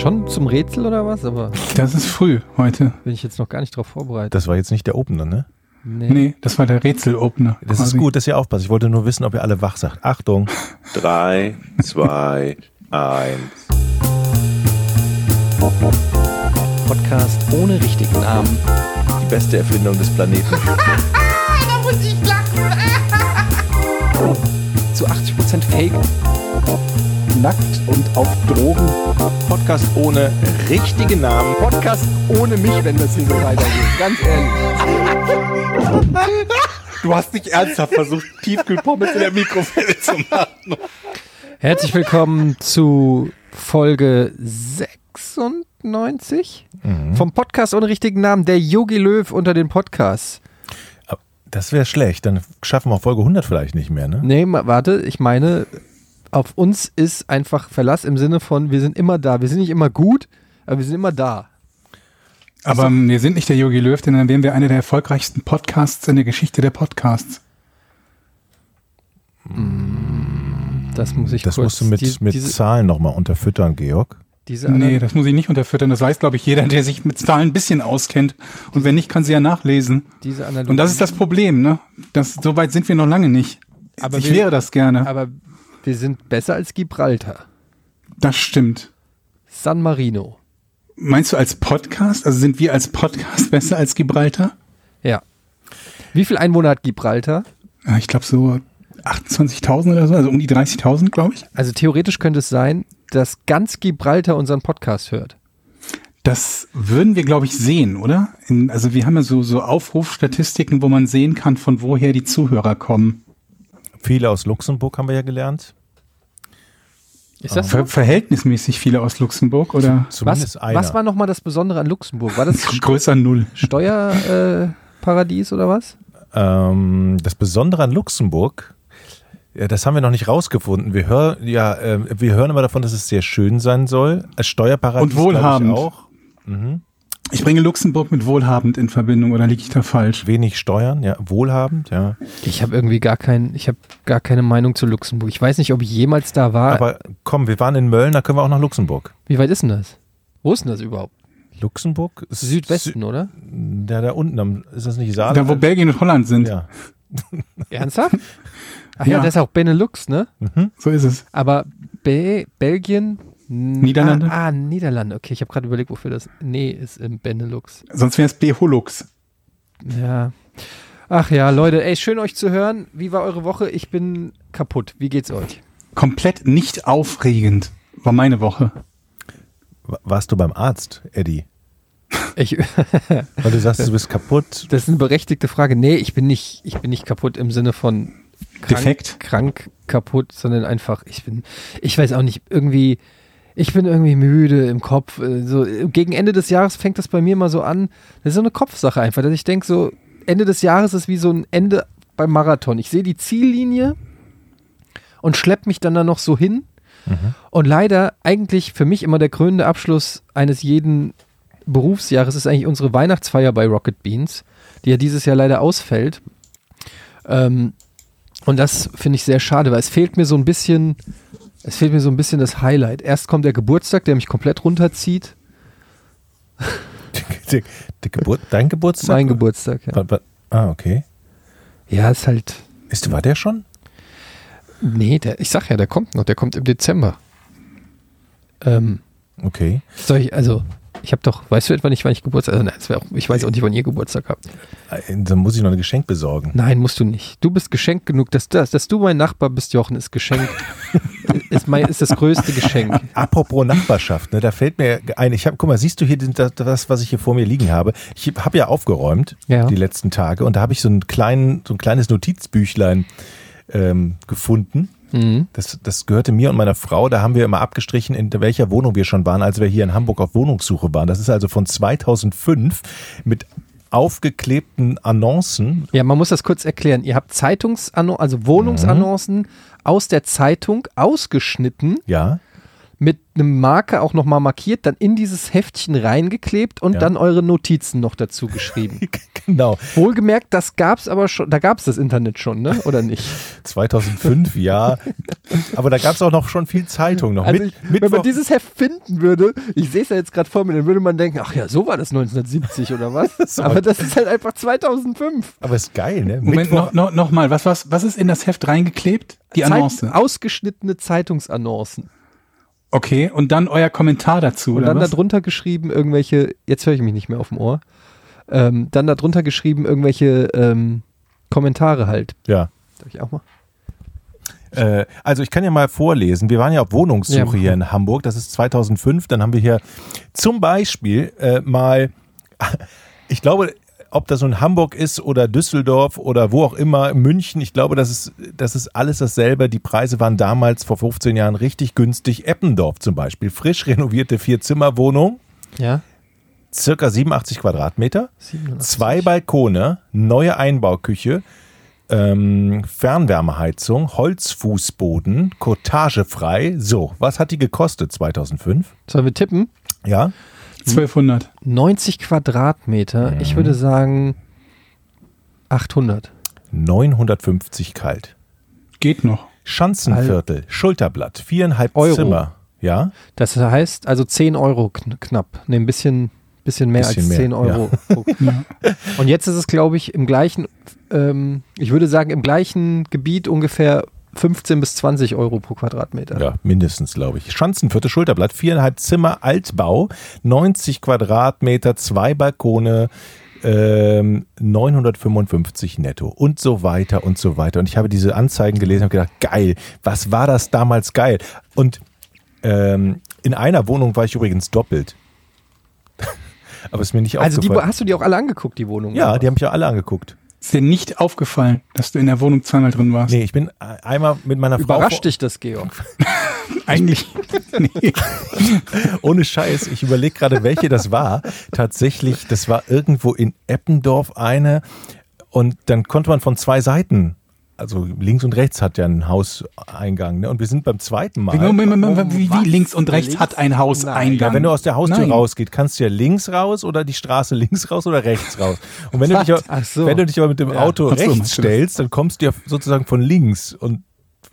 Schon zum Rätsel oder was? Aber Das ist früh heute. bin ich jetzt noch gar nicht drauf vorbereitet. Das war jetzt nicht der Opener, ne? Nee, das war der Rätselopener. Das quasi. ist gut, dass ihr aufpasst. Ich wollte nur wissen, ob ihr alle wach sagt. Achtung. Drei, zwei, eins. Podcast ohne richtigen Namen. Die beste Erfindung des Planeten. Zu 80% Fake. Nackt und auf Drogen. Podcast ohne richtigen Namen. Podcast ohne mich, wenn das hier so weitergeht. Ganz ehrlich. Du hast nicht ernsthaft versucht, Tiefkühlpommes in der Mikrowelle zu machen. Herzlich willkommen zu Folge 96 vom Podcast ohne richtigen Namen, der Yogi Löw unter den Podcasts. Das wäre schlecht. Dann schaffen wir Folge 100 vielleicht nicht mehr, ne? Nee, warte, ich meine, auf uns ist einfach Verlass im Sinne von, wir sind immer da. Wir sind nicht immer gut, aber wir sind immer da. Aber ähm, wir sind nicht der Yogi Löw, denn dann wären wir einer der erfolgreichsten Podcasts in der Geschichte der Podcasts. Das muss ich Das kurz. musst du mit, die, mit diese, Zahlen nochmal unterfüttern, Georg. diese Nee, das muss ich nicht unterfüttern. Das weiß, glaube ich, jeder, der sich mit Zahlen ein bisschen auskennt. Und wenn nicht, kann sie ja nachlesen. diese Analogie. Und das ist das Problem, ne? Das, so weit sind wir noch lange nicht. Aber ich wir- wäre das gerne. Aber wir sind besser als Gibraltar. Das stimmt. San Marino. Meinst du als Podcast? Also sind wir als Podcast besser als Gibraltar? Ja. Wie viel Einwohner hat Gibraltar? Ich glaube so 28.000 oder so, also um die 30.000, glaube ich. Also theoretisch könnte es sein, dass ganz Gibraltar unseren Podcast hört. Das würden wir, glaube ich, sehen, oder? In, also wir haben ja so, so Aufrufstatistiken, wo man sehen kann, von woher die Zuhörer kommen. Viele aus Luxemburg haben wir ja gelernt. Ist das Ver so? verhältnismäßig viele aus Luxemburg oder Zumindest Was, einer. was war nochmal das Besondere an Luxemburg? War das größer Null. Steuerparadies äh, oder was? Ähm, das Besondere an Luxemburg, ja, das haben wir noch nicht rausgefunden. Wir hören, ja, äh, wir hören immer davon, dass es sehr schön sein soll. Als Steuerparadies Und wohlhabend. auch. Mhm. Ich bringe Luxemburg mit wohlhabend in Verbindung, oder liege ich da falsch? Wenig Steuern, ja, wohlhabend, ja. Ich habe irgendwie gar kein, ich habe gar keine Meinung zu Luxemburg. Ich weiß nicht, ob ich jemals da war. Aber komm, wir waren in Mölln, da können wir auch nach Luxemburg. Wie weit ist denn das? Wo ist denn das überhaupt? Luxemburg? Südwesten, oder? Sü- Ja, da unten, am- ist das nicht Saarland? Da, wo Belgien und Holland sind. Ja. Ernsthaft? Ach ja, Ja. das ist auch Benelux, ne? So ist es. Aber Be Belgien. Niederlande? Ah, ah Niederlande. Okay, ich habe gerade überlegt, wofür das. Nee, ist im Benelux. Sonst wäre es Beholux. Ja. Ach ja, Leute, ey, schön euch zu hören. Wie war eure Woche? Ich bin kaputt. Wie geht's euch? Komplett nicht aufregend war meine Woche. Wa- Warst du beim Arzt, Eddie? Ich, Weil du sagst, du bist kaputt. das ist eine berechtigte Frage. Nee, ich bin nicht, ich bin nicht kaputt im Sinne von krank, Defekt? krank kaputt, sondern einfach, ich bin, ich weiß auch nicht, irgendwie, ich bin irgendwie müde im Kopf. äh, So, gegen Ende des Jahres fängt das bei mir mal so an. Das ist so eine Kopfsache einfach, dass ich denke, so, Ende des Jahres ist wie so ein Ende beim Marathon. Ich sehe die Ziellinie und schlepp mich dann da noch so hin. Und leider eigentlich für mich immer der krönende Abschluss eines jeden Berufsjahres ist eigentlich unsere Weihnachtsfeier bei Rocket Beans, die ja dieses Jahr leider ausfällt. Ähm, und das finde ich sehr schade, weil es fehlt mir so ein bisschen, es fehlt mir so ein bisschen das Highlight. Erst kommt der Geburtstag, der mich komplett runterzieht. Der, der Geburt, dein Geburtstag? Mein Geburtstag, ja. Ah, okay. Ja, ist halt, Ist, war der schon? nee, der, ich sag ja, der kommt noch, der kommt im Dezember. Ähm, Okay. soll ich, also, ich habe doch, weißt du etwa nicht, wann ich Geburtstag, also nein, auch, ich weiß auch nicht, wann ihr Geburtstag habt. Äh, Dann muss ich noch ein Geschenk besorgen. Nein, musst du nicht. Du bist geschenkt genug, dass, dass, dass du mein Nachbar bist, Jochen, ist Geschenk. ist, mein, ist das größte Geschenk. Apropos Nachbarschaft, ne, da fällt mir ein, ich habe, guck mal, siehst du hier das, was ich hier vor mir liegen habe? Ich habe ja aufgeräumt Ja. die letzten Tage und da habe ich so, einen kleinen, so ein kleines Notizbüchlein ähm, gefunden. Mhm. Das, das gehörte mir und meiner Frau. Da haben wir immer abgestrichen, in welcher Wohnung wir schon waren, als wir hier in Hamburg auf Wohnungssuche waren. Das ist also von 2005 mit aufgeklebten Annoncen. Ja, man muss das kurz erklären. Ihr habt Zeitungs also Wohnungsannoncen aus der Zeitung ausgeschnitten Ja, mit einem Marker auch nochmal markiert, dann in dieses Heftchen reingeklebt und Ja. dann eure Notizen noch dazu geschrieben. genau. Wohlgemerkt, das gab's aber schon, da gab's das Internet schon, ne? Oder nicht? 2005, ja. Aber da gab es auch noch schon viel Zeitung noch. Also Mit, ich, wenn man dieses Heft finden würde, ich sehe es ja jetzt gerade vor mir, dann würde man denken, ach ja, so war das 1970 oder was? So. aber das ist halt einfach 2005. aber ist geil, ne? Moment, Mittwoch, noch, noch, noch mal, was, was, was ist in das Heft reingeklebt? Die Zeit- Annonce. ausgeschnittene Zeitungsannoncen. Okay, und dann euer Kommentar dazu, Und oder dann was? darunter geschrieben irgendwelche, jetzt höre ich mich nicht mehr auf dem Ohr, ähm, dann darunter geschrieben irgendwelche ähm, Kommentare halt. ja. Darf ich auch mal? Äh, also ich kann ja mal vorlesen. Wir waren ja auf Wohnungssuche Ja, hier in Hamburg. Das ist 2005. Dann haben wir hier zum Beispiel äh, mal, ich glaube, ob das nun Hamburg ist oder Düsseldorf oder wo auch immer, München, ich glaube, das ist, das ist alles dasselbe. Die Preise waren damals vor 15 Jahren richtig günstig. Eppendorf zum Beispiel, frisch renovierte Vier-Zimmer-Wohnung, Ja. circa 87 Quadratmeter. 87. Zwei Balkone, neue Einbauküche, ähm, Fernwärmeheizung, Holzfußboden, Cotagefrei. So, was hat die gekostet 2005? Sollen wir tippen? Ja, 1200. 90 Quadratmeter. Ich würde sagen 800. 950 kalt. Geht noch. Schanzenviertel, Schulterblatt, viereinhalb Euro. Zimmer. Ja, Das heißt also 10 Euro kn knapp. Ne, ein bisschen, bisschen mehr Bisschen als mehr, 10 Euro. pro- Und jetzt ist es, glaube ich, im gleichen, ähm, ich würde sagen, im gleichen Gebiet ungefähr 15 bis 20 Euro pro Quadratmeter. ja, mindestens, glaube ich. Schanzenviertel, Schulterblatt, viereinhalb Zimmer, Altbau, 90 Quadratmeter, zwei Balkone, ähm, 955 netto und so weiter und so weiter. Und ich habe diese Anzeigen gelesen und gedacht, geil, was war das damals geil? Und ähm, in einer Wohnung war ich übrigens doppelt. Aber ist mir nicht Also die, aufgefallen. hast du die auch alle angeguckt, die Wohnung? ja, die haben mich ja alle angeguckt. Ist dir nicht aufgefallen, dass du in der Wohnung zweimal drin warst? Nee, ich bin einmal mit meiner Frau. Überrascht dich das, Georg? Eigentlich. nee. Ohne Scheiß, ich überlege gerade, welche das war. Tatsächlich, das war irgendwo in Eppendorf eine. Und dann konnte man von zwei Seiten, also links und rechts hat ja einen Hauseingang. Ne? Und wir sind beim zweiten Mal. Moment, Moment, Moment, wie, was? wie links und rechts Links? hat ein Haus Nein. Eingang? Ja, wenn du aus der Haustür Nein. rausgeht, kannst du ja links raus oder die Straße links raus oder rechts raus. Und wenn, du dich, aber- so. wenn du dich aber mit dem Auto so, rechts das? stellst, dann kommst du ja sozusagen von links und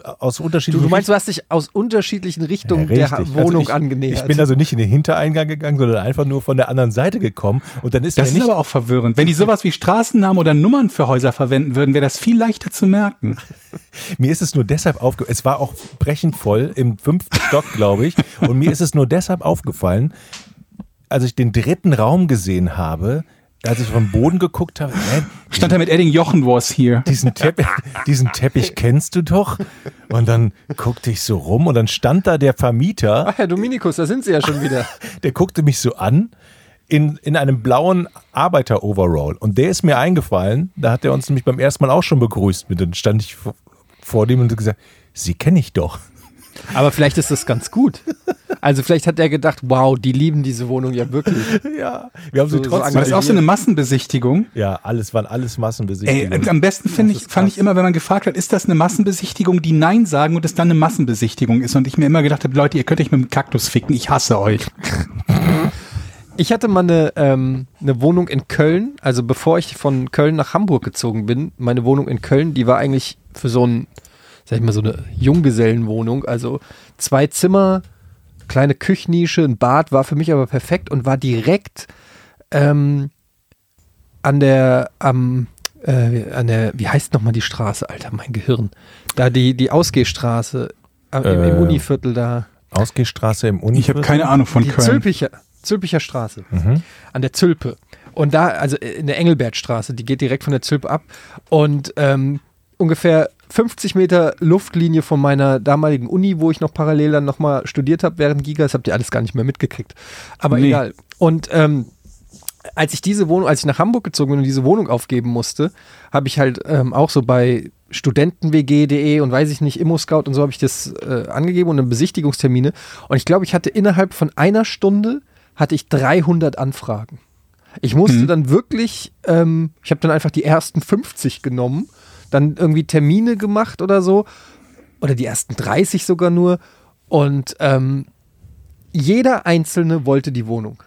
aus Du, unterschiedlichen du meinst, du hast dich aus unterschiedlichen Richtungen Ja, der Wohnung also ich, angenähert. Ich bin also nicht in den Hintereingang gegangen, sondern einfach nur von der anderen Seite gekommen. Und dann ist Das ist nicht, aber auch verwirrend. Wenn die sowas wie Straßennamen oder Nummern für Häuser verwenden würden, wäre das viel leichter zu merken. mir ist es nur deshalb aufgefallen, es war auch brechend voll im fünften Stock, glaube ich. Und mir ist es nur deshalb aufgefallen, als ich den dritten Raum gesehen habe, als ich vom Boden geguckt habe, hä, Stand da mit Edding Jochen was hier. diesen Teppich, diesen Teppich kennst du doch. Und dann guckte ich so rum und dann stand da der Vermieter, Ach, Herr Dominikus, da sind Sie ja schon wieder. der guckte mich so an in, in einem blauen Arbeiter-Overall. Und der ist mir eingefallen, da hat er uns nämlich beim ersten Mal auch schon begrüßt. Mit dann stand ich vor, vor dem und gesagt, Sie kenne ich doch. Aber vielleicht ist das ganz gut. Also vielleicht hat er gedacht, wow, die lieben diese Wohnung ja wirklich. Ja, wir haben sie So- trotzdem. War das auch so eine Massenbesichtigung? ja, alles waren alles Ey, Massenbesichtigungen. am besten finde ich, fand ich immer, wenn man gefragt hat, ist das eine Massenbesichtigung, die Nein sagen und es dann eine Massenbesichtigung ist. Und ich mir immer gedacht habe, Leute, ihr könnt euch mit dem Kaktus ficken, ich hasse euch. Ich hatte mal eine, ähm, eine Wohnung in Köln, also bevor ich von Köln nach Hamburg gezogen bin, meine Wohnung in Köln, die war eigentlich für so ein, sag ich mal, so eine Junggesellenwohnung, also zwei Zimmer, kleine Küchennische, ein Bad, war für mich aber perfekt und war direkt ähm, an der, am, äh, an der, wie heißt nochmal die Straße, Alter, mein Gehirn, da die, die Ausgehstraße äh, im, im Äh, Univiertel da. Ausgehstraße im Uni. Ich habe keine Ahnung von Die Köln. Zülpicher, Zülpicher Straße. Mhm. An der Zülpe. Und da, also in der Engelbertstraße, die geht direkt von der Zülpe ab. Und ähm, ungefähr 50 Meter Luftlinie von meiner damaligen Uni, wo ich noch parallel dann nochmal studiert habe während Giga. Das habt ihr alles gar nicht mehr mitgekriegt. Aber Nee. egal. Und ähm, als ich diese Wohnung, als ich nach Hamburg gezogen bin und diese Wohnung aufgeben musste, habe ich halt ähm, auch so bei studentenwg.de und weiß ich nicht, Immo-Scout und so habe ich das äh, angegeben und dann Besichtigungstermine. Und ich glaube, ich hatte innerhalb von einer Stunde hatte ich 300 Anfragen. Ich musste Mhm. dann wirklich, ähm, ich habe dann einfach die ersten 50 genommen, dann irgendwie Termine gemacht oder so, oder die ersten 30 sogar nur. Und ähm, jeder Einzelne wollte die Wohnung.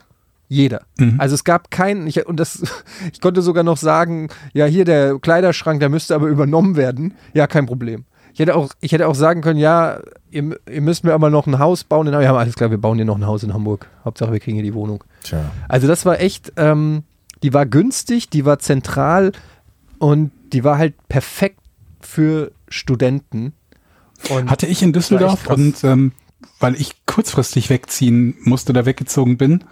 Jeder. Also es gab keinen, ich, und das, ich konnte sogar noch sagen, ja, hier der Kleiderschrank, der müsste aber übernommen werden. Ja, kein Problem. Ich hätte auch, ich hätte auch sagen können, ja, ihr, ihr müsst mir aber noch ein Haus bauen. In, ja, alles klar, wir bauen hier noch ein Haus in Hamburg. Hauptsache, wir kriegen hier die Wohnung. Tja. Also das war echt, ähm, die war günstig, die war zentral und die war halt perfekt für Studenten. Und Hatte ich in Düsseldorf und ähm, weil ich kurzfristig wegziehen musste oder weggezogen bin,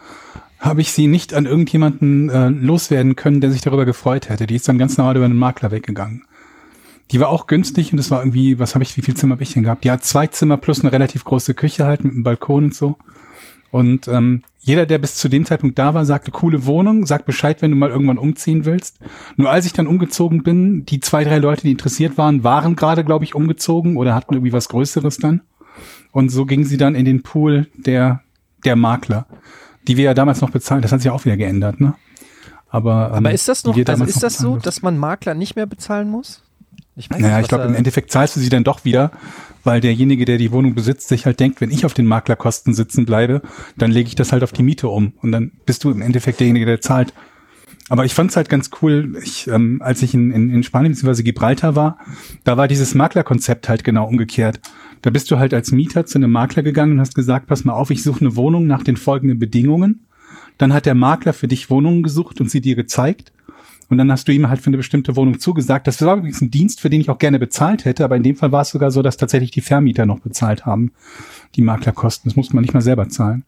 habe ich sie nicht an irgendjemanden äh, loswerden können, der sich darüber gefreut hätte. Die ist dann ganz normal über einen Makler weggegangen. Die war auch günstig und es war irgendwie, was habe ich, wie viel Zimmer habe ich denn gehabt? Die hat zwei Zimmer plus eine relativ große Küche halt mit einem Balkon und so. Und ähm, jeder, der bis zu dem Zeitpunkt da war, sagte, coole Wohnung, sag Bescheid, wenn du mal irgendwann umziehen willst. Nur als ich dann umgezogen bin, die zwei, drei Leute, die interessiert waren, waren gerade, glaube ich, umgezogen oder hatten irgendwie was Größeres dann. Und so ging sie dann in den Pool der, der Makler, die wir ja damals noch bezahlen. Das hat sich ja auch wieder geändert, ne? Aber, ähm, aber ist das noch, also ist noch das so, dass man Makler nicht mehr bezahlen muss? Ich weiß Naja, nicht, ich glaube, im Endeffekt zahlst du sie dann doch wieder, weil derjenige, der die Wohnung besitzt, sich halt denkt, wenn ich auf den Maklerkosten sitzen bleibe, dann lege ich das halt auf die Miete um und dann bist du im Endeffekt derjenige, der zahlt. Aber ich fand es halt ganz cool, ich, ähm, als ich in, in, in Spanien bzw. Gibraltar war, da war dieses Maklerkonzept halt genau umgekehrt. Da bist du halt als Mieter zu einem Makler gegangen und hast gesagt, pass mal auf, ich suche eine Wohnung nach den folgenden Bedingungen. Dann hat der Makler für dich Wohnungen gesucht und sie dir gezeigt. Und dann hast du ihm halt für eine bestimmte Wohnung zugesagt. Das war übrigens ein Dienst, für den ich auch gerne bezahlt hätte, aber in dem Fall war es sogar so, dass tatsächlich die Vermieter noch bezahlt haben, die Maklerkosten. Das musste man nicht mal selber zahlen.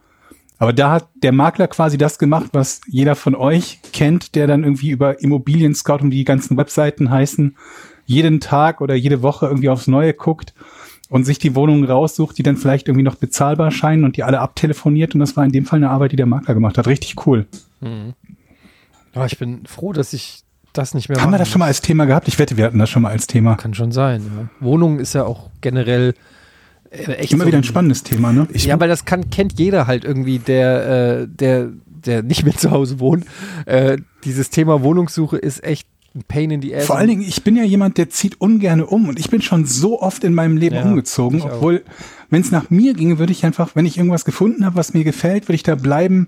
Aber da hat der Makler quasi das gemacht, was jeder von euch kennt, der dann irgendwie über Immobilien Scout und wie die ganzen Webseiten heißen, jeden Tag oder jede Woche irgendwie aufs Neue guckt und sich die Wohnungen raussucht, die dann vielleicht irgendwie noch bezahlbar scheinen und die alle abtelefoniert. Und das war in dem Fall eine Arbeit, die der Makler gemacht hat. Richtig cool. Oh, ich bin froh, dass ich das nicht mehr Haben wir das schon mal als Thema gehabt? Ich wette, wir hatten das schon mal als Thema. Kann schon sein. Ja. Wohnung ist ja auch generell äh, echt Immer so wieder ein spannendes Thema, ne? ja, weil das kann, kennt jeder halt irgendwie, der, äh, der, der nicht mehr zu Hause wohnt. Äh, dieses Thema Wohnungssuche ist echt Pain in the ass. Vor allen Dingen, ich bin ja jemand, der zieht ungerne um und ich bin schon so oft in meinem Leben Ja, umgezogen, obwohl, wenn es nach mir ginge, würde ich einfach, wenn ich irgendwas gefunden habe, was mir gefällt, würde ich da bleiben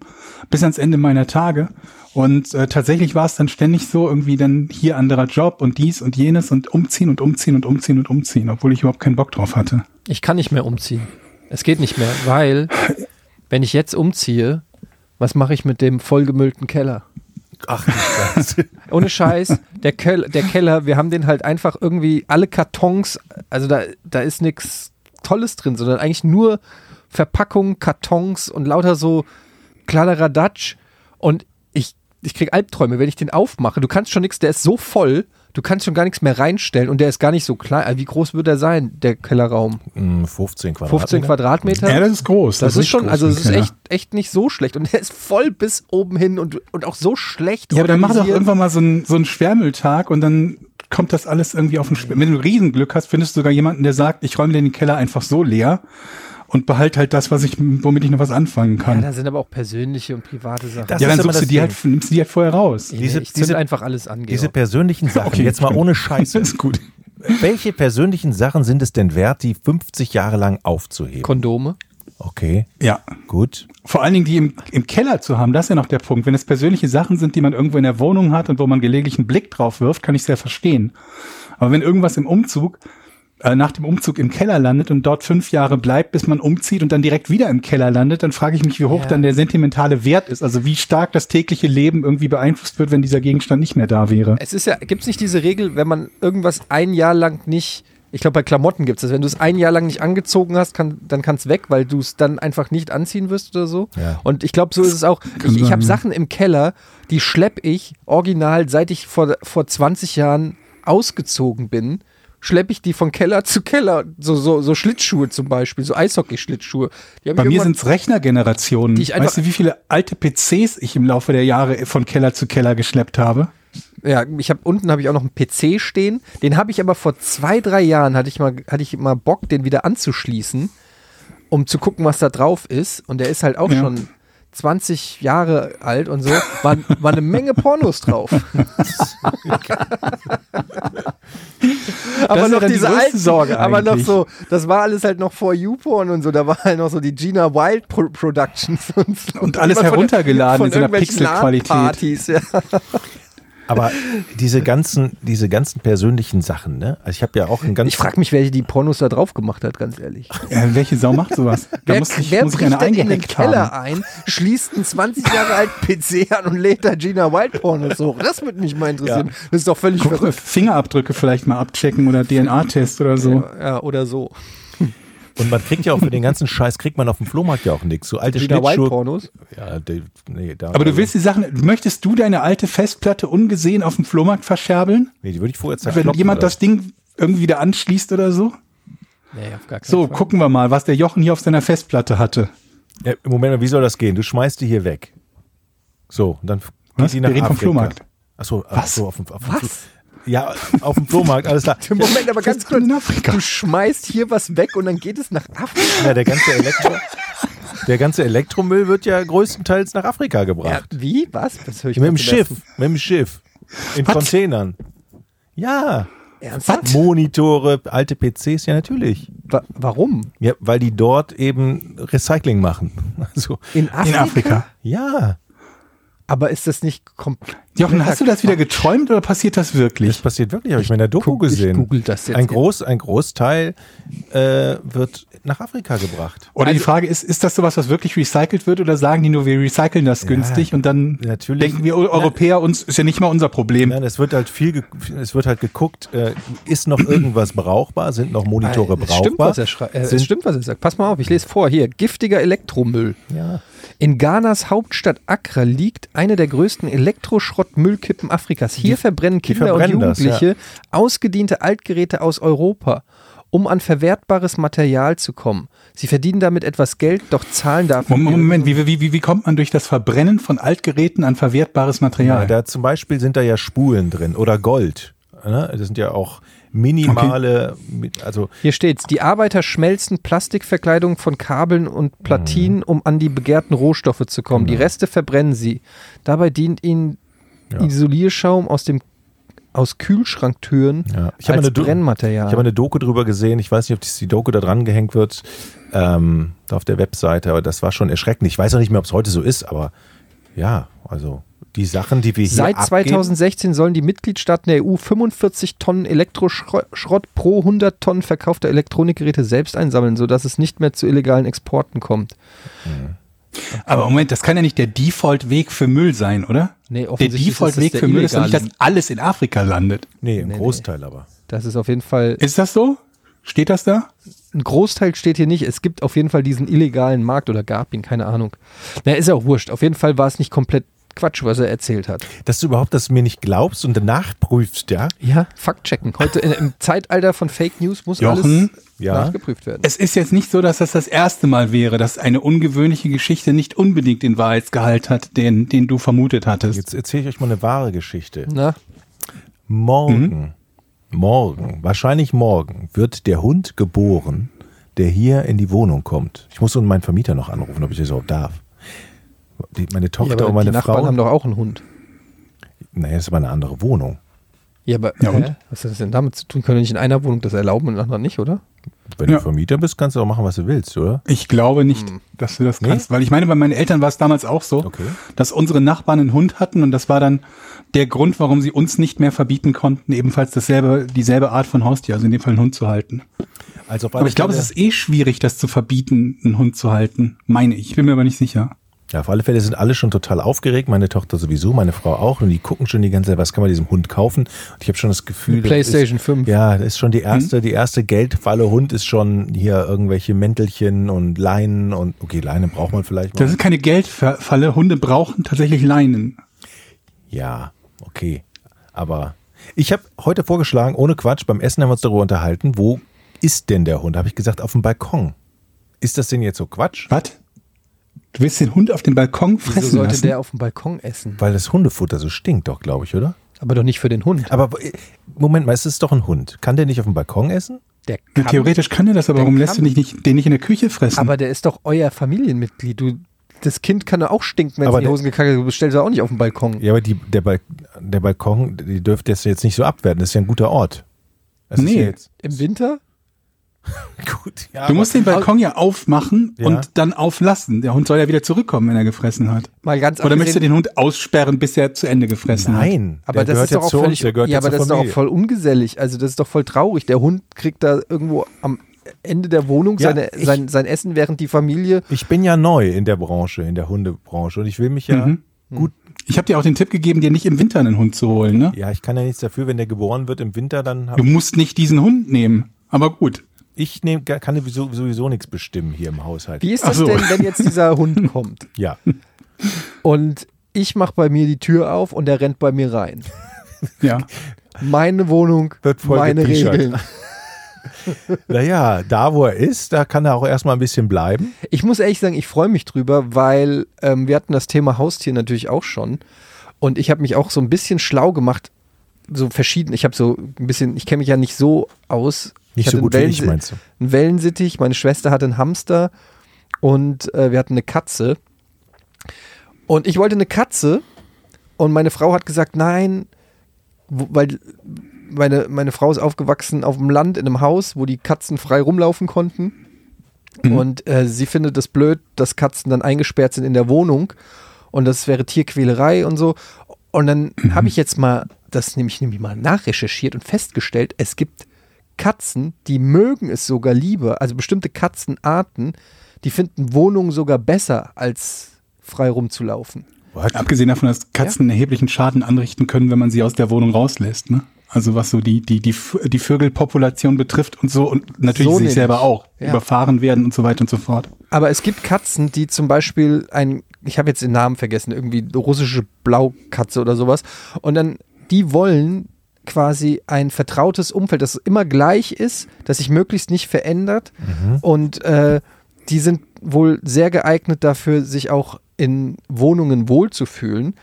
bis ans Ende meiner Tage. Und äh, tatsächlich war es dann ständig so, irgendwie dann hier anderer Job und dies und jenes und umziehen und umziehen und umziehen und umziehen, obwohl ich überhaupt keinen Bock drauf hatte. Ich kann nicht mehr umziehen. Es geht nicht mehr, weil wenn ich jetzt umziehe, was mache ich mit dem vollgemüllten Keller? Ach. Ohne Scheiß, der, Kel der Keller, wir haben den halt einfach irgendwie alle Kartons, also da, da ist nichts Tolles drin, sondern eigentlich nur Verpackungen, Kartons und lauter so Kladderadatsch. Und ich, ich krieg Albträume, wenn ich den aufmache. Du kannst schon nichts, der ist so voll, du kannst schon gar nichts mehr reinstellen und der ist gar nicht so klein. Also Wie groß wird er sein, der Kellerraum? Hm, 15 Quadratmeter. 15 Quadratmeter? Ja, das ist groß. Das, ist richtig schon, groß, also es ist echt, echt nicht so schlecht. Und der ist voll bis oben hin und, und auch so schlecht. Ja, aber dann mach doch irgendwann mal so einen so einen Schwermülltag und dann kommt das alles irgendwie auf den Schwer. Wenn du Riesenglück hast, findest du sogar jemanden, der sagt, ich räume den Keller einfach so leer und behalte halt das, was ich, womit ich noch was anfangen Ja, kann. da sind aber auch persönliche und private Sachen. Das Ja, dann suchst du die Ding. halt, nimmst du die halt vorher raus. Nee, diese- ich diese- einfach alles an. Diese persönlichen Sachen, Okay, jetzt mal ohne Scheiße. ist gut. Welche persönlichen Sachen sind es denn wert, die 50 Jahre lang aufzuheben? Kondome. Okay, Ja. gut. Vor allen Dingen die im, im Keller zu haben, das ist ja noch der Punkt. Wenn es persönliche Sachen sind, die man irgendwo in der Wohnung hat und wo man gelegentlich einen Blick drauf wirft, kann ich sehr verstehen. Aber wenn irgendwas im Umzug, äh, nach dem Umzug im Keller landet und dort fünf Jahre bleibt, bis man umzieht und dann direkt wieder im Keller landet, dann frage ich mich, wie hoch Ja. dann der sentimentale Wert ist. Also wie stark das tägliche Leben irgendwie beeinflusst wird, wenn dieser Gegenstand nicht mehr da wäre. Es ist ja, gibt es nicht diese Regel, wenn man irgendwas ein Jahr lang nicht, ich glaube bei Klamotten gibt es das, wenn du es ein Jahr lang nicht angezogen hast, kann, dann kann es weg, weil du es dann einfach nicht anziehen wirst oder so. Ja. Und ich glaube, so ist es auch. Ich, ich habe. Sachen im Keller, die schlepp ich original, seit ich vor, vor 20 Jahren ausgezogen bin, schleppe ich die von Keller zu Keller. So, so, so Schlittschuhe zum Beispiel, so Eishockey-Schlittschuhe. Bei mir sind es Rechnergenerationen. Weißt du, wie viele alte PCs ich im Laufe der Jahre von Keller zu Keller geschleppt habe? Ja, ich habe unten habe ich auch noch einen PC stehen. Den habe ich aber vor zwei, drei Jahren hatte ich mal hatte ich mal Bock, den wieder anzuschließen, um zu gucken, was da drauf ist. Und der ist halt auch Ja. schon 20 Jahre alt und so, war, war eine Menge Pornos drauf. aber noch die diese größte alten, Sorge aber noch eigentlich. so, das war alles halt noch vor YouPorn und so, da war halt noch so die Gina Wild Pro Productions und so. Und alles Immer von heruntergeladen von in so einer Pixelqualität. Ja. Aber diese ganzen, diese ganzen persönlichen Sachen, ne? Also ich habe ja auch ein ganz Ich frage mich, wer die Pornos da drauf gemacht hat, ganz ehrlich. Äh, welche Sau macht sowas? Da Wer, muss ich, wer muss ich bricht eine denn in den Keller haben. ein, schließt einen 20 Jahre alten PC an und lädt da Gina Wild Pornos hoch? Das würde mich mal interessieren. Das ist doch völlig Guck, verrückt. Fingerabdrücke vielleicht mal abchecken oder DNA-Test oder so. Ja, oder so. Und man kriegt ja auch für den ganzen Scheiß kriegt man auf dem Flohmarkt ja auch nichts. So alte Schlittschuhe. Pornos. Ja, die, nee, da, Aber du willst die Sachen, möchtest du deine alte Festplatte ungesehen auf dem Flohmarkt verscherbeln? Nee, die würde ich vorher Wenn zerkloppen. jemand oder? das Ding irgendwie wieder anschließt oder so? Nee, auf gar keinen So, Fall. gucken wir mal, was der Jochen hier auf seiner Festplatte hatte. Ja, Moment mal, wie soll das gehen? Du schmeißt die hier weg. So, und dann geht Was? die nach Wir reden vom Afrika. Flohmarkt. Achso, Was? achso auf dem, auf dem Was? Ja, auf dem Flohmarkt, alles klar. Moment, aber ganz kurz. in Afrika. Du schmeißt hier was weg und dann geht es nach Afrika. Ja, der ganze Elektro, der ganze Elektromüll wird ja größtenteils nach Afrika Ja, gebracht. wie? Was? Das höre ich mit dem Schiff, mit dem Schiff. In Was? Containern. Ja. Ernsthaft? Monitore, alte PCs, ja natürlich. Wa warum? Ja, weil die dort eben Recycling machen. Also, In Afrika? In Afrika. ja, Aber ist das nicht komplett. Jochen, hast du das wieder geträumt oder passiert das das wirklich? passiert wirklich, habe ich mir in der Doku guck- ich gesehen. google das jetzt ein. Groß, ein Großteil äh, wird nach Afrika gebracht. Oder Also die Frage ist, ist das sowas, was wirklich recycelt wird oder sagen die nur, wir recyceln das günstig und dann natürlich. denken wir Europäer, uns ist ja nicht mal unser Problem. Nein, es wird halt viel, es wird halt geguckt, äh, ist noch irgendwas brauchbar, sind noch Monitore es stimmt, brauchbar? was er schreibt. Äh, es stimmt, was er sagt. Pass mal auf, ich lese vor. Hier, giftiger Elektromüll. Ja. In Ghanas Hauptstadt Accra liegt eine der größten Elektroschrottmüllkippen Afrikas. Hier verbrennen Kinder verbrennen und das, Jugendliche ausgediente Altgeräte aus Europa, um an verwertbares Material zu kommen. Sie verdienen damit etwas Geld, doch zahlen dafür. Moment, Moment wie, wie, wie, wie kommt man durch das Verbrennen von Altgeräten an verwertbares Material? Ja, da zum Beispiel sind da ja Spulen drin oder Gold. Ne? Das sind ja auch minimale, mit- also Hier steht's. Die Arbeiter schmelzen Plastikverkleidung von Kabeln und Mhm. Platinen, um an die begehrten Rohstoffe zu kommen. Die Reste verbrennen sie. Dabei dient ihnen Genau. Ja. Isolierschaum aus dem aus Kühlschranktüren Ja. Ich habe als Brennmaterial. ich habe eine Doku drüber gesehen. Ich weiß nicht, ob die Doku da dran gehängt wird, ähm, auf der Webseite, aber das war schon erschreckend. Ich weiß auch nicht mehr, ob es heute so ist, aber ja, also die Sachen, die wir hier Seit abgeben, 2016 sollen die Mitgliedstaaten der EU 45 Tonnen Elektroschrott pro 100 Tonnen verkaufter Elektronikgeräte selbst einsammeln, sodass es nicht mehr zu illegalen Exporten kommt. Aber Moment, das kann ja nicht der Default-Weg für Müll sein, oder? Nee, Der offensichtlich das Default-Weg der für Müll ist doch nicht, dass alles in Afrika landet. Nee, im Nee, nee. Großteil aber. Das ist auf jeden Fall Ist das so? Steht das da? ein Großteil steht hier nicht. Es gibt auf jeden Fall diesen illegalen Markt oder gab ihn, keine Ahnung. Na, ist ja auch wurscht. Auf jeden Fall war es nicht komplett Quatsch, was er erzählt hat. Dass du überhaupt das mir nicht glaubst und danach prüfst, ja? Ja, Fakt checken. Heute in, im Zeitalter von Fake News muss Jochen? alles Ja. nachgeprüft werden. Es ist jetzt nicht so, dass das das erste Mal wäre, dass eine ungewöhnliche Geschichte nicht unbedingt den Wahrheitsgehalt hat, den, den du vermutet hattest. Jetzt erzähle ich euch mal eine wahre Geschichte. Na, Morgen, morgen, wahrscheinlich morgen, wird der Hund geboren, der hier in die Wohnung kommt. Ich muss nun meinen Vermieter noch anrufen, ob ich das überhaupt darf. Die, meine ja, Tochter aber und meine die Nachbarn Frau. haben doch auch einen Hund. naja, das ist aber eine andere Wohnung. Ja, aber Ja, und? hä? was hat das denn damit zu tun? Können wir nicht in einer Wohnung das erlauben und in der anderen nicht, oder? Wenn Ja. du Vermieter bist, kannst du auch machen, was du willst, oder? Ich glaube nicht, dass du das Nee? kannst. Weil ich meine, bei meinen Eltern war es damals auch so, Okay. dass unsere Nachbarn einen Hund hatten und das war dann der Grund, warum sie uns nicht mehr verbieten konnten, ebenfalls dasselbe, dieselbe Art von Haustier, also in dem Fall einen Hund zu halten. Also Aber ich glaube, es ist eh schwierig, das zu verbieten, einen Hund zu halten. Meine ich. Ich bin mir aber nicht sicher. Ja, auf alle Fälle sind alle schon total aufgeregt. Meine Tochter sowieso, meine Frau auch. Und die gucken schon die ganze Zeit, was kann man diesem Hund kaufen? Und ich habe schon das Gefühl, das PlayStation ist, 5. Ja, das ist schon die erste, die erste Geldfalle Hund ist schon hier irgendwelche Mäntelchen und Leinen und okay, Leinen braucht man vielleicht mal. Das ist keine Geldfalle. Hunde brauchen tatsächlich Leinen. Ja, okay. Aber ich habe heute vorgeschlagen, ohne Quatsch, beim Essen haben wir uns darüber unterhalten, wo ist denn der Hund? Habe ich gesagt, auf dem Balkon. Ist das denn jetzt so Quatsch? Was? Du willst den Hund auf den Balkon Wieso fressen sollte lassen? der auf dem Balkon essen? Weil das Hundefutter so stinkt doch, glaube ich, oder? Aber doch nicht für den Hund. Aber äh, Moment mal, es ist doch ein Hund. Kann der nicht auf dem Balkon essen? Der kann, Theoretisch kann er das, aber warum lässt kann- du dich nicht, den nicht in der Küche fressen? aber der ist doch euer Familienmitglied. Du das Kind kann auch stinken, wenn es Aber in die der- Hosen gekackt hat. Du stellst ja auch nicht auf den Balkon. Ja, aber die, der, Bal der Balkon, die dürfte das jetzt nicht so abwerten. Das ist ja ein guter Ort. Das ist Nee. Im Winter? gut. Ja, Du musst den Balkon ja aufmachen Ja. und dann auflassen. Der Hund soll ja wieder zurückkommen, wenn er gefressen hat. Mal ganz Oder möchtest du den Hund aussperren, bis er zu Ende gefressen hat? Nein, Aber der das gehört ist ja doch auch völlig, der gehört ja, aber das ist doch auch voll ungesellig. Also das ist doch voll traurig. Der Hund kriegt da irgendwo am Ende der Wohnung Ja, seine, ich- sein, sein Essen, während die Familie. Ich bin ja neu in der Branche, in der Hundebranche und ich will mich ja Mhm. gut. Ich habe dir auch den Tipp gegeben, dir nicht im Winter einen Hund zu holen. Ne? Ja, ich kann ja nichts dafür, wenn der geboren wird im Winter, dann Du musst nicht diesen Hund nehmen. Aber gut. Ich nehm, kann sowieso, sowieso nichts bestimmen hier im Haushalt. Wie ist das so. denn, wenn jetzt dieser Hund kommt Ja, und ich mache bei mir die Tür auf und er rennt bei mir rein? Ja. Meine Wohnung, meine gepischert. Regeln. naja, da wo er ist, da kann er auch erstmal ein bisschen bleiben. Ich muss ehrlich sagen, ich freue mich drüber, weil ähm, wir hatten das Thema Haustier natürlich auch schon. Und ich habe mich auch so ein bisschen schlau gemacht, so verschieden. Ich habe so ein bisschen, ich kenne mich ja nicht so aus. Nicht ich so gut wie einen ich, meinst du? Einen Wellensittich, meine Schwester hatte einen Hamster und äh, wir hatten eine Katze. Und ich wollte eine Katze und meine Frau hat gesagt, nein, weil meine, meine Frau ist aufgewachsen auf dem Land in einem Haus, wo die Katzen frei rumlaufen konnten. Und äh, sie findet es blöd, dass Katzen dann eingesperrt sind in der Wohnung und das wäre Tierquälerei und so. Und dann habe ich jetzt mal das nämlich, nämlich mal nachrecherchiert und festgestellt, es gibt Katzen, die mögen es sogar lieber, also bestimmte Katzenarten, die finden Wohnungen sogar besser, als frei rumzulaufen. What? Abgesehen davon, dass Katzen erheblichen Schaden anrichten können, wenn man sie aus der Wohnung rauslässt. Ne? Also was so die, die, die, die Vögelpopulation betrifft und so und natürlich So sich selber auch. Ja. Überfahren werden und so weiter und so fort. Aber es gibt Katzen, die zum Beispiel ein, ich habe jetzt den Namen vergessen, irgendwie russische Blaukatze oder sowas. Und dann, die wollen quasi ein vertrautes Umfeld, das immer gleich ist, das sich möglichst nicht verändert. Und äh, die sind wohl sehr geeignet dafür, sich auch in Wohnungen wohlzufühlen.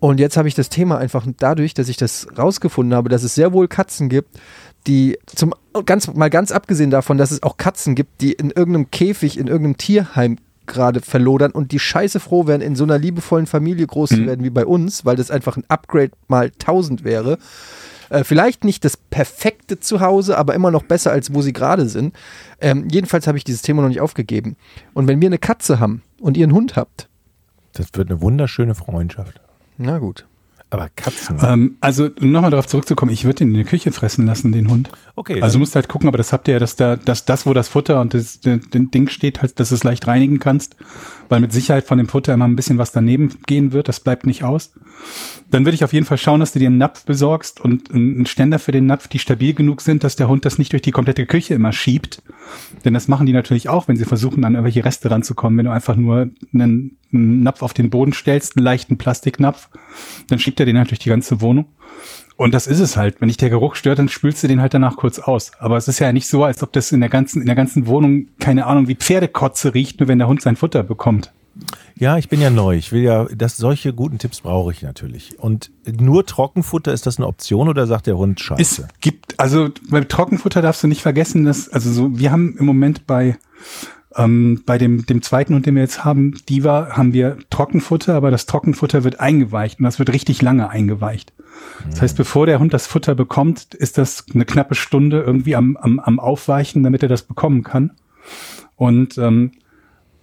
Und jetzt habe ich das Thema einfach dadurch, dass ich das rausgefunden habe, dass es sehr wohl Katzen gibt, die zum ganz mal ganz abgesehen davon, dass es auch Katzen gibt, die in irgendeinem Käfig, in irgendeinem Tierheim gerade verlodern und die scheiße froh wären, in so einer liebevollen Familie groß zu werden wie bei uns, weil das einfach ein Upgrade mal 1000 wäre. Äh, vielleicht nicht das perfekte Zuhause, aber immer noch besser, als wo sie gerade sind. Ähm, jedenfalls habe ich dieses Thema noch nicht aufgegeben. Und wenn wir eine Katze haben und ihr einen Hund habt, Das wird eine wunderschöne Freundschaft. na gut. Aber Katzen. Ähm, also um nochmal darauf zurückzukommen, ich würde den in der Küche fressen lassen, den Hund. Okay, Also musst halt gucken, aber das habt ihr ja, dass da, dass das, wo das Futter und das, das, das Ding steht, halt, dass du es leicht reinigen kannst, weil mit Sicherheit von dem Futter immer ein bisschen was daneben gehen wird, das bleibt nicht aus. Dann würde ich auf jeden Fall schauen, dass du dir einen Napf besorgst und einen Ständer für den Napf, die stabil genug sind, dass der Hund das nicht durch die komplette Küche immer schiebt. Denn das machen die natürlich auch, wenn sie versuchen, an irgendwelche Reste ranzukommen. Wenn du einfach nur einen, einen Napf auf den Boden stellst, einen leichten Plastiknapf, dann schiebt er den halt durch die ganze Wohnung. Und das ist es halt. Wenn dich der Geruch stört, dann spülst du den halt danach kurz aus. Aber es ist ja nicht so, als ob das in der ganzen, in der ganzen Wohnung, keine Ahnung, wie Pferdekotze riecht, nur wenn der Hund sein Futter bekommt. Ja, ich bin ja neu. Ich will ja, das, solche guten Tipps brauche ich natürlich. Und nur Trockenfutter, ist das eine Option oder sagt der Hund Es Scheiße? gibt, also beim Trockenfutter darfst du nicht vergessen, dass, also so, wir haben im Moment bei, ähm, bei dem, dem zweiten Hund, den wir jetzt haben, Diva, haben wir Trockenfutter, aber das Trockenfutter wird eingeweicht und das wird richtig lange eingeweicht. Das heißt, bevor der Hund das Futter bekommt, ist das eine knappe Stunde irgendwie am, am, am Aufweichen, damit er das bekommen kann. Und ähm,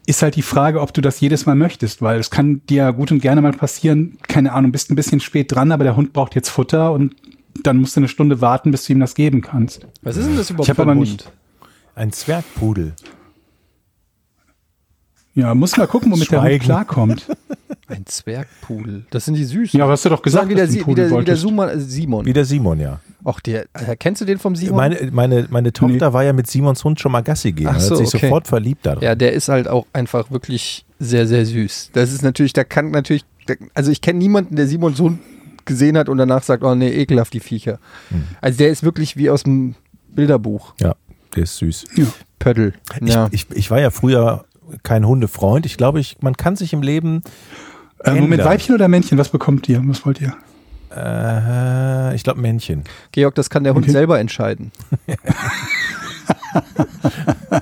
ist halt die Frage, ob du das jedes Mal möchtest, weil es kann dir ja gut und gerne mal passieren, keine Ahnung, bist ein bisschen spät dran, aber der Hund braucht jetzt Futter und dann musst du eine Stunde warten, bis du ihm das geben kannst. Was ist denn das überhaupt Ich für ein aber Hund? nicht- Ein Zwergpudel. Ja, muss mal gucken, womit der Hund Schweigen. klarkommt. Ein Zwergpudel. Das sind die süßen. Ja, aber hast du doch gesagt, wie der, dass du Si- einen wie der, wie der. Simon. äh, Simon. Wie der Simon, ja. Ach, der, äh, kennst du den vom Simon? Meine, meine, meine Tochter war ja mit Simons Hund schon mal Gassi gehen. Ach so, hat sich okay. sofort verliebt darin. ja, der ist halt auch einfach wirklich sehr, sehr süß. Das ist natürlich, da kann natürlich, der, also ich kenne niemanden, der Simons Hund gesehen hat und danach sagt, oh nee, ekelhaft die Viecher. Hm. Also der ist wirklich wie aus dem Bilderbuch. Ja, der ist süß. Pöttl. Ja. Ich, ich, ich war ja früher kein Hundefreund. Ich glaube, ich, man kann sich im Leben. Äh, Moment. Weibchen oder Männchen? Was bekommt ihr? Was wollt ihr? Äh, ich glaube Männchen. Georg, das kann der Hund Okay. selber entscheiden.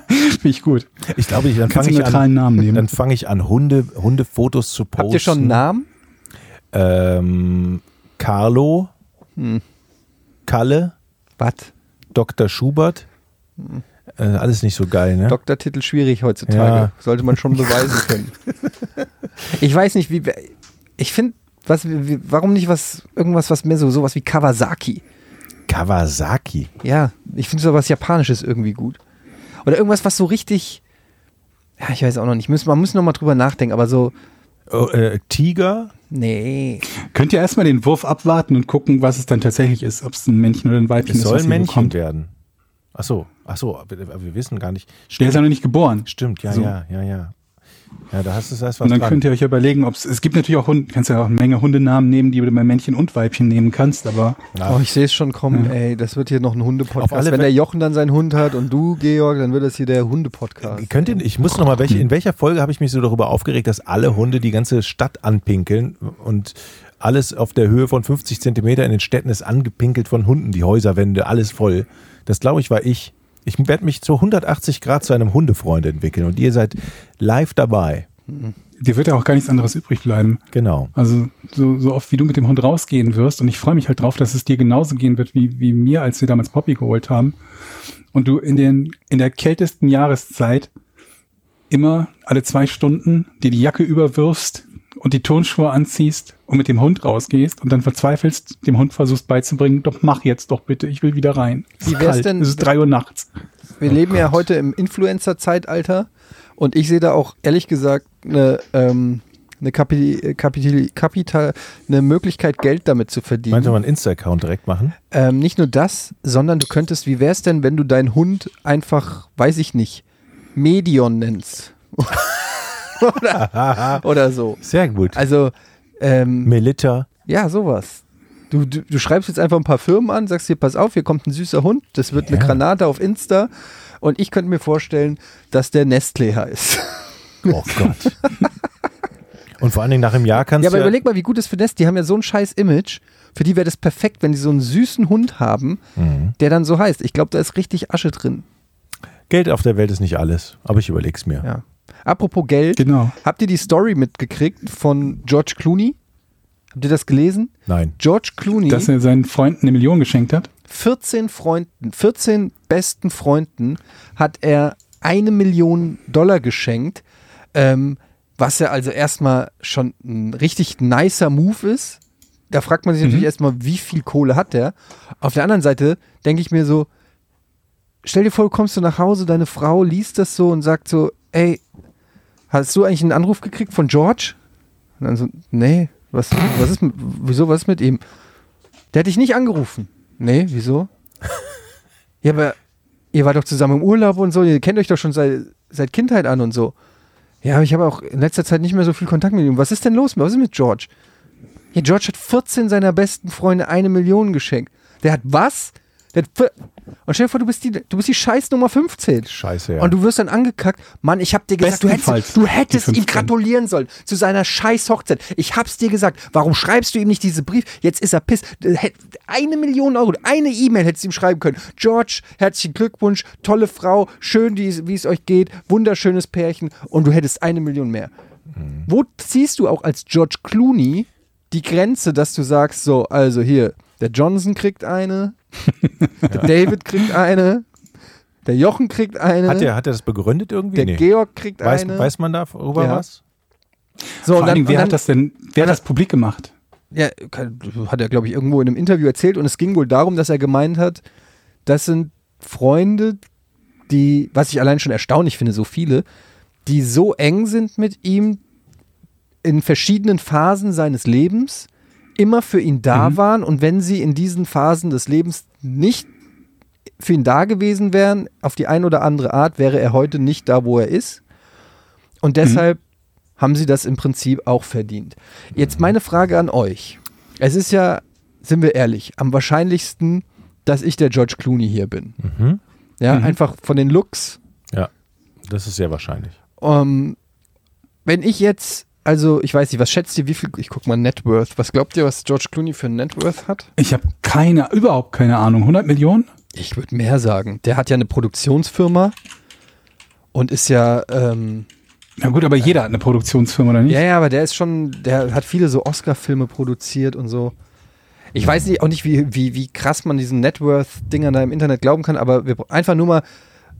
Finde ich gut. Ich glaube, ich, dann fange ich an, Namen nehmen. dann fange ich an, Hunde, Hundefotos zu posten. Habt ihr schon einen Namen? Ähm, Carlo, Hm. Kalle, Was? Dr. Schubert. Äh, alles nicht so geil, ne? Doktortitel schwierig heutzutage. Ja. Sollte man schon beweisen können. Ich weiß nicht, wie. Ich finde, was, wie, warum nicht was, irgendwas, was mehr so, sowas wie Kawasaki? Kawasaki. Ja, ich finde so was Japanisches irgendwie gut. Oder irgendwas, was so richtig. Ja, ich weiß auch noch nicht. Muss- Man muss noch mal drüber nachdenken, aber so. Oh, äh, Tiger. Nee. Könnt ihr erstmal den Wurf abwarten und gucken, was es dann tatsächlich ist, ob es ein Männchen oder ein Weibchen Es ist, soll was ein Männchen bekommt. werden. Ach so, ach so, wir wissen gar nicht. Der ist ja noch nicht geboren. Stimmt, ja, So. ja, ja, ja. Ja, da hast du das was Und dann dran. könnt ihr euch überlegen, ob es, es gibt natürlich auch Hunde, kannst ja auch eine Menge Hundenamen nehmen, die du bei Männchen und Weibchen nehmen kannst, aber Oh, ich sehe es schon kommen, ey. Das wird hier noch ein Hundepodcast. Wenn der Jochen dann seinen Hund hat und du, Georg, dann wird das hier der Hundepodcast. Könnt ihr, ich muss noch mal, welche, in welcher Folge habe ich mich so darüber aufgeregt, dass alle Hunde die ganze Stadt anpinkeln und alles auf der Höhe von 50 Zentimeter in den Städten ist angepinkelt von Hunden, die Häuserwände, alles voll. Das glaube ich war ich. Ich werde mich zu 180 Grad zu einem Hundefreund entwickeln und ihr seid live dabei. dir wird ja auch gar nichts anderes übrig bleiben. Genau. Also so, so oft wie du mit dem Hund rausgehen wirst und ich freue mich halt drauf, dass es dir genauso gehen wird wie, wie mir, als wir damals Poppy geholt haben und du in, den, in der kältesten Jahreszeit immer alle zwei Stunden dir die Jacke überwirfst und die Turnschuhe anziehst und mit dem Hund rausgehst und dann verzweifelst, dem Hund versuchst beizubringen, doch mach jetzt doch bitte, ich will wieder rein. Es Wie ist wär's kalt, denn- Es ist drei Uhr nachts. Wir leben ja heute im Influencer-Zeitalter und ich sehe da auch ehrlich gesagt eine, ähm, eine, Kapi Kapital, Kapital, eine Möglichkeit, Geld damit zu verdienen. Meint ihr mal einen Insta-Account direkt machen? Ähm, nicht nur das, sondern du könntest, wie wär's denn, wenn du deinen Hund einfach, weiß ich nicht, Medion nennst? oder, oder so. Sehr gut. Also, ähm, Melita. ja, sowas. Du, du, du schreibst jetzt einfach ein paar Firmen an, sagst hier, pass auf, hier kommt ein süßer Hund, das wird eine Ja. Granate auf Insta und ich könnte mir vorstellen, dass der Nestlé heißt. Oh Gott. Und vor allen Dingen nach einem Jahr kannst Ja, du aber überleg mal, wie gut das für Nestlé, die haben ja so ein scheiß Image, für die wäre das perfekt, wenn die so einen süßen Hund haben, Mhm. der dann so heißt. Ich glaube, da ist richtig Asche drin. Geld auf der Welt ist nicht alles, aber ich überleg's mir. Ja. Apropos Geld, Genau. habt ihr die Story mitgekriegt von George Clooney? Habt ihr das gelesen? Nein. George Clooney, Dass er seinen Freunden eine Million geschenkt hat. 14 Freunden, 14 besten Freunden hat er eine Million Dollar geschenkt, ähm, was ja also erstmal schon ein richtig nicer Move ist. Da fragt man sich natürlich erstmal, wie viel Kohle hat der? Auf der anderen Seite denke ich mir so, stell dir vor, kommst du nach Hause, deine Frau liest das so und sagt so, ey, hast du eigentlich einen Anruf gekriegt von George? Und dann so, nee, was, was ist mit, wieso, was ist mit ihm? Der hat dich nicht angerufen. Nee, wieso? ja, aber ihr wart doch zusammen im Urlaub und so, ihr kennt euch doch schon seit, seit Kindheit an und so. Ja, aber ich habe auch in letzter Zeit nicht mehr so viel Kontakt mit ihm. Was ist denn los? Was ist mit George? Ja, George hat 14 seiner besten Freunde eine Million geschenkt. Der hat was? Und stell dir vor, du bist die, du bist die Scheiß Nummer 15. Scheiße, ja. Und du wirst dann angekackt. Mann, ich hab dir gesagt, du hättest, du hättest ihm 15. gratulieren sollen zu seiner scheiß Hochzeit. Ich hab's dir gesagt. Warum schreibst du ihm nicht diese Brief? Jetzt ist er piss. Hätt- Eine Million Euro, eine E-Mail hättest du ihm schreiben können. George, herzlichen Glückwunsch, tolle Frau, schön, wie es euch geht, wunderschönes Pärchen und du hättest eine Million mehr. Wo ziehst du auch als George Clooney die Grenze, dass du sagst, so, also hier, der Johnson kriegt eine, der David kriegt eine, der Jochen kriegt eine, hat, er, hat er das begründet irgendwie? der Nee. Georg kriegt Weiß, eine. weiß man darüber Ja. was? so, Vor und allen dann, Dingen, wer und dann, hat das denn, wer hat das publik gemacht? Ja, hat er, glaube ich, irgendwo in einem Interview erzählt und es ging wohl darum, dass er gemeint hat, das sind Freunde, die, was ich allein schon erstaunlich finde, so viele, die so eng sind mit ihm in verschiedenen Phasen seines Lebens, immer für ihn da waren und wenn sie in diesen Phasen des Lebens nicht für ihn da gewesen wären, auf die eine oder andere Art, wäre er heute nicht da, wo er ist. Und deshalb haben sie das im Prinzip auch verdient. Jetzt meine Frage an euch. Es ist ja, sind wir ehrlich, am wahrscheinlichsten, dass ich der George Clooney hier bin. Mhm. Ja, Mhm. einfach von den Looks. Ja, das ist sehr wahrscheinlich. Ähm, wenn ich jetzt, also ich weiß nicht, was schätzt ihr, wie viel, ich guck mal Net Worth, was glaubt ihr, was George Clooney für ein Net Worth hat? Ich habe keine, überhaupt keine Ahnung. 100 Millionen? Ich würde mehr sagen. Der hat ja eine Produktionsfirma und ist ja, ähm, Na gut, aber jeder hat eine Produktionsfirma, oder nicht? ja, ja, aber der ist schon, der hat viele so Oscar-Filme produziert und so. Ich weiß nicht, auch nicht, wie, wie, wie krass man diesen Networth-Dingern da im Internet glauben kann, aber wir, einfach nur mal,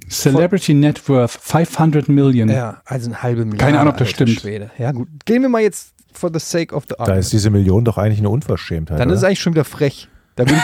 Celebrity Net Worth 500 Million. ja, also eine halbe Milliarde. Keine Ahnung, ob das stimmt. Schwede. Ja, gut. Gehen wir mal jetzt for the sake of the Da argument. ist diese Million doch eigentlich eine Unverschämtheit. Dann ist es oder? eigentlich schon wieder frech. Da würde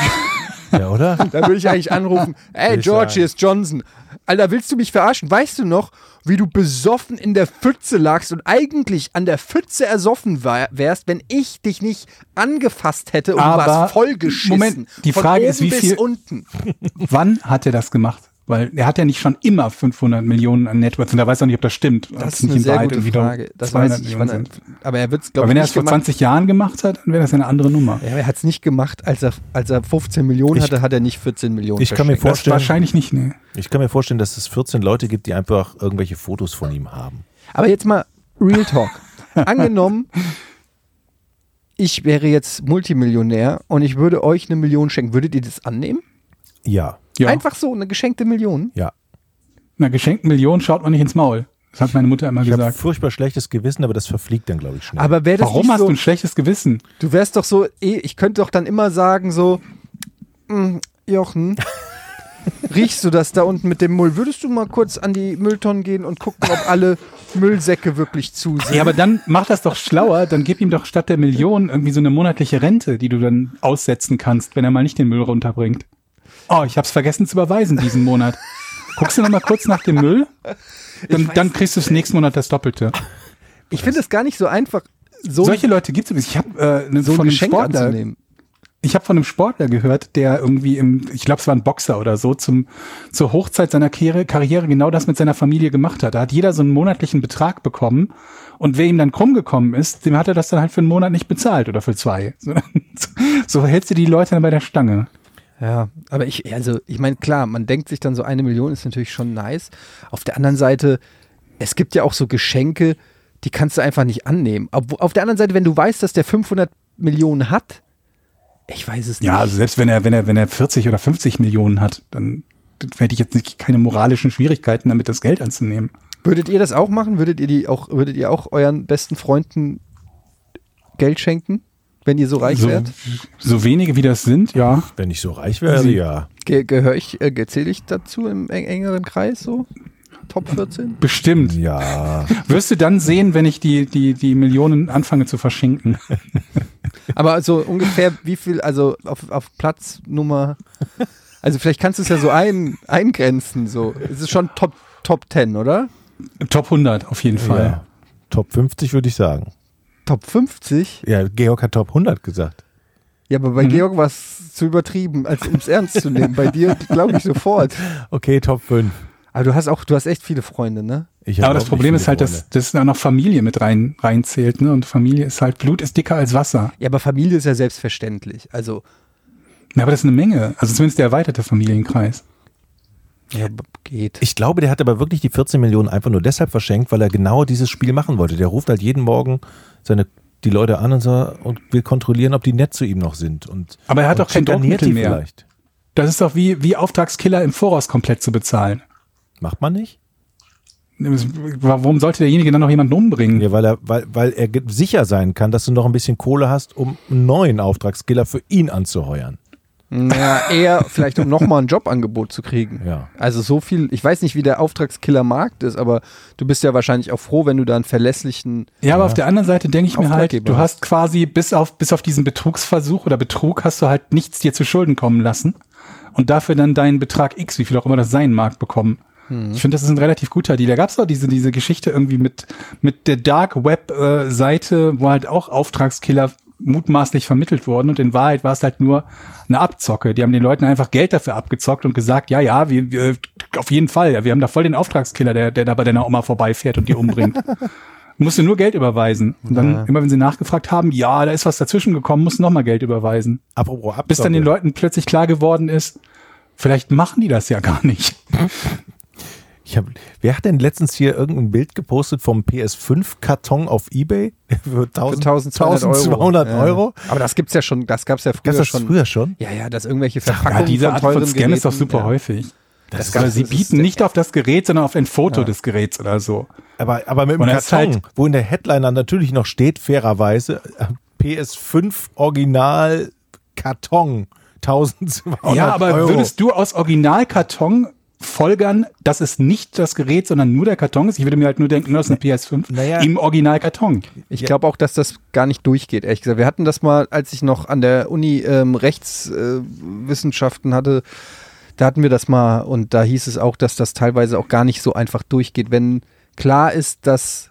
ich, ja, oder? da würd ich eigentlich anrufen, ey, George, hier ist Johnson. Alter, willst du mich verarschen? Weißt du noch, wie du besoffen in der Pfütze lagst und eigentlich an der Pfütze ersoffen war, wärst, wenn ich dich nicht angefasst hätte und du Aber, warst vollgeschissen. Moment, die Von Frage oben ist, wie bis viel- unten. Wann hat er das gemacht? Weil er hat ja nicht schon immer 500 Millionen an Networks und er weiß auch nicht, ob das stimmt. Das ist nicht eine in sehr Wahrheit gute Frage. Das 200 weiß ich. Millionen Wann er, aber er wird es, Aber glaube wenn ich, er nicht es vor gemacht. 20 Jahren gemacht hat, dann wäre das eine andere Nummer. Ja, er hat es nicht gemacht, als er, als er 15 Millionen Ich- hatte, hat er nicht 14 Millionen Ich kann mir vorstellen, wahrscheinlich nicht, ne. ich kann mir vorstellen, dass es 14 Leute gibt, die einfach irgendwelche Fotos von ihm haben. Aber jetzt mal Real Talk. Angenommen, ich wäre jetzt Multimillionär und ich würde euch eine Million schenken. Würdet ihr das annehmen? Ja, Ja. Einfach so, eine geschenkte Million? ja. Einer geschenkten Million schaut man nicht ins Maul. Das hat meine Mutter immer Ich habe gesagt. furchtbar schlechtes Gewissen, aber das verfliegt dann, glaube ich, schnell. Aber wäre das Warum nicht hast so, du ein schlechtes Gewissen? du wärst doch so, eh, ich könnte doch dann immer sagen so, "Mm, Jochen, riechst du das da unten mit dem Müll? Würdest du mal kurz an die Mülltonnen gehen und gucken, ob alle Müllsäcke wirklich zu sind? Ja, aber dann mach das doch schlauer. Dann gib ihm doch statt der Million irgendwie so eine monatliche Rente, die du dann aussetzen kannst, wenn er mal nicht den Müll runterbringt. Oh, ich hab's vergessen zu überweisen diesen Monat. Guckst du noch mal kurz nach dem Müll? Dann, dann kriegst du es nächsten Monat das Doppelte. ich finde es gar nicht so einfach, so, Solche Leute gibt's übrigens. Ich habe äh, ne- so ein von einem Geschenk Sportler, anzunehmen. ich habe von einem Sportler gehört, der irgendwie im, ich glaube, es war ein Boxer oder so, zum zur Hochzeit seiner Karriere, Karriere genau das mit seiner Familie gemacht hat. Da hat jeder so einen monatlichen Betrag bekommen und wer ihm dann krumm gekommen ist, dem hat er das dann halt für einen Monat nicht bezahlt oder für zwei. So, so hältst du die Leute dann bei der Stange. Ja, aber ich, also ich meine, klar, man denkt sich dann so eine Million ist natürlich schon nice. Auf der anderen Seite, es gibt ja auch so Geschenke, die kannst du einfach nicht annehmen. Auf, auf der anderen Seite, wenn du weißt, dass der 500 Millionen hat, ich weiß es nicht. Ja, also selbst wenn er, wenn er, wenn er 40 oder 50 Millionen hat, dann hätte ich jetzt nicht keine moralischen Schwierigkeiten, damit das Geld anzunehmen. Würdet ihr das auch machen? Würdet ihr die auch, würdet ihr auch euren besten Freunden Geld schenken, wenn ihr so reich so, wärt? so wenige wie das sind, ja. Wenn ich so reich wäre, Sie- ja. Ge gehöre ich, äh, zähle ich dazu im eng engeren Kreis so? Top 14? Bestimmt. Ja. Wirst du dann sehen, wenn ich die, die, die Millionen anfange zu verschenken. Aber so ungefähr wie viel, also auf, auf Platz Nummer, also vielleicht kannst du es ja so ein, eingrenzen, so. Es ist schon Top, Top 10, oder? Top 100 auf jeden Fall. ja. Top 50 würde ich sagen. Top 50? Ja, Georg hat Top 100 gesagt. Ja, aber bei Georg war es zu übertrieben, als um es ernst zu nehmen. Bei dir glaube ich sofort. Okay, Top 5. Aber du hast auch, du hast echt viele Freunde, ne? Ich Aber das Problem ist halt, dass, dass da noch Familie mit rein, reinzählt, ne? Und Familie ist halt, Blut ist dicker als Wasser. Ja, aber Familie ist ja selbstverständlich. Also, Ja, aber das ist eine Menge. Also zumindest der erweiterte Familienkreis. Ja, geht. Ich glaube, der hat aber wirklich die 14 Millionen einfach nur deshalb verschenkt, weil er genau dieses Spiel machen wollte. Der ruft halt jeden Morgen seine die Leute an und, so, und will kontrollieren, ob die nett zu ihm noch sind. Und, Aber er hat doch kein Druckmittel mehr. Vielleicht. Das ist doch wie, wie Auftragskiller im Voraus komplett zu bezahlen. Macht man nicht? Warum sollte derjenige dann noch jemanden umbringen? Ja, weil er, weil, weil er sicher sein kann, dass du noch ein bisschen Kohle hast, um einen neuen Auftragskiller für ihn anzuheuern. Ja, eher vielleicht, um nochmal ein Jobangebot zu kriegen. Ja. Also so viel, ich weiß nicht, wie der Auftragskiller-Markt ist, aber du bist ja wahrscheinlich auch froh, wenn du da einen verlässlichen. Ja, aber auf der anderen Seite denke ich mir halt, du hast quasi bis auf, bis auf diesen Betrugsversuch oder Betrug hast du halt nichts dir zu Schulden kommen lassen und dafür dann deinen Betrag X, wie viel auch immer das sein mag, bekommen. Ich finde, das ist ein relativ guter Deal. Da gab es auch diese, diese Geschichte irgendwie mit, mit der Dark Web äh, Seite, wo halt auch Auftragskiller mutmaßlich vermittelt wurden und in Wahrheit war es halt nur eine Abzocke. Die haben den Leuten einfach Geld dafür abgezockt und gesagt, ja, ja, wir, wir auf jeden Fall, ja, wir haben da voll den Auftragskiller, der, der da bei deiner Oma vorbeifährt und die umbringt. Musst du nur Geld überweisen. Und dann, immer wenn sie nachgefragt haben, ja, da ist was dazwischen gekommen, musst du nochmal Geld überweisen. Apropos Abzocke. Bis dann den Leuten plötzlich klar geworden ist, vielleicht machen die das ja gar nicht. Ich hab, wer hat denn letztens hier irgendein Bild gepostet vom PS5-Karton auf Ebay für, 1000, Für 1200 Euro. 1200 Ja. Euro? Aber das gibt's ja schon, das gab's ja früher das schon. früher schon? Ja, ja, dass irgendwelche Ja, Verpackungen diese von Art von Scam ist doch Geräten, super ja. häufig. Das sie das ist bieten nicht auf das Gerät, sondern auf ein Foto des Geräts oder so. Aber, aber mit dem Karton, halt- wo in der Headline dann natürlich noch steht, fairerweise, äh, PS5 Original Karton, 1200 ja, aber Euro. würdest du aus Originalkarton folgern, dass es nicht das Gerät, sondern nur der Karton ist? Ich würde mir halt nur denken, das ist eine PS5 Naja. im Originalkarton. Ich glaube auch, dass das gar nicht durchgeht, ehrlich gesagt. Wir hatten das mal, als ich noch an der Uni ähm, Rechtswissenschaften äh, hatte, da hatten wir das mal und da hieß es auch, dass das teilweise auch gar nicht so einfach durchgeht, wenn klar ist, dass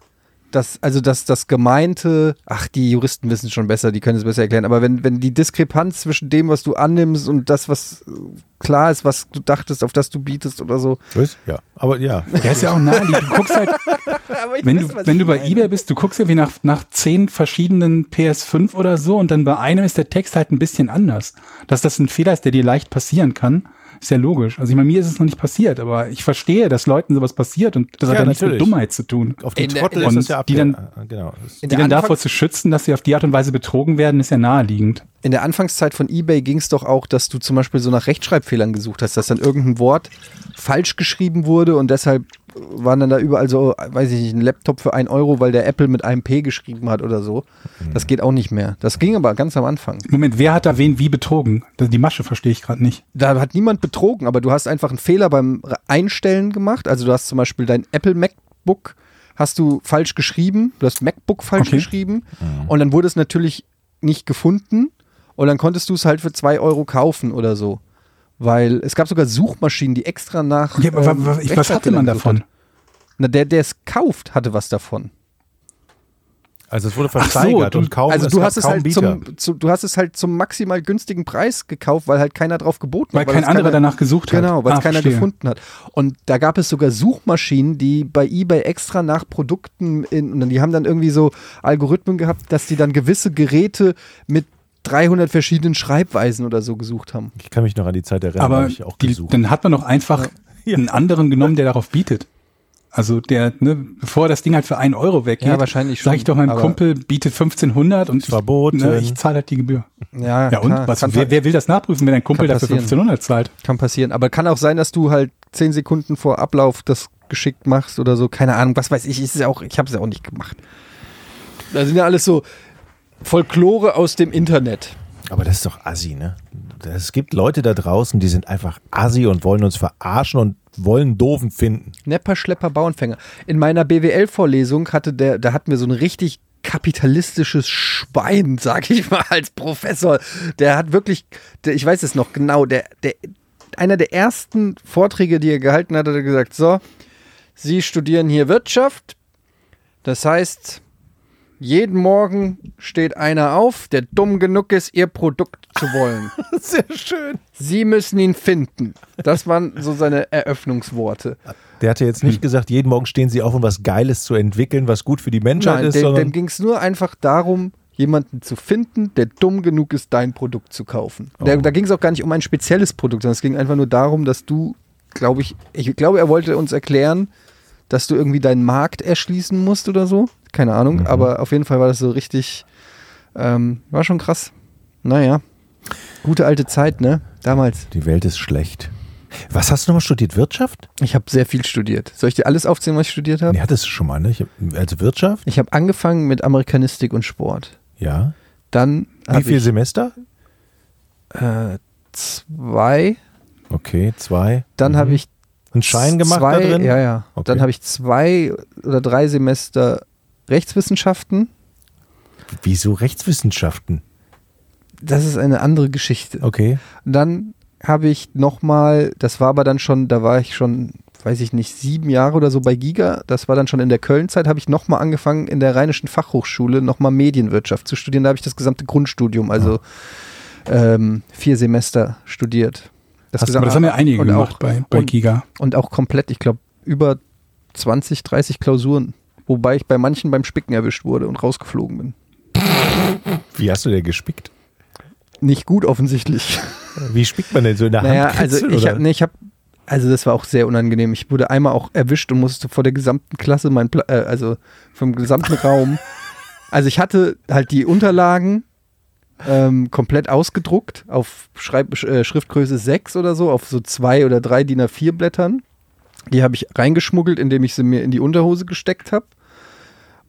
das, also dass das gemeinte, ach, die Juristen wissen es schon besser, die können es besser erklären, aber wenn, wenn die Diskrepanz zwischen dem, was du annimmst und das, was äh, klar ist, was du dachtest, auf das du bietest oder so. Was? Ja, aber ja. Der ist ja auch naheliegend. Du guckst halt, wenn weiß, du, wenn du bei meine. eBay bist, du guckst irgendwie nach, nach zehn verschiedenen PS5 oder so und dann bei einem ist der Text halt ein bisschen anders. Dass das ein Fehler ist, der dir leicht passieren kann, ist ja logisch. Also ich meine, mir ist es noch nicht passiert, aber ich verstehe, dass Leuten sowas passiert und das Ja, hat ja nichts mit. Dummheit zu tun. Auf die Trottel ist das ja die dann- genau. Die dann davor zu schützen, dass sie auf die Art und Weise betrogen werden, ist ja naheliegend. in der Anfangszeit von eBay ging es doch auch, dass du zum Beispiel so nach Rechtschreibfehlern gesucht hast, dass dann irgendein Wort falsch geschrieben wurde und deshalb waren dann da überall so, weiß ich nicht, ein Laptop für ein Euro, weil der Apple mit einem P geschrieben hat oder so. Das geht auch nicht mehr. Das ging aber ganz am Anfang. Moment, wer hat da wen wie betrogen? Die Masche verstehe ich gerade nicht. Da hat niemand betrogen, aber du hast einfach einen Fehler beim Einstellen gemacht. Also du hast zum Beispiel dein Apple MacBook hast du falsch geschrieben, du hast MacBook falsch Okay. geschrieben und dann wurde es natürlich nicht gefunden und dann konntest du es halt für zwei Euro kaufen oder so. Weil es gab sogar Suchmaschinen, die extra nach. Ja, aber ähm, wa- wa- ich- was hatte man davon? hat. Na, der, der es kauft, hatte was davon. Also es wurde Ach so, versteigert du- und kaum also es du hast es halt zum, zu, du hast es halt zum maximal günstigen Preis gekauft, weil halt keiner drauf geboten Weil hat. kein es anderer danach gesucht hat. Genau, weil es Ah, keiner verstehe. gefunden hat. Und da gab es sogar Suchmaschinen, die bei eBay extra nach Produkten in, und die haben dann irgendwie so Algorithmen gehabt, dass die dann gewisse Geräte mit 300 verschiedenen Schreibweisen oder so gesucht haben. Ich kann mich noch an die Zeit erinnern, Aber habe ich auch die, gesucht. dann hat man doch einfach Ja. einen anderen genommen, der darauf bietet. Also der, ne, bevor das Ding halt für einen Euro weggeht, Ja, wahrscheinlich sage schon, ich doch meinem Kumpel, biete 1500 und Verboten. Ne, ich zahle halt die Gebühr. Ja, Ja und? klar, Was, wer, wer will das nachprüfen, wenn dein Kumpel dafür passieren. 1500 zahlt? kann passieren. Aber kann auch sein, dass du halt 10 Sekunden vor Ablauf das geschickt machst oder so. Keine Ahnung, was weiß ich. Ist ja auch, ich habe es ja auch nicht gemacht. Da sind ja alles so Folklore aus dem Internet. Aber das ist doch assi, ne? Es gibt Leute da draußen, die sind einfach assi und wollen uns verarschen und wollen doofen finden. Nepper, Schlepper, Bauernfänger. In meiner BWL-Vorlesung hatte der, da hatten wir so ein richtig kapitalistisches Schwein, sag ich mal, als Professor. Der hat wirklich, der, ich weiß es noch genau, der, der, einer der ersten Vorträge, die er gehalten hat, hat er gesagt, so, Sie studieren hier Wirtschaft. Das heißt, jeden Morgen steht einer auf, der dumm genug ist, ihr Produkt zu wollen. Sehr schön. Sie müssen ihn finden. Das waren so seine Eröffnungsworte. Der hatte jetzt nicht gesagt, jeden Morgen stehen sie auf, um was Geiles zu entwickeln, was gut für die Menschheit Nein, ist, dem, sondern dem ging es nur einfach darum, jemanden zu finden, der dumm genug ist, dein Produkt zu kaufen. Der, Oh. Da ging es auch gar nicht um ein spezielles Produkt, sondern es ging einfach nur darum, dass du, glaube ich, ich glaube, er wollte uns erklären, dass du irgendwie deinen Markt erschließen musst oder so. Keine Ahnung, Mhm. aber auf jeden Fall war das so richtig, ähm, war schon krass. Naja, gute alte Zeit, ne? Damals. die Welt ist schlecht. Was hast du nochmal studiert? Wirtschaft? Ich habe sehr viel studiert. Soll ich dir alles aufzählen, was ich studiert habe? Nee, hattest du schon mal, ne? Ich hab, also Wirtschaft? Ich habe angefangen mit Amerikanistik und Sport. Ja. Dann Wie viele Semester? Äh, zwei. Okay, zwei. Dann Mhm. habe ich einen Schein gemacht zwei, da drin? Ja, ja. Okay. Dann habe ich zwei oder drei Semester Rechtswissenschaften. Wieso Rechtswissenschaften? Das ist eine andere Geschichte. Okay. Dann habe ich nochmal, das war aber dann schon, da war ich schon, weiß ich nicht, sieben Jahre oder so bei Giga. Das war dann schon in der Köln-Zeit, habe ich nochmal angefangen, in der Rheinischen Fachhochschule nochmal Medienwirtschaft zu studieren. Da habe ich das gesamte Grundstudium, also ähm, vier Semester studiert. Das Aber das haben ja einige und gemacht auch, bei, bei und, Giga. und auch komplett, ich glaube, über 20, 30 Klausuren. Wobei ich bei manchen beim Spicken erwischt wurde und rausgeflogen bin. Wie hast du denn gespickt? Nicht gut offensichtlich. Wie spickt man denn so in der Naja, Hand? also ich habe, nee, ich habe, Also das war auch sehr unangenehm. Ich wurde einmal auch erwischt und musste vor der gesamten Klasse, mein Pla äh, also vom gesamten Raum. Also ich hatte halt die Unterlagen ähm, komplett ausgedruckt auf Schreib äh, Schriftgröße 6 oder so, auf so zwei oder drei DIN A4 Blättern. Die habe ich reingeschmuggelt, indem ich sie mir in die Unterhose gesteckt habe.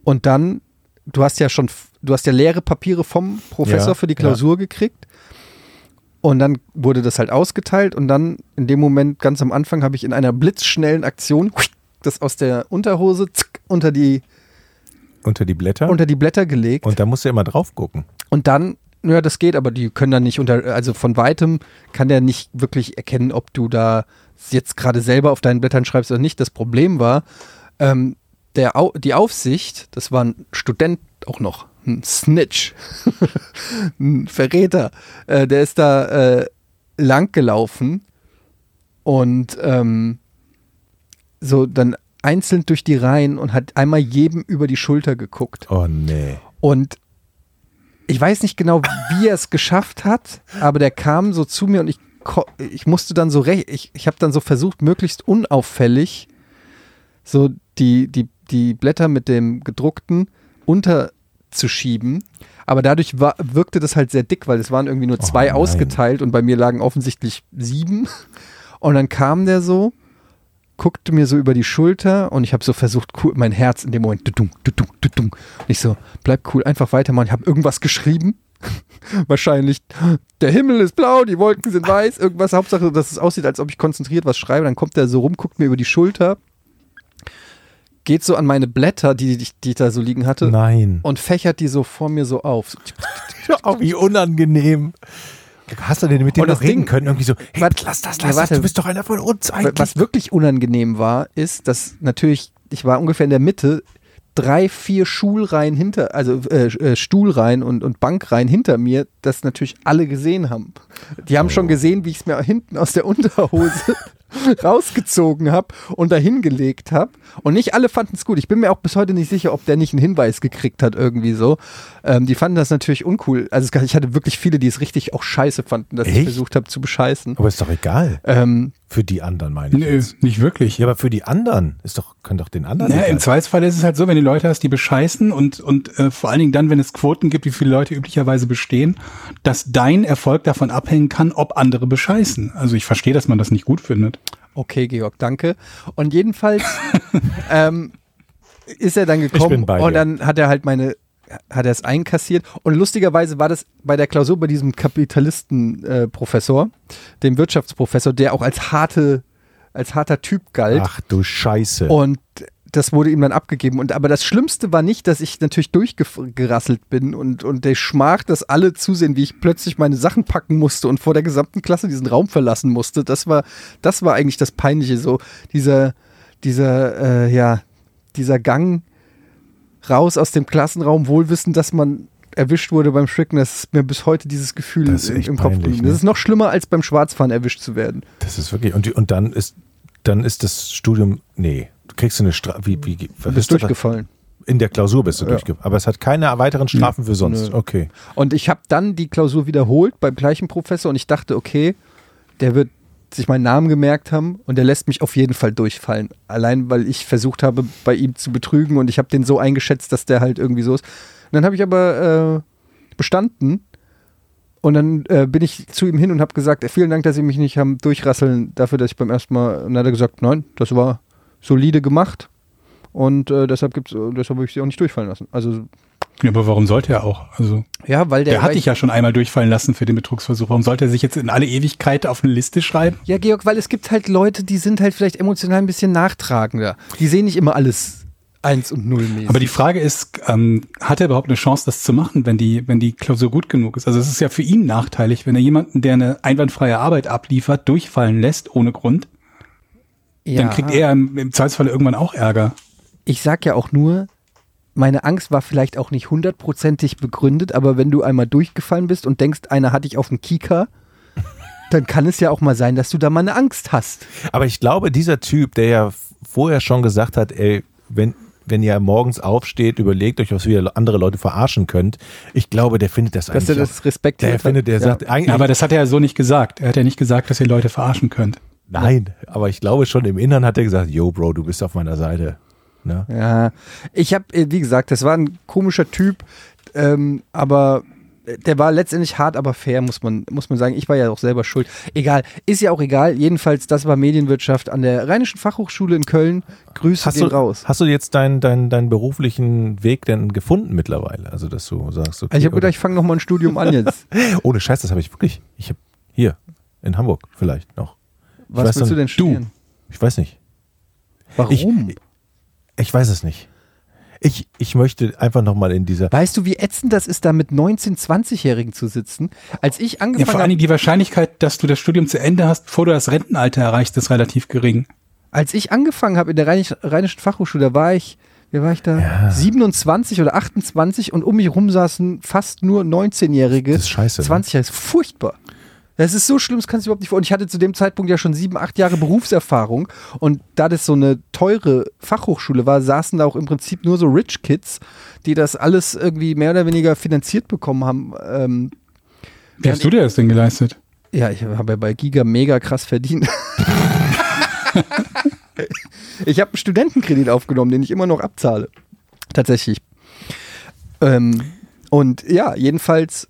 Und dann, du hast ja schon, du hast ja leere Papiere vom Professor Ja, für die Klausur gekriegt. Und dann wurde das halt ausgeteilt und dann in dem Moment ganz am Anfang habe ich in einer blitzschnellen Aktion das aus der Unterhose zick, unter die Unter die Blätter. unter die Blätter gelegt und da musst du immer drauf gucken. und dann ja, das geht, aber die können dann nicht unter, also von weitem kann der nicht wirklich erkennen, ob du da jetzt gerade selber auf deinen Blättern schreibst oder nicht. Das Problem war, ähm, der Au die Aufsicht, das war ein Student auch noch, ein Snitch, ein Verräter, äh, der ist da äh, lang gelaufen und ähm, so dann einzeln durch die Reihen und hat einmal jedem über die Schulter geguckt. Oh nee. Und ich weiß nicht genau, wie er es geschafft hat, aber der kam so zu mir und ich, ich musste dann so recht, ich, ich habe dann so versucht, möglichst unauffällig so die, die, die Blätter mit dem gedruckten unterzuschieben. Aber dadurch war, wirkte das halt sehr dick, weil es waren irgendwie nur zwei nein. ausgeteilt und bei mir lagen offensichtlich sieben. Und dann kam der so, guckte mir so über die Schulter und ich habe so versucht, cool, mein Herz in dem Moment, dudum, dudum, dudum. Und ich so, bleib cool, einfach weitermachen. Ich habe irgendwas geschrieben. Wahrscheinlich, der Himmel ist blau, die Wolken sind weiß, irgendwas. Hauptsache, dass es aussieht, als ob ich konzentriert was schreibe. Dann kommt der so rum, guckt mir über die Schulter, geht so an meine Blätter, die, die, die ich da so liegen hatte, Nein. und fächert die so vor mir so auf. So, Oh, wie unangenehm. Hast du denn mit dem das noch reden Ding- können? Irgendwie so, hey, Warte, lass das, ja, lass das, warte. du bist doch einer von uns eigentlich. Was wirklich unangenehm war, ist, dass natürlich, ich war ungefähr in der Mitte, drei, vier Schulreihen hinter, also äh, äh, Stuhlreihen und, und Bankreihen hinter mir, das natürlich alle gesehen haben. Die haben schon gesehen, wie ich es mir hinten aus der Unterhose rausgezogen habe und dahin gelegt habe. Und nicht alle fanden es gut. Ich bin mir auch bis heute nicht sicher, ob der nicht einen Hinweis gekriegt hat, irgendwie so. Ähm, die fanden das natürlich uncool. Also ich hatte wirklich viele, die es richtig auch scheiße fanden, dass ich Echt? versucht habe zu bescheißen. Aber ist doch egal. Ähm, Für die anderen meine ich. Nö, jetzt. nicht wirklich. Ja, aber für die anderen ist doch, kann doch den anderen. Ja, Im Zweifelsfall ist es halt so, wenn du Leute hast, die bescheißen und, und äh, vor allen Dingen dann, wenn es Quoten gibt, wie viele Leute üblicherweise bestehen, dass dein Erfolg davon abhängen kann, ob andere bescheißen. Also ich verstehe, dass man das nicht gut findet. Okay, Georg, danke. Und jedenfalls ähm, ist er dann Ich gekommen bin bei dir. und dann hat er halt meine, hat er es einkassiert. Und lustigerweise war das bei der Klausur bei diesem Kapitalisten-Professor, dem Wirtschaftsprofessor, der auch als harte, als harter Typ galt. Ach du Scheiße. Und das wurde ihm dann abgegeben. Und aber das Schlimmste war nicht, dass ich natürlich durchgerasselt bin und, und der Schmach, dass alle zusehen, wie ich plötzlich meine Sachen packen musste und vor der gesamten Klasse diesen Raum verlassen musste. Das war, das war eigentlich das Peinliche. So dieser, dieser, äh, ja, dieser Gang raus aus dem Klassenraum, wohlwissend, dass man erwischt wurde beim Schrecken, das ist mir bis heute dieses Gefühl im, im Kopf peinlich, geblieben. ne? Das ist noch schlimmer, als beim Schwarzfahren erwischt zu werden. Das ist wirklich. Und, und dann ist, dann ist das Studium. Nee, du kriegst eine Strafe. Wie, wie, Du bist durchgefallen. In der Klausur bist du Ja. durchgefallen. Aber es hat keine weiteren Strafen für sonst. Nö. Okay. Und ich habe dann die Klausur wiederholt beim gleichen Professor und ich dachte, okay, der wird sich meinen Namen gemerkt haben und der lässt mich auf jeden Fall durchfallen. Allein weil ich versucht habe, bei ihm zu betrügen und ich habe den so eingeschätzt, dass der halt irgendwie so ist. Und dann habe ich aber äh, bestanden und dann äh, bin ich zu ihm hin und habe gesagt, vielen Dank, dass Sie mich nicht haben durchrasseln dafür, dass ich beim ersten Mal, und dann hat er gesagt, nein, das war solide gemacht und äh, deshalb deshalb habe ich sie auch nicht durchfallen lassen. Also Ja, aber warum sollte er auch? Also ja, weil der, der, hat dich ja schon einmal durchfallen lassen für den Betrugsversuch. Warum sollte er sich jetzt in alle Ewigkeit auf eine Liste schreiben? Ja, Georg, weil es gibt halt Leute, die sind halt vielleicht emotional ein bisschen nachtragender. Die sehen nicht immer alles eins und null mäßig. Aber die Frage ist, ähm, hat er überhaupt eine Chance, das zu machen, wenn die, wenn die Klausur gut genug ist? Also es ist ja für ihn nachteilig, wenn er jemanden, der eine einwandfreie Arbeit abliefert, durchfallen lässt ohne Grund, ja, dann kriegt er im, im Zweifelsfall irgendwann auch Ärger. Ich sag ja auch nur, meine Angst war vielleicht auch nicht hundertprozentig begründet, aber wenn du einmal durchgefallen bist und denkst, einer hat dich auf dem Kieker, dann kann es ja auch mal sein, dass du da mal eine Angst hast. Aber ich glaube, dieser Typ, der ja vorher schon gesagt hat, ey, wenn, wenn ihr morgens aufsteht, überlegt euch, was ihr andere Leute verarschen könnt. Ich glaube, der findet das Dass eigentlich. er das auch- Respekt der findet, der Ja. sagt eigentlich. Aber das hat er ja so nicht gesagt. Er hat ja nicht gesagt, dass ihr Leute verarschen könnt. Nein, aber ich glaube schon im Innern hat er gesagt, yo Bro, du bist auf meiner Seite. Ne? Ja, ich habe, wie gesagt, das war ein komischer Typ, ähm, aber der war letztendlich hart, aber fair, muss man, muss man sagen. Ich war ja auch selber schuld. Egal, ist ja auch egal. Jedenfalls, das war Medienwirtschaft an der Rheinischen Fachhochschule in Köln. Grüße Hast du, raus. hast du jetzt deinen deinen deinen beruflichen Weg denn gefunden mittlerweile? Also, dass du sagst, okay, Also ich habe gedacht, ich fange nochmal ein Studium an jetzt. ohne Scheiß, das habe ich wirklich. Ich habe hier in Hamburg vielleicht noch. Was willst du noch- denn studieren? Ich weiß nicht. Warum? Ich, ich weiß es nicht. Ich, ich möchte einfach nochmal in dieser. weißt du, wie ätzend das ist, da mit 19-, 20-Jährigen zu sitzen? Als ich Ja, angefangen vor allen habe, Dingen die Wahrscheinlichkeit, dass du das Studium zu Ende hast, bevor du das Rentenalter erreichst, ist relativ gering. als ich angefangen habe in der Rheinisch, Rheinischen Fachhochschule, da war ich, wie war ich da? 27 oder 28 und um mich rum saßen fast nur 19-Jährige. Das ist scheiße, ne? 20 Jahre, ist furchtbar. Das ist so schlimm, das kannst du überhaupt nicht vor. Und ich hatte zu dem Zeitpunkt ja schon sieben, acht Jahre Berufserfahrung. Und da das so eine teure Fachhochschule war, saßen da auch im Prinzip nur so Rich Kids, die das alles irgendwie mehr oder weniger finanziert bekommen haben. Ähm, Wie hast du dir das denn geleistet? ja, ich habe ja bei Giga mega krass verdient. ich habe einen Studentenkredit aufgenommen, den ich immer noch abzahle. Tatsächlich. Ähm, und ja, jedenfalls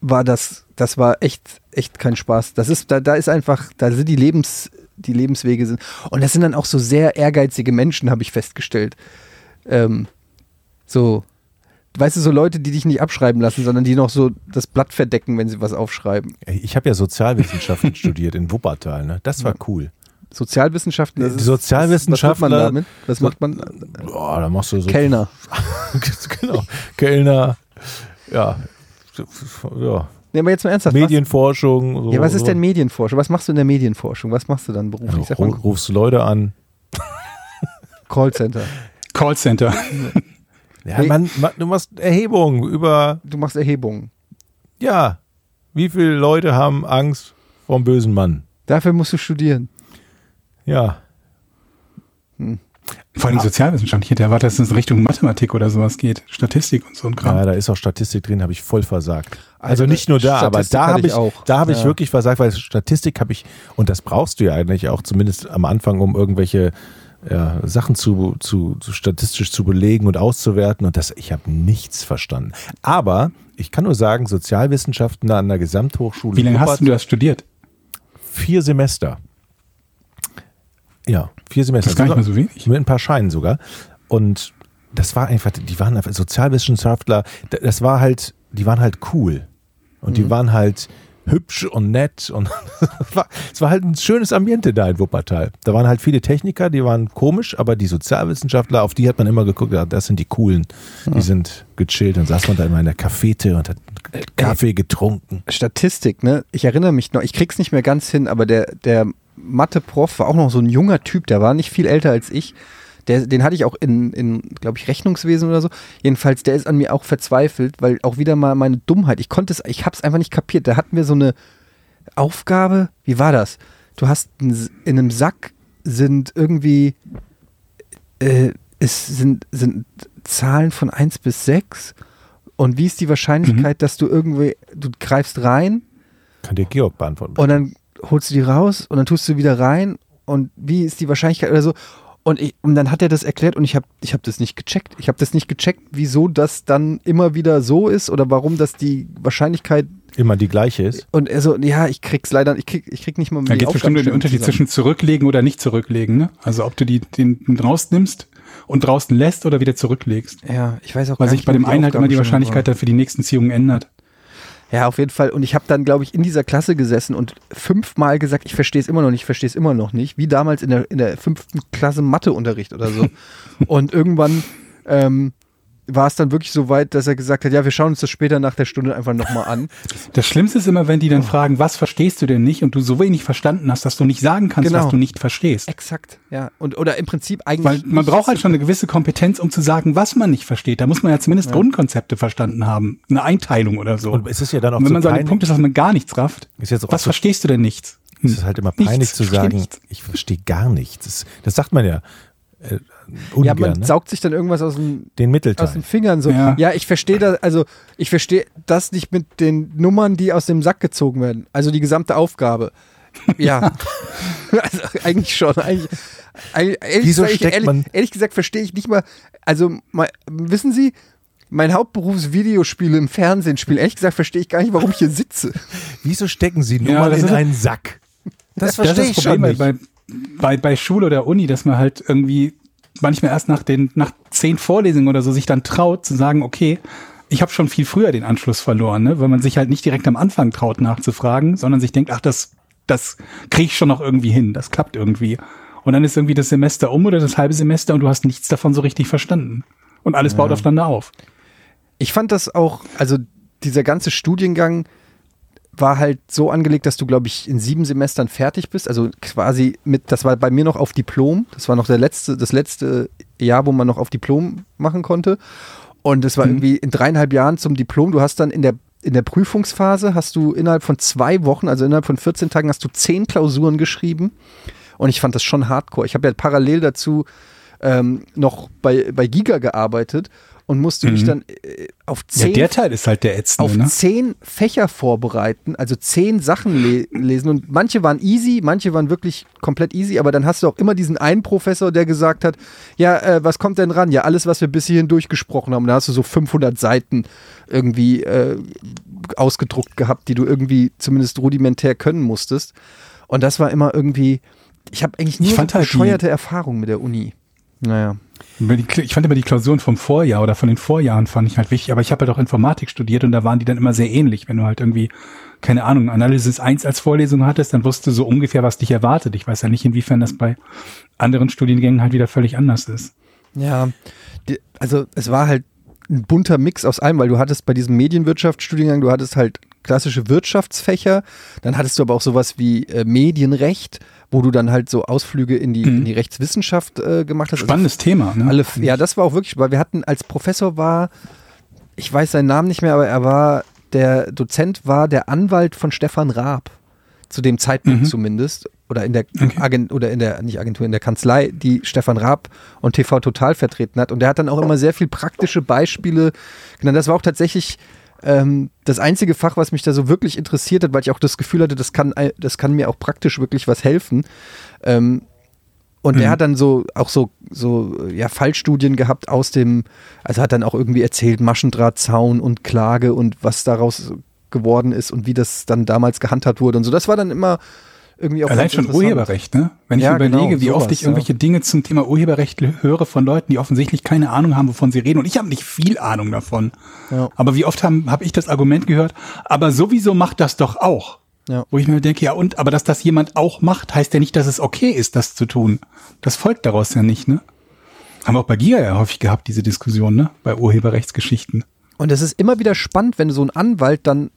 war das, das war echt, echt kein Spaß. Das ist, da, da ist einfach, da sind die Lebens, die Lebenswege sind. Und das sind dann auch so sehr ehrgeizige Menschen, habe ich festgestellt. Ähm, so, weißt du, so Leute, die dich nicht abschreiben lassen, sondern die noch so das Blatt verdecken, wenn sie was aufschreiben. Ich habe ja Sozialwissenschaften studiert in Wuppertal. Ne? Das war cool. Sozialwissenschaften. das ist- Sozialwissenschaftler- Was macht man damit? Was macht man? Boah, da machst du so. Kellner. genau. Kellner. Ja. ja. Nee, aber jetzt mal ernsthaft. Medienforschung. So, Was, ja, was ist denn Medienforschung? Was machst du in der Medienforschung? Was machst du dann beruflich? Ja, rufst du Leute an. Callcenter. Callcenter. Ja, Nee. man, man, du machst Erhebungen über, Du machst Erhebungen. ja, wie viele Leute haben Angst vom bösen Mann? Dafür musst du studieren. Ja. Vor allem Sozialwissenschaften. Ich hätte erwartet, dass es in Richtung Mathematik oder sowas geht. Statistik und so ein Kram. Ja, da ist auch Statistik drin, habe ich voll versagt. Also Also nicht nur da, aber Statistik da hatte habe ich ich, auch. da habe ich Ja. wirklich versagt, weil Statistik habe ich, und das brauchst du ja eigentlich auch zumindest am Anfang, um irgendwelche ja, Sachen zu, zu, zu statistisch zu belegen und auszuwerten. Und das, ich habe nichts verstanden. Aber ich kann nur sagen, Sozialwissenschaften an der Gesamthochschule Wie lange hast Wuppertal- du das studiert? Vier Semester. Ja, vier Semester. Das ist gar nicht mal so wenig. Mit ein paar Scheinen sogar. Und das war einfach, die waren einfach Sozialwissenschaftler, d- das war halt, die waren halt cool. Und Mhm. die waren halt hübsch und nett und es war, halt ein schönes Ambiente da in Wuppertal. Da waren halt viele Techniker, die waren komisch, aber die Sozialwissenschaftler, auf die hat man immer geguckt, ja, das sind die coolen, die sind gechillt. Dann saß man da immer in der Cafete und hat Kaffee getrunken. Statistik, ne? Ich erinnere mich noch, ich krieg's nicht mehr ganz hin, aber der, der Mathe-Prof war auch noch so ein junger Typ, der war nicht viel älter als ich. Der, den hatte ich auch in, in glaube ich, Rechnungswesen oder so. Jedenfalls, der ist an mir auch verzweifelt, weil auch wieder mal meine Dummheit, ich konnte es, ich hab's einfach nicht kapiert. Da hatten wir so eine Aufgabe, wie war das? Du hast in einem Sack sind irgendwie, äh, es sind, sind Zahlen von 1 bis 6 und wie ist die Wahrscheinlichkeit, dass du irgendwie, du greifst rein Kann dir Georg beantworten. und dann holst du die raus und dann tust du wieder rein und wie ist die Wahrscheinlichkeit oder so. Und, ich, und dann hat er das erklärt und ich habe ich hab das nicht gecheckt. Ich habe das nicht gecheckt, wieso das dann immer wieder so ist oder warum das die Wahrscheinlichkeit Immer die gleiche ist. und er so, ja, ich krieg's leider, ich krieg, ich krieg nicht mal Da die gibt es bestimmt den Unterschied zusammen. zwischen zurücklegen oder nicht zurücklegen. Ne? Also ob du die, den, den rausnimmst und draußen lässt oder wieder zurücklegst. Ja, ich weiß auch Weil sich bei dem einen halt immer die Wahrscheinlichkeit dann für die nächsten Ziehungen ändert. Ja, auf jeden Fall. Und ich habe dann, glaube ich, in dieser Klasse gesessen und fünfmal gesagt, ich verstehe es immer noch nicht, ich verstehe es immer noch nicht. Wie damals in der, in der fünften Klasse Matheunterricht oder so. und irgendwann ähm, war es dann wirklich so weit, dass er gesagt hat, ja, wir schauen uns das später nach der Stunde einfach nochmal an. Das Schlimmste ist immer, wenn die dann Oh. fragen, was verstehst du denn nicht und du so wenig verstanden hast, dass du nicht sagen kannst, Genau. was du nicht verstehst. Exakt, ja. Und, oder im Prinzip eigentlich. Weil man braucht halt schon eine gewisse Kompetenz, um zu sagen, was man nicht versteht. Da muss man ja zumindest Grundkonzepte verstanden haben. Eine Einteilung oder so. Und es ist ja dann auch Und wenn so man so an dem Punkt ist, dass man gar nichts rafft, Ist jetzt auch was so- verstehst du denn nicht? Es ist halt immer Nichts, peinlich zu verstehe sagen, nichts. ich verstehe gar nichts. Das, das sagt man ja äh, Ja, ungern, man ne? saugt sich dann irgendwas aus dem, Den aus Mittelteil. den Fingern so. Ja, Ja. ich verstehe das, also ich verstehe das nicht mit den Nummern, die aus dem Sack gezogen werden. Also die gesamte Aufgabe. Ja. also eigentlich schon. Eigentlich, eigentlich, ehrlich, Wieso steckt ehrlich, man- ehrlich gesagt verstehe ich nicht mal. Also, mal, wissen Sie, mein Hauptberuf ist Videospiele im Fernsehen spielen. Ehrlich gesagt verstehe ich gar nicht, warum ich hier sitze. Wieso stecken Sie nur Ja, mal das in einen Sack? Das Das verstehe ist ich das schon Problem nicht. bei, bei, bei Schule oder Uni, dass man halt irgendwie manchmal erst nach den nach zehn Vorlesungen oder so sich dann traut zu sagen, okay, ich habe schon viel früher den Anschluss verloren, ne? weil man sich halt nicht direkt am Anfang traut nachzufragen, sondern sich denkt, ach, das, das kriege ich schon noch irgendwie hin, das klappt irgendwie. Und dann ist irgendwie das Semester um oder das halbe Semester und du hast nichts davon so richtig verstanden. Und alles baut aufeinander auf. Ich fand das auch, also dieser ganze Studiengang war halt so angelegt, dass du, glaube ich, in sieben Semestern fertig bist. Also quasi mit, das war bei mir noch auf Diplom. Das war noch der letzte, das letzte Jahr, wo man noch auf Diplom machen konnte. Und es war irgendwie in dreieinhalb Jahren zum Diplom. Du hast dann in der, in der Prüfungsphase hast du innerhalb von zwei Wochen, also innerhalb von 14 Tagen, hast du zehn Klausuren geschrieben. Und ich fand das schon hardcore. Ich habe ja parallel dazu ähm, noch bei, bei Giga gearbeitet und musste mich dann äh, auf Ja, zehn der Teil ist halt der ätzende, auf ne? zehn Fächer vorbereiten, also zehn Sachen le lesen. Und manche waren easy, manche waren wirklich komplett easy, aber dann hast du auch immer diesen einen Professor, der gesagt hat, ja, äh, was kommt denn ran? Ja, alles, was wir bis hierhin durchgesprochen haben. Da hast du so 500 Seiten irgendwie äh, ausgedruckt gehabt, die du irgendwie zumindest rudimentär können musstest. Und das war immer irgendwie, ich habe eigentlich fand so halt bescheuerte Erfahrungen mit der Uni. Naja. Ich fand immer die Klausuren vom Vorjahr oder von den Vorjahren fand ich halt wichtig, aber ich habe halt auch Informatik studiert und da waren die dann immer sehr ähnlich. Wenn du halt irgendwie, keine Ahnung, Analysis 1 als Vorlesung hattest, dann wusstest du so ungefähr, was dich erwartet. Ich weiß ja nicht, inwiefern das bei anderen Studiengängen halt wieder völlig anders ist. Ja, die, also es war halt ein bunter Mix aus allem, weil du hattest bei diesem Medienwirtschaftsstudiengang, du hattest halt klassische Wirtschaftsfächer, dann hattest du aber auch sowas wie äh, Medienrecht, wo du dann halt so Ausflüge in die, in die Rechtswissenschaft äh, gemacht hast. Also Spannendes Thema, ne? alle, ja, das war auch wirklich, weil wir hatten als Professor war, ich weiß seinen Namen nicht mehr, aber er war, der Dozent war der Anwalt von Stefan Raab. Zu dem Zeitpunkt zumindest. Oder in der Okay. Agent, oder in der, nicht Agentur, in der Kanzlei, die Stefan Raab und TV Total vertreten hat. Und der hat dann auch immer sehr viel praktische Beispiele genannt. Das war auch tatsächlich ähm, das einzige Fach, was mich da so wirklich interessiert hat, weil ich auch das Gefühl hatte, das kann, äh, das kann mir auch praktisch wirklich was helfen. Ähm, und der Mhm. hat dann so auch so, so ja, Fallstudien gehabt aus dem, also hat dann auch irgendwie erzählt, Maschendrahtzaun und Klage und was daraus geworden ist und wie das dann damals gehandhabt wurde und so. Das war dann immer irgendwie auch Allein schon. Urheberrecht, ne? Wenn ich Ja, überlege, genau, wie oft sowas, ich irgendwelche Dinge zum Thema Urheberrecht höre von Leuten, die offensichtlich keine Ahnung haben, wovon sie reden. Und ich habe nicht viel Ahnung davon. Ja. Aber wie oft habe hab ich das Argument gehört, aber sowieso macht das doch auch. Ja. Wo ich mir denke, ja und, aber dass das jemand auch macht, heißt ja nicht, dass es okay ist, das zu tun. Das folgt daraus ja nicht, ne? Haben wir auch bei Giga ja häufig gehabt, diese Diskussion, ne? Bei Urheberrechtsgeschichten. Und es ist immer wieder spannend, wenn so ein Anwalt dann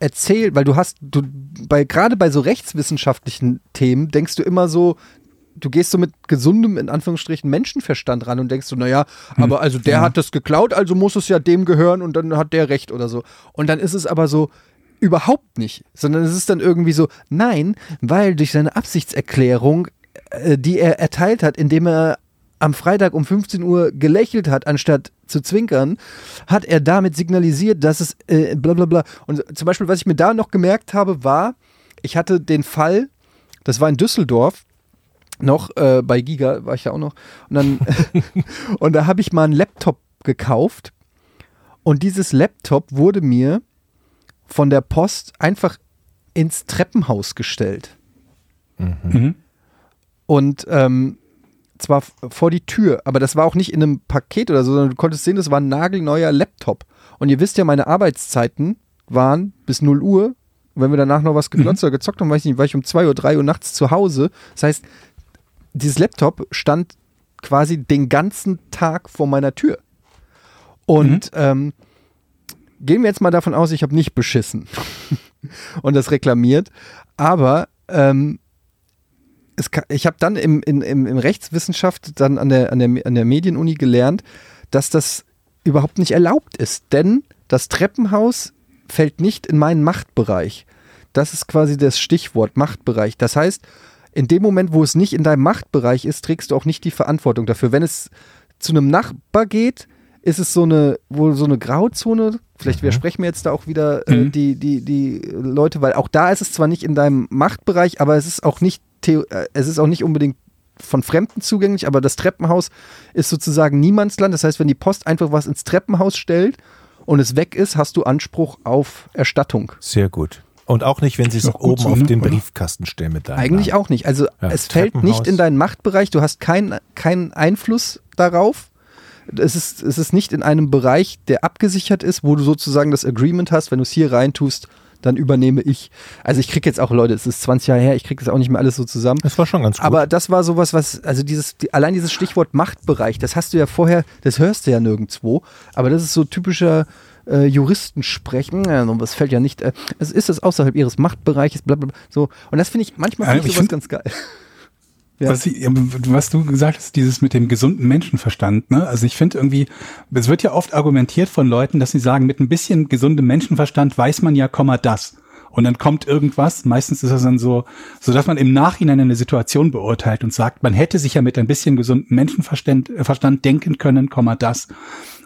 erzählt, weil du hast, du, bei, gerade bei so rechtswissenschaftlichen Themen denkst du immer so, du gehst so mit gesundem, in Anführungsstrichen, Menschenverstand ran und denkst so, naja, aber also der hat das geklaut, also muss es ja dem gehören und dann hat der Recht oder so. Und dann ist es aber so, überhaupt nicht, sondern es ist dann irgendwie so, nein, weil durch seine Absichtserklärung, äh, die er erteilt hat, indem er am Freitag um 15 Uhr gelächelt hat, anstatt zu zwinkern, hat er damit signalisiert, dass es äh, bla bla bla. Und zum Beispiel, was ich mir da noch gemerkt habe, war, ich hatte den Fall, das war in Düsseldorf, noch äh, bei Giga war ich ja auch noch, und dann und da habe ich mal einen Laptop gekauft und dieses Laptop wurde mir von der Post einfach ins Treppenhaus gestellt. Mhm. Und ähm, zwar vor die Tür, aber das war auch nicht in einem Paket oder so, sondern du konntest sehen, das war ein nagelneuer Laptop. Und ihr wisst ja, meine Arbeitszeiten waren bis 0 Uhr. Wenn wir danach noch was geglotzt oder gezockt haben, weiß ich nicht, war ich um 2 Uhr, 3 Uhr nachts zu Hause. Das heißt, dieses Laptop stand quasi den ganzen Tag vor meiner Tür. Und ähm, gehen wir jetzt mal davon aus, ich habe nicht beschissen und das reklamiert. Aber ähm, kann, ich habe dann im, in, im, im Rechtswissenschaft dann an der, an, der, an der Medienuni gelernt, dass das überhaupt nicht erlaubt ist. Denn das Treppenhaus fällt nicht in meinen Machtbereich. Das ist quasi das Stichwort Machtbereich. Das heißt, in dem Moment, wo es nicht in deinem Machtbereich ist, trägst du auch nicht die Verantwortung dafür. Wenn es zu einem Nachbar geht, ist es so eine, wohl so eine Grauzone vielleicht widersprechen mir jetzt da auch wieder äh, Mhm. die, die, die Leute, weil auch da ist es zwar nicht in deinem Machtbereich, aber es ist auch nicht, äh, es ist auch nicht unbedingt von Fremden zugänglich, aber das Treppenhaus ist sozusagen Niemandsland. Das heißt, wenn die Post einfach was ins Treppenhaus stellt und es weg ist, hast du Anspruch auf Erstattung. Sehr gut. Und auch nicht, wenn sie es oben so, auf ne, den? Briefkasten stellen mit deinem Eigentlich Namen. auch nicht. Also Ja, es fällt nicht in deinen Machtbereich, du hast keinen keinen Einfluss darauf. Es ist, es ist nicht in einem Bereich, der abgesichert ist, wo du sozusagen das Agreement hast, wenn du es hier reintust, dann übernehme ich. Also ich kriege jetzt auch, Leute, es ist 20 Jahre her, ich kriege das auch nicht mehr alles so zusammen. Das war schon ganz gut. Aber das war sowas, was, also dieses, die, allein dieses Stichwort Machtbereich, das hast du ja vorher, das hörst du ja nirgendwo, aber das ist so typischer äh, Juristensprechen, ja, was fällt ja nicht, äh, es ist es außerhalb ihres Machtbereiches, bla, bla, bla, so. Und das finde ich, manchmal finde ich ich sowas find- ganz geil. Ja. Was, ich, was du gesagt hast, dieses mit dem gesunden Menschenverstand, ne? Also ich finde irgendwie, es wird ja oft argumentiert von Leuten, dass sie sagen, mit ein bisschen gesundem Menschenverstand weiß man ja, Komma das. Und dann kommt irgendwas, meistens ist das dann so, so dass man im Nachhinein eine Situation beurteilt und sagt, man hätte sich ja mit ein bisschen gesundem Menschenverstand äh, Verstand denken können, Komma das.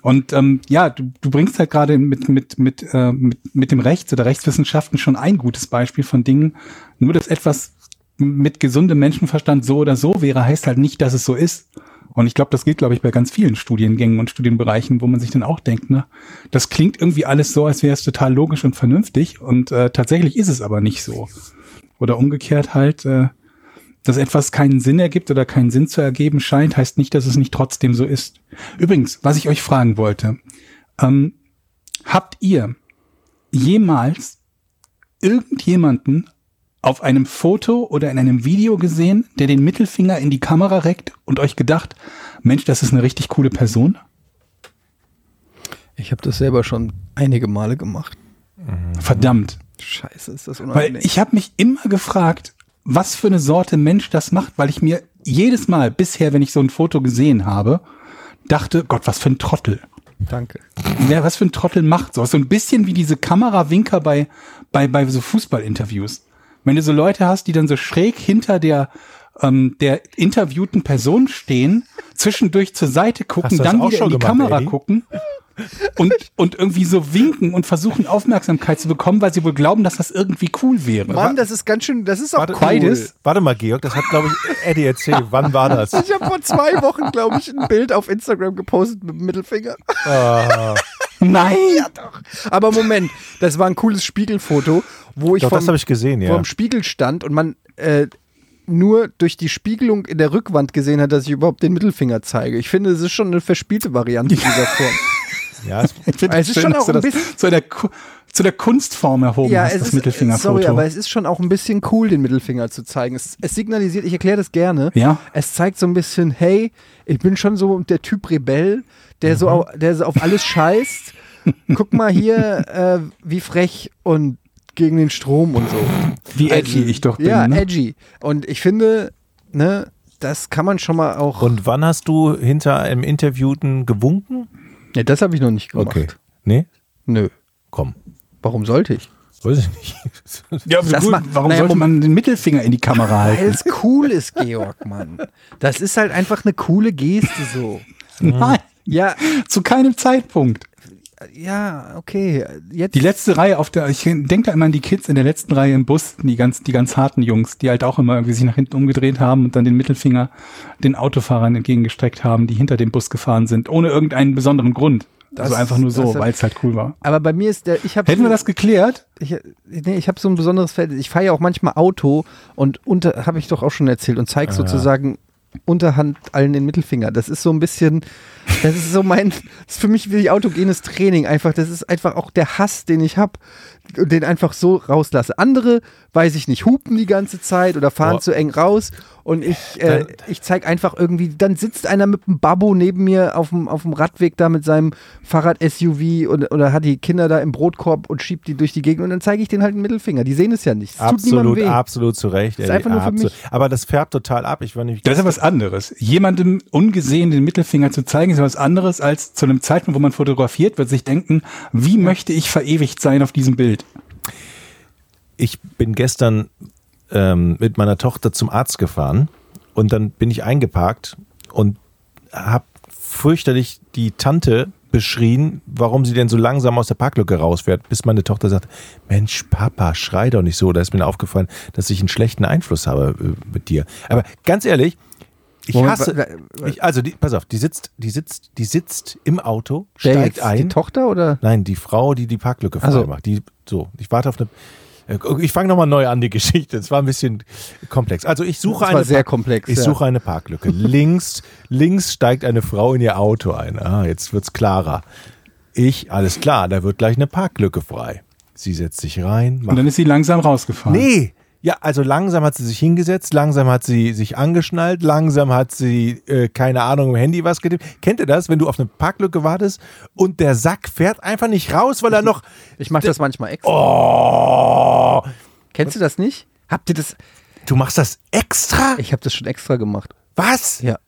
Und ähm, ja, du, du bringst halt gerade mit, mit, mit, äh, mit, mit dem Rechts oder Rechtswissenschaften schon ein gutes Beispiel von Dingen, nur dass etwas mit gesundem Menschenverstand so oder so wäre, heißt halt nicht, dass es so ist. Und ich glaube, das geht, glaube ich, bei ganz vielen Studiengängen und Studienbereichen, wo man sich dann auch denkt, ne, das klingt irgendwie alles so, als wäre es total logisch und vernünftig und äh, tatsächlich ist es aber nicht so. Oder umgekehrt halt, äh, dass etwas keinen Sinn ergibt oder keinen Sinn zu ergeben scheint, heißt nicht, dass es nicht trotzdem so ist. Übrigens, was ich euch fragen wollte, ähm, habt ihr jemals irgendjemanden auf einem Foto oder in einem Video gesehen, der den Mittelfinger in die Kamera reckt und euch gedacht, Mensch, das ist eine richtig coole Person? Ich habe das selber schon einige Male gemacht. Verdammt. Scheiße, ist das Weil unangenehm. ich habe mich immer gefragt, was für eine Sorte Mensch das macht, weil ich mir jedes Mal bisher, wenn ich so ein Foto gesehen habe, dachte, Gott, was für ein Trottel. Danke. Wer was für ein Trottel macht sowas? So ein bisschen wie diese Kamerawinker bei, bei, bei so Fußballinterviews. Wenn du so Leute hast, die dann so schräg hinter der, ähm, der interviewten Person stehen, zwischendurch zur Seite gucken, dann auch wieder in schon die gemacht, Kamera Eddie? gucken und, und irgendwie so winken und versuchen Aufmerksamkeit zu bekommen, weil sie wohl glauben, dass das irgendwie cool wäre. Mann, das ist ganz schön, das ist auch Warte, cool. beides? Warte mal, Georg, das hat, glaube ich, Eddie erzählt. Wann war das? Ich habe vor zwei Wochen, glaube ich, ein Bild auf Instagram gepostet mit dem Mittelfinger. Ah, Nein! Aber Moment, das war ein cooles Spiegelfoto, wo ich doch, vom, das habe ich gesehen, ja. vor dem Spiegel stand und man äh, nur durch die Spiegelung in der Rückwand gesehen hat, dass ich überhaupt den Mittelfinger zeige. Ich finde, es ist schon eine verspielte Variante dieser Form. Ja, es, Ich finde Es ist schön, schon auch ein bisschen- zu der, Ku- zu der Kunstform erhoben ja, hast, es das ist, Mittelfingerfoto. sorry, aber es ist schon auch ein bisschen cool, den Mittelfinger zu zeigen. Es, es signalisiert, ich erkläre das gerne. Ja. Es zeigt so ein bisschen, hey, ich bin schon so der Typ Rebell, der so, au- der so auf alles scheißt. Guck mal hier, äh, wie frech und gegen den Strom und so. Wie edgy ich doch bin. Ja, ne? edgy. Und ich finde, ne, das kann man schon mal auch. und wann hast du hinter einem Interviewten gewunken? ja, das habe ich noch nicht gemacht. Okay. Nee? Nö. Komm. Warum sollte ich? Weiß ich nicht. Ja, Das gut, ma- warum naja, sollte man den Mittelfinger in die Kamera Weil halten? es cool ist, Georg, Mann. Das ist halt einfach eine coole Geste so. Nein, Ja, zu keinem Zeitpunkt. ja, okay. Jetzt Die letzte Reihe auf der, ich denke da immer an die Kids in der letzten Reihe im Bus, die ganz, die ganz harten Jungs, die halt auch immer irgendwie sich nach hinten umgedreht haben und dann den Mittelfinger den Autofahrern entgegengestreckt haben, die hinter dem Bus gefahren sind, ohne irgendeinen besonderen Grund. Das- also einfach nur so, weil es halt cool war. aber bei mir ist der, ich habe Hätten wir das geklärt? ich, nee, ich habe so ein besonderes Feld. Ich fahre ja auch manchmal Auto und unter, habe ich doch auch schon erzählt und zeige sozusagen unterhand allen den Mittelfinger. Das ist so ein bisschen, das ist so mein, das ist für mich wie autogenes Training einfach. Das ist einfach auch der Hass, den ich habe und den einfach so rauslasse. Andere, weiß ich nicht, hupen die ganze Zeit oder fahren Oh. zu eng raus und ich, äh, ich zeige einfach irgendwie, dann sitzt einer mit einem Babbo neben mir auf dem, auf dem Radweg da mit seinem Fahrrad-SUV und, oder hat die Kinder da im Brotkorb und schiebt die durch die Gegend und dann zeige ich denen halt einen Mittelfinger. Die sehen es ja nicht. Niemandem Absolut, weh. absolut zu Recht. ist Eddie, einfach nur für mich. Aber das färbt total ab. Ich war nämlich Das ist ja was anderes. Jemandem ungesehen den Mittelfinger zu zeigen, ist ja was anderes als zu einem Zeitpunkt, wo man fotografiert wird, sich denken, wie möchte ich verewigt sein auf diesem Bild? Ich bin gestern ähm, mit meiner Tochter zum Arzt gefahren und dann bin ich eingeparkt und habe fürchterlich die Tante beschrien, warum sie denn so langsam aus der Parklücke rausfährt, bis meine Tochter sagt, Mensch, Papa, schrei doch nicht so. Da ist mir aufgefallen, dass ich einen schlechten Einfluss habe äh, mit dir. Aber ganz ehrlich, ich Moment, hasse, ich, also die, pass auf, die sitzt, die sitzt, die sitzt im Auto, steigt jetzt? ein. Die Tochter oder? Nein, die Frau, die die Parklücke frei Ach so. macht. Die, so, ich warte auf eine. äh, Ich fange nochmal neu an, die Geschichte. Es war ein bisschen komplex. Also ich suche Das eine. war sehr Park- komplex, Ich ja. suche eine Parklücke. links, links steigt eine Frau in ihr Auto ein. Ah, jetzt wird's klarer. Ich, alles klar, da wird gleich eine Parklücke frei. Sie setzt sich rein. Und Macht dann ist sie langsam rausgefahren. Nee. Ja, also langsam hat sie sich hingesetzt, langsam hat sie sich angeschnallt, langsam hat sie, äh, keine Ahnung, im Handy was getippt. Kennt ihr das, wenn du auf eine Parklücke wartest und der Sack fährt einfach nicht raus, weil er noch. Ich mache das manchmal extra. Oh! Kennst du das nicht? Habt ihr das? Du machst das extra? Ich habe das schon extra gemacht. Was? Ja.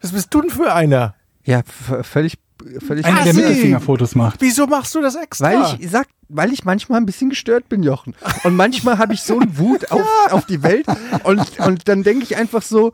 Was bist du denn für einer? Ja, völlig, völlig. Einer, der. Mittelfingerfotos macht. Wieso machst du das extra? Weil ich sag, weil ich manchmal ein bisschen gestört bin, Jochen. Und manchmal habe ich so einen Wut auf, auf die Welt und, und dann denke ich einfach so,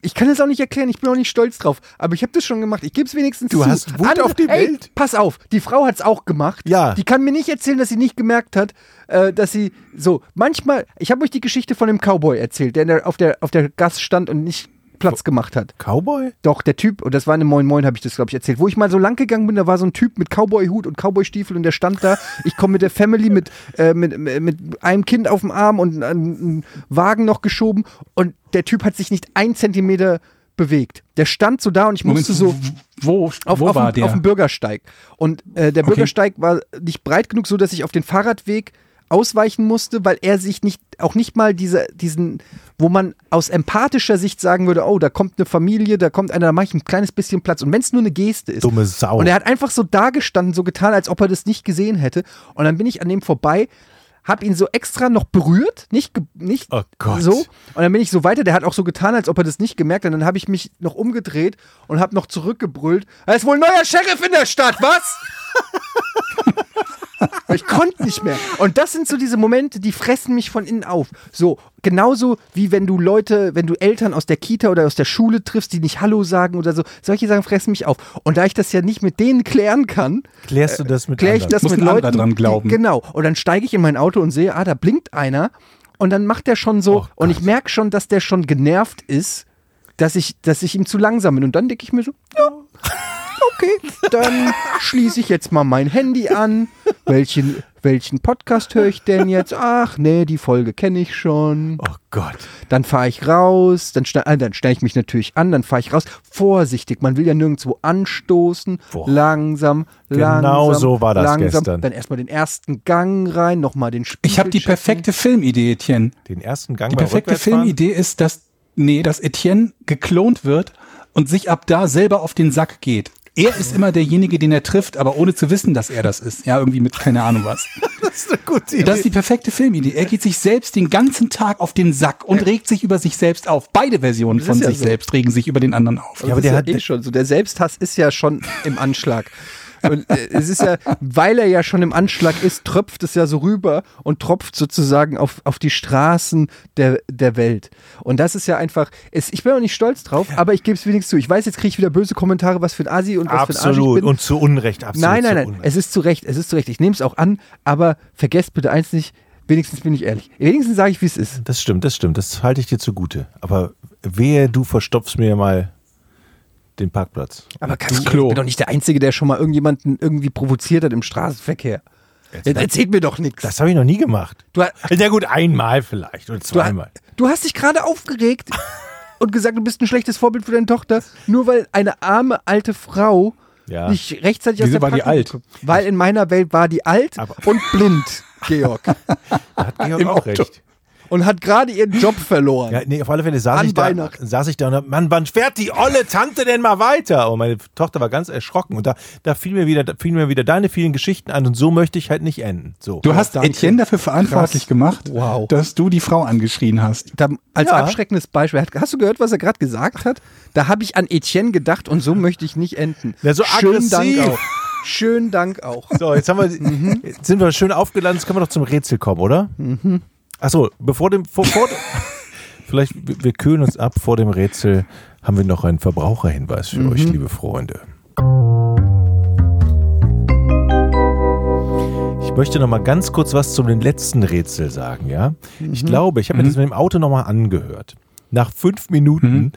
ich kann es auch nicht erklären, ich bin auch nicht stolz drauf, aber ich habe das schon gemacht. Ich gebe es wenigstens Du zu. hast Wut auf die ey, Welt? Pass auf, die Frau hat es auch gemacht. Ja. Die kann mir nicht erzählen, dass sie nicht gemerkt hat, äh, dass sie so manchmal. Ich habe euch die Geschichte von dem Cowboy erzählt, der, der auf der auf der Gas stand und nicht Platz gemacht hat. Cowboy? Doch, der Typ, und das war in einem Moin Moin, habe ich das, glaube ich, erzählt. Wo ich mal so lang gegangen bin, da war so ein Typ mit Cowboy-Hut und Cowboy-Stiefel und der stand da. Ich komme mit der Family, mit, äh, mit, mit einem Kind auf dem Arm und einen Wagen noch geschoben und der Typ hat sich nicht ein Zentimeter bewegt. Der stand so da und ich Moment, musste so wo, auf, wo auf, war dem, der? auf dem Bürgersteig. Und äh, der Okay. Bürgersteig war nicht breit genug, so dass ich auf den Fahrradweg ausweichen musste, weil er sich nicht, auch nicht mal diese, diesen, wo man aus empathischer Sicht sagen würde, oh, da kommt eine Familie, da kommt einer, da mache ich ein kleines bisschen Platz. Und wenn es nur eine Geste ist. Dumme Sau. Und er hat einfach so dagestanden, so getan, als ob er das nicht gesehen hätte. Und dann bin ich an dem vorbei, hab ihn so extra noch berührt, nicht, nicht Oh so. Und dann bin ich so weiter, der hat auch so getan, als ob er das nicht gemerkt hat. Und dann habe ich mich noch umgedreht und habe noch zurückgebrüllt. Da ist wohl ein neuer Sheriff in der Stadt, was? ich konnte nicht mehr. Und das sind so diese Momente, die fressen mich von innen auf. So, genauso wie wenn du Leute, wenn du Eltern aus der Kita oder aus der Schule triffst, die nicht Hallo sagen oder so. Solche Sachen fressen mich auf. Und da ich das ja nicht mit denen klären kann, Klärst du das mit kläre ich anderen? das Muss mit Leuten. dran glauben. Die, genau. Und dann steige ich in mein Auto und sehe, ah, da blinkt einer. Und dann macht der schon so, Oh und ich merke schon, dass der schon genervt ist, dass ich, dass ich ihm zu langsam bin. Und dann denke ich mir so, ja, okay, dann schließe ich jetzt mal mein Handy an. Welchen, welchen Podcast höre ich denn jetzt? Ach, nee, die Folge kenne ich schon. Oh Gott. Dann fahre ich raus, dann, schne- äh, dann stelle ich mich natürlich an, dann fahre ich raus. Vorsichtig, man will ja nirgendwo anstoßen. Boah. Langsam, Genau langsam. so war das langsam. gestern. Dann erstmal den ersten Gang rein, nochmal den Spiegel Ich habe die checken. perfekte Filmidee, Etienne. Den ersten Gang Die perfekte? Filmidee ist, dass, nee, dass Etienne geklont wird und sich ab da selber auf den Sack geht. Er ist immer derjenige, den er trifft, aber ohne zu wissen, dass er das ist. Ja, irgendwie mit keine Ahnung was. Das ist eine gute Idee. Das ist die perfekte Filmidee. Er geht sich selbst den ganzen Tag auf den Sack und regt sich über sich selbst auf. Beide Versionen von ja sich so. selbst regen sich über den anderen auf. Ja, aber der hat- eh schon so. Der Selbsthass ist ja schon im Anschlag. Und äh, es ist ja, weil er ja schon im Anschlag ist, tröpft es ja so rüber und tropft sozusagen auf, auf die Straßen der, der Welt. Und das ist ja einfach, es, ich bin auch nicht stolz drauf, aber ich gebe es wenigstens zu. Ich weiß, jetzt kriege ich wieder böse Kommentare, was für ein Asi und was für ein Absolut. Und zu Unrecht, absolut. nein, nein, nein. Es ist zu Recht, es ist zu Recht. Ich nehme es auch an, aber vergesst bitte eins nicht, wenigstens bin ich ehrlich. Wenigstens sage ich, wie es ist. Das stimmt, das stimmt. Das halte ich dir zugute. Aber wehe, du verstopfst mir mal den Parkplatz. Aber kann ich, ich bin doch nicht der Einzige, der schon mal irgendjemanden irgendwie provoziert hat im Straßenverkehr. Jetzt erzählt mir doch nichts. Das habe ich noch nie gemacht. Du, Ja gut, einmal vielleicht oder du, zweimal. ha- du hast dich gerade aufgeregt und gesagt, du bist ein schlechtes Vorbild für deine Tochter, nur weil eine arme alte Frau Ja. nicht rechtzeitig aus Wieso der war die Packung alt? kommt. Weil in meiner Welt war die alt Aber- und blind, Georg. Da hat Georg Im auch Auto. recht. Und hat gerade ihren Job verloren. Ja, nee, auf alle Fälle saß An ich, da, Weihnachten. saß ich da und hab, Mann, wann fährt die olle Tante denn mal weiter? Und meine Tochter war ganz erschrocken und da, da fiel mir wieder, fielen mir wieder deine vielen Geschichten an und so möchte ich halt nicht enden. So. Du hast danke. Etienne dafür verantwortlich Krass. gemacht, Wow. dass du die Frau angeschrien hast. Da, als Ja. abschreckendes Beispiel, hast du gehört, was er gerade gesagt hat? Da habe ich an Etienne gedacht und so möchte ich nicht enden. Ja, so Schönen Dank auch. Schönen Dank auch. So, jetzt haben wir, jetzt sind wir schön aufgeladen, jetzt können wir doch zum Rätsel kommen, oder? Mhm. Achso, bevor dem. Vor, vor vielleicht, wir kühlen uns ab vor dem Rätsel, haben wir noch einen Verbraucherhinweis für mhm. euch, liebe Freunde. Ich möchte noch mal ganz kurz was zu den letzten Rätsel sagen, ja? Mhm. Ich glaube, ich habe mir mhm. das mit dem Auto noch mal angehört. Nach fünf Minuten mhm.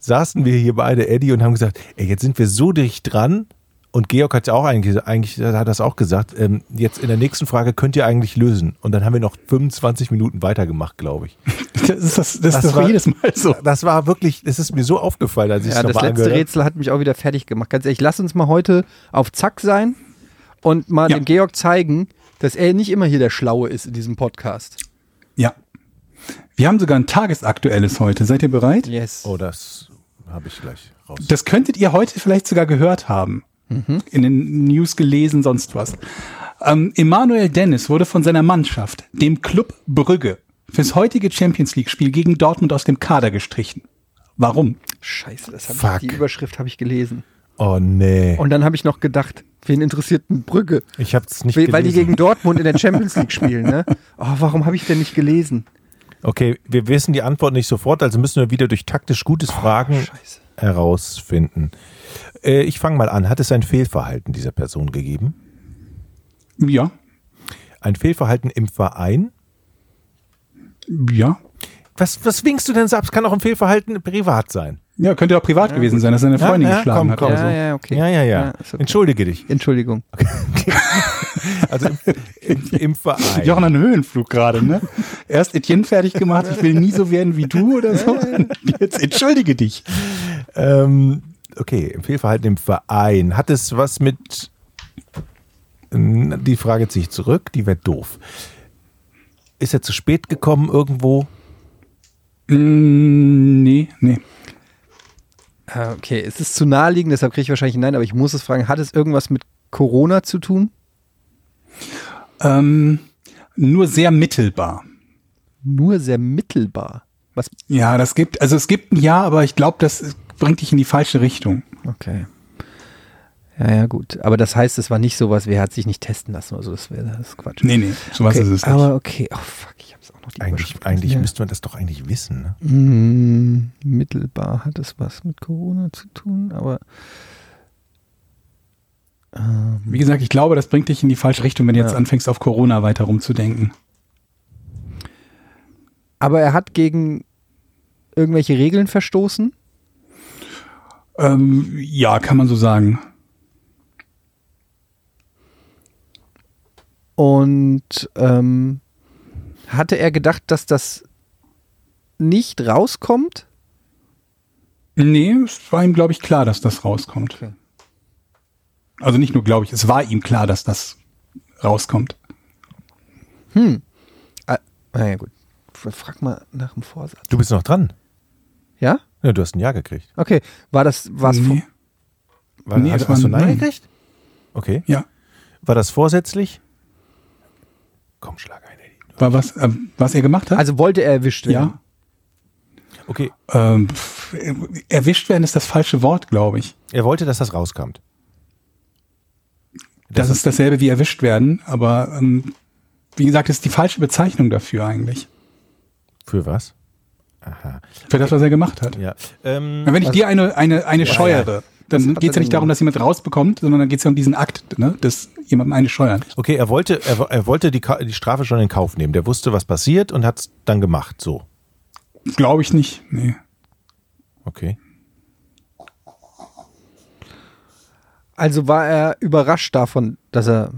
saßen wir hier beide, Eddie, und haben gesagt, ey, jetzt sind wir so dicht dran, und Georg hat ja auch eigentlich, eigentlich hat das auch gesagt, ähm, jetzt in der nächsten Frage könnt ihr eigentlich lösen. Und dann haben wir noch 25 Minuten weitergemacht, glaube ich. Das ist, das, das Das ist doch war- jedes Mal so. Das war wirklich, das ist mir so aufgefallen, als ich Ja, es das letzte. Rätsel hat mich auch wieder fertig gemacht. Ganz ehrlich, lass uns mal heute auf Zack sein und mal Ja. dem Georg zeigen, dass er nicht immer hier der Schlaue ist in diesem Podcast. Ja. Wir haben sogar ein tagesaktuelles heute. Seid ihr bereit? Yes. Oh, das habe ich gleich raus. Das könntet ihr heute vielleicht sogar gehört haben. In den News gelesen, sonst was. Ähm, Emanuel Dennis wurde von seiner Mannschaft, dem Club Brügge, fürs heutige Champions League-Spiel gegen Dortmund aus dem Kader gestrichen. Warum? Scheiße, das hab ich, die Überschrift habe ich gelesen. Oh, nee. Und dann habe ich noch gedacht, wen interessiert eine Brücke? Ich habe es nicht Weil weil die gelesen. gegen Dortmund in der Champions League spielen, ne? Oh, warum habe ich denn nicht gelesen? Okay, wir wissen die Antwort nicht sofort, also müssen wir wieder durch taktisch gutes Fragen Scheiße. Herausfinden. Äh, ich fange mal an. Hat es ein Fehlverhalten dieser Person gegeben? Ja, Ein Fehlverhalten im Verein? ja. Was, was winkst du denn so ab? Es kann auch ein Fehlverhalten privat sein. Ja, könnte auch privat gewesen sein, dass seine Ja, Freundin ja, geschlagen komm, hat. komm. Ja, so. ja, okay. Ja, ja, ja. Ja, okay. Entschuldige dich. Entschuldigung. Also im, im, im Verein. Jochen hat einen Höhenflug gerade, ne? Erst Etienne fertig gemacht, ich will nie so werden wie du oder so. Jetzt entschuldige dich. Ähm, okay, im Fehlverhalten im Verein. Hat es was mit. Die Frage ziehe ich zurück, die wäre doof. Ist er zu spät gekommen irgendwo? Mm, nee, nee. Ah, Okay, es ist zu naheliegend, deshalb kriege ich wahrscheinlich ein Nein, aber ich muss es fragen, hat es irgendwas mit Corona zu tun? Ähm, nur sehr mittelbar. Nur sehr mittelbar. Was? Ja, das gibt, also es gibt ein Ja, aber ich glaube, das bringt dich in die falsche Richtung. Okay. Ja, ja, gut. Aber das heißt, es war nicht sowas, wer hat sich nicht testen lassen oder so, das wäre das ist Quatsch. Nee, nee, sowas okay, ist es nicht. Aber okay, oh fuck, ich hab's auch noch die Eigentlich, eigentlich nicht. müsste man das doch eigentlich wissen. Ne? Mm, mittelbar hat es was mit Corona zu tun, aber ähm, Wie gesagt, ich glaube, das bringt dich in die falsche Richtung, wenn du jetzt Ja. anfängst, auf Corona weiter rumzudenken. aber er hat gegen irgendwelche Regeln verstoßen. Ähm, ja, kann man so sagen. Und ähm, hatte er gedacht, dass das nicht rauskommt? Nee, es war ihm, glaube ich, klar, dass das rauskommt. Okay. Also nicht nur, glaube ich, es war ihm klar, dass das rauskommt. Ah, naja, gut. Frag mal nach dem Vorsatz. Du bist noch dran. Ja? Ja, du hast ein Ja gekriegt. Okay. War das was? nee. War, Nee, hast, hast du ein ein Nein Nein. gekriegt? Okay. Ja. War das vorsätzlich? Komm, schlag ein, Eddie. War was, ähm, was er gemacht hat? Also wollte er erwischt werden? ja. Okay, Ähm, pff, erwischt werden ist das falsche Wort, glaube ich. er wollte, dass das rauskommt. Das, ist dasselbe wie erwischt werden, aber ähm, wie gesagt, ist die falsche Bezeichnung dafür eigentlich. Für was? Aha. Für das, was er gemacht hat. Ja. Ähm, Wenn ich dir eine, eine, eine Ja, scheuere, dann geht es ja nicht darum, dass jemand rausbekommt, sondern dann geht es ja um diesen Akt, ne, des jemandem eine scheuern. okay, er wollte, er, er wollte die, die Strafe schon in Kauf nehmen. Der wusste, was passiert und hat es dann gemacht. So. Glaube ich nicht. Nee. Okay. Also war er überrascht davon, dass er.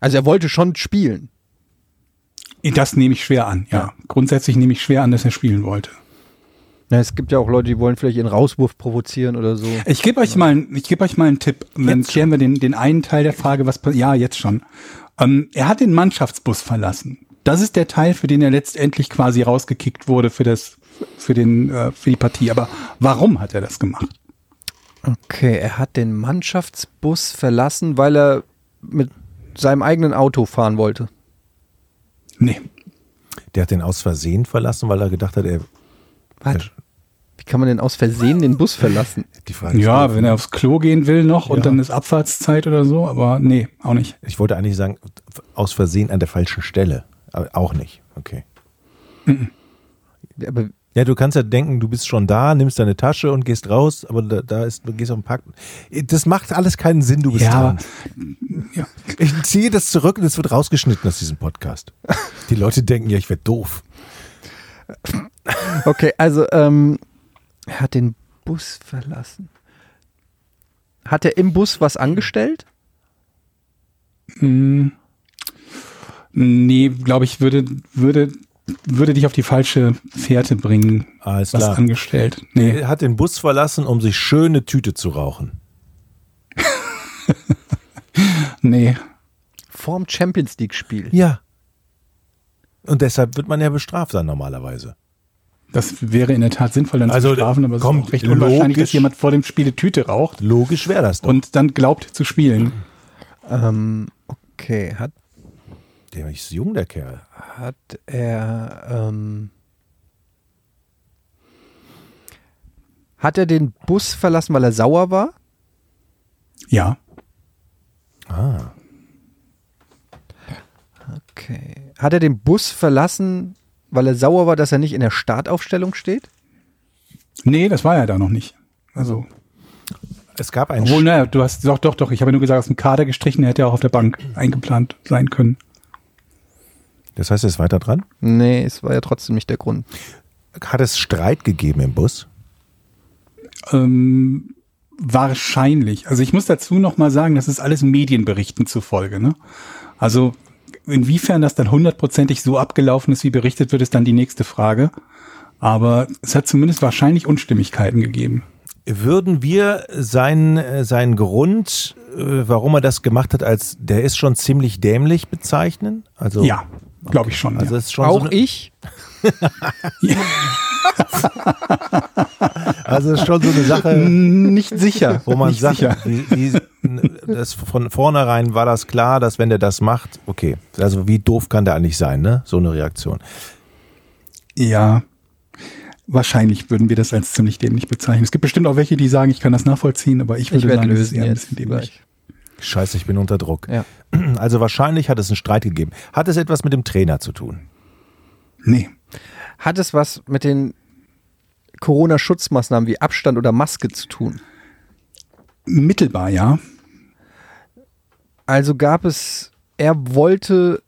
Also er wollte schon spielen. Das nehme ich schwer an, ja. Grundsätzlich nehme ich schwer an, dass er spielen wollte. Ja, es gibt ja auch Leute, die wollen vielleicht ihren Rauswurf provozieren oder so. Ich gebe euch mal, einen- ich gebe euch mal einen Tipp. Dann Jetzt klären wir den, den einen Teil der Frage, was, ja, jetzt schon. Ähm, er hat den Mannschaftsbus verlassen. Das ist der Teil, für den er letztendlich quasi rausgekickt wurde für das, für den, äh, für die Partie. Aber warum hat er das gemacht? Okay, er hat den Mannschaftsbus verlassen, weil er mit seinem eigenen Auto fahren wollte. Nee. Der hat den aus Versehen verlassen, weil er gedacht hat, er. Was? Wie kann man denn aus Versehen den Bus verlassen? Die Frage ist Ja, wenn er aufs Klo gehen will noch Ja. und dann ist Abfahrtszeit oder so, aber nee, auch nicht. Ich wollte eigentlich sagen, aus Versehen an der falschen Stelle. Aber auch nicht. Okay. Aber Ja, du kannst ja denken, du bist schon da, nimmst deine Tasche und gehst raus, aber da, da ist, du gehst auf den Park. Das macht alles keinen Sinn, du bist Ja, dran. Ja. Ich ziehe das zurück und es wird rausgeschnitten aus diesem Podcast. Die Leute denken ja, ich werde doof. Okay, also ähm, er hat den Bus verlassen. Hat er im Bus was angestellt? Mm. Nee, glaube ich, würde, würde, würde dich auf die falsche Fährte bringen. Alles was klar. angestellt. Nee. Er hat den Bus verlassen, um sich schöne Tüte zu rauchen. Nee. Vorm Champions League-Spiel. Ja. Und deshalb wird man ja bestraft dann normalerweise. Das wäre in der Tat sinnvoll, dann Also, zu strafen, aber es ist recht unwahrscheinlich, logisch. dass jemand vor dem Spiel eine Tüte raucht Logisch wäre das doch. und dann glaubt zu spielen. Ähm, okay, hat, der ist jung, der Kerl. hat er ähm, hat er den Bus verlassen, weil er sauer war? Ja. Ah. Okay. Hat er den Bus verlassen, weil er sauer war, dass er nicht in der Startaufstellung steht? Nee, das war ja da noch nicht. Also, Es gab einen obwohl, naja, du hast doch, doch, doch. Ich habe ja nur gesagt, aus dem Kader gestrichen, er hätte ja auch auf der Bank eingeplant sein können. Das heißt, er ist weiter dran. Nee, es war ja trotzdem nicht der Grund. Hat es Streit gegeben im Bus? Ähm, wahrscheinlich. Also ich muss dazu noch mal sagen, das ist alles Medienberichten zufolge. Ne? Also inwiefern das dann hundertprozentig so abgelaufen ist, wie berichtet wird, ist dann die nächste Frage. Aber es hat zumindest wahrscheinlich Unstimmigkeiten gegeben. Würden wir seinen, äh, seinen Grund, äh, warum er das gemacht hat, als der ist schon ziemlich dämlich bezeichnen? Also, Ja, glaube ich schon. Also ja. ist schon Auch so eine, ich? also es ist schon so eine Sache, Nicht sicher. wo man nicht sagt, sicher. wie, wie, das von vornherein war das klar, dass wenn der das macht, okay, also wie doof kann der eigentlich sein, ne? So eine Reaktion. Ja, wahrscheinlich würden wir das als ziemlich dämlich bezeichnen. Es gibt bestimmt auch welche, die sagen, ich kann das nachvollziehen, aber ich würde Ich werde sagen, das ist lösen eher ein jetzt bisschen dämlich. gleich. Scheiße, ich bin unter Druck. Ja. Also wahrscheinlich hat es einen Streit gegeben. Hat es etwas mit dem Trainer zu tun? Nee. Hat es was mit den Corona-Schutzmaßnahmen wie Abstand oder Maske zu tun? Mittelbar, ja. Also gab es, er wollte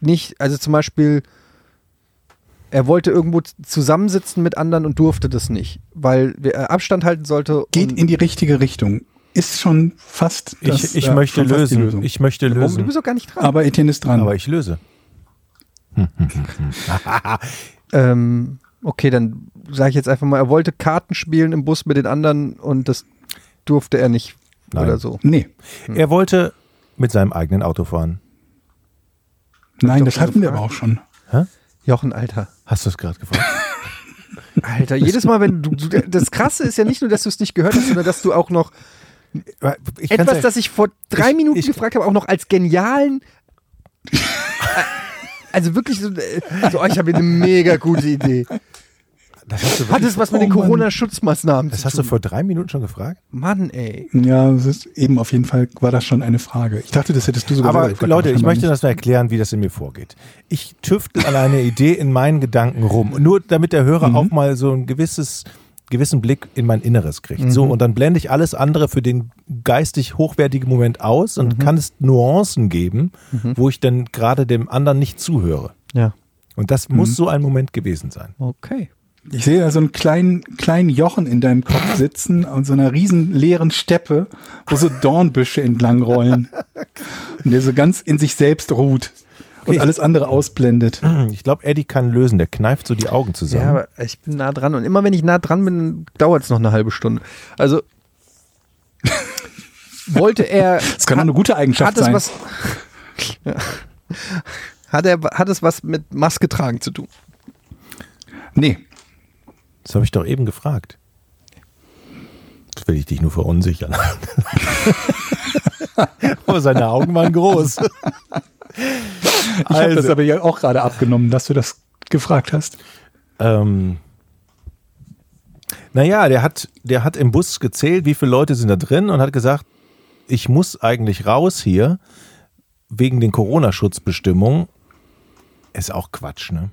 nicht, also zum Beispiel, er wollte irgendwo zusammensitzen mit anderen und durfte das nicht, weil er Abstand halten sollte. Geht in die richtige Richtung. Ist schon fast das, Ich, ich ja, möchte schon fast die lösen. Lösung. Ich möchte Warum? lösen. Du bist doch gar nicht dran. Aber Etienne ist dran. Aber ich löse. ähm, okay, dann sage ich jetzt einfach mal, er wollte Karten spielen im Bus mit den anderen und das durfte er nicht Nein. oder so. nee. Er wollte mit seinem eigenen Auto fahren. Nein, das schon hatten wir aber auch schon. Jochen, Alter. Hast du es gerade gefragt? Alter, jedes Mal, wenn du, du. Das Krasse ist ja nicht nur, dass du es nicht gehört hast, sondern dass du auch noch etwas, ja- das ich vor drei Ich- Minuten ich- gefragt habe, auch noch als genialen. also wirklich so, äh, so oh, ich habe hier eine mega gute Idee. das hast du, Hat es was mit den Oh Mann. Corona-Schutzmaßnahmen das zu hast du tun? vor drei Minuten schon gefragt? Mann, ey. Ja, das ist eben auf jeden Fall war das schon eine Frage. Ich dachte, das hättest du sogar Aber gefragt, Leute, ich möchte nicht. das mal erklären, wie das in mir vorgeht. Ich tüftel an einer Idee in meinen Gedanken rum. Nur damit der Hörer Mhm. auch mal so ein gewisses gewissen Blick in mein Inneres kriegt. So, Mhm. und dann blende ich alles andere für den geistig hochwertigen Moment aus Mhm. und kann es Nuancen geben, wo ich dann gerade dem anderen nicht zuhöre. Ja. Und das Mhm. muss so ein Moment gewesen sein. Okay. Ich sehe da so einen kleinen, kleinen Jochen in deinem Kopf sitzen und so einer riesen leeren Steppe, wo so Dornbüsche entlang rollen. Und der so ganz in sich selbst ruht und Okay. alles andere ausblendet. Ich glaube, Eddie kann lösen. Der kneift so die Augen zusammen. Ja, aber ich bin nah dran und immer wenn ich nah dran bin, dauert es noch eine halbe Stunde. Also wollte er. Das kann doch eine gute Eigenschaft hat sein. was. Ja. Hat, er, hat es was mit Maske tragen zu tun? Nee, Das habe ich doch eben gefragt. Das will ich dich nur verunsichern. Aber seine Augen waren groß. ich habe das Also. aber ja auch gerade abgenommen, dass du das gefragt hast. Ähm, naja, der hat, der hat im Bus gezählt, wie viele Leute sind da drin und hat gesagt, ich muss eigentlich raus hier wegen den Corona-Schutzbestimmungen. Ist auch Quatsch, ne?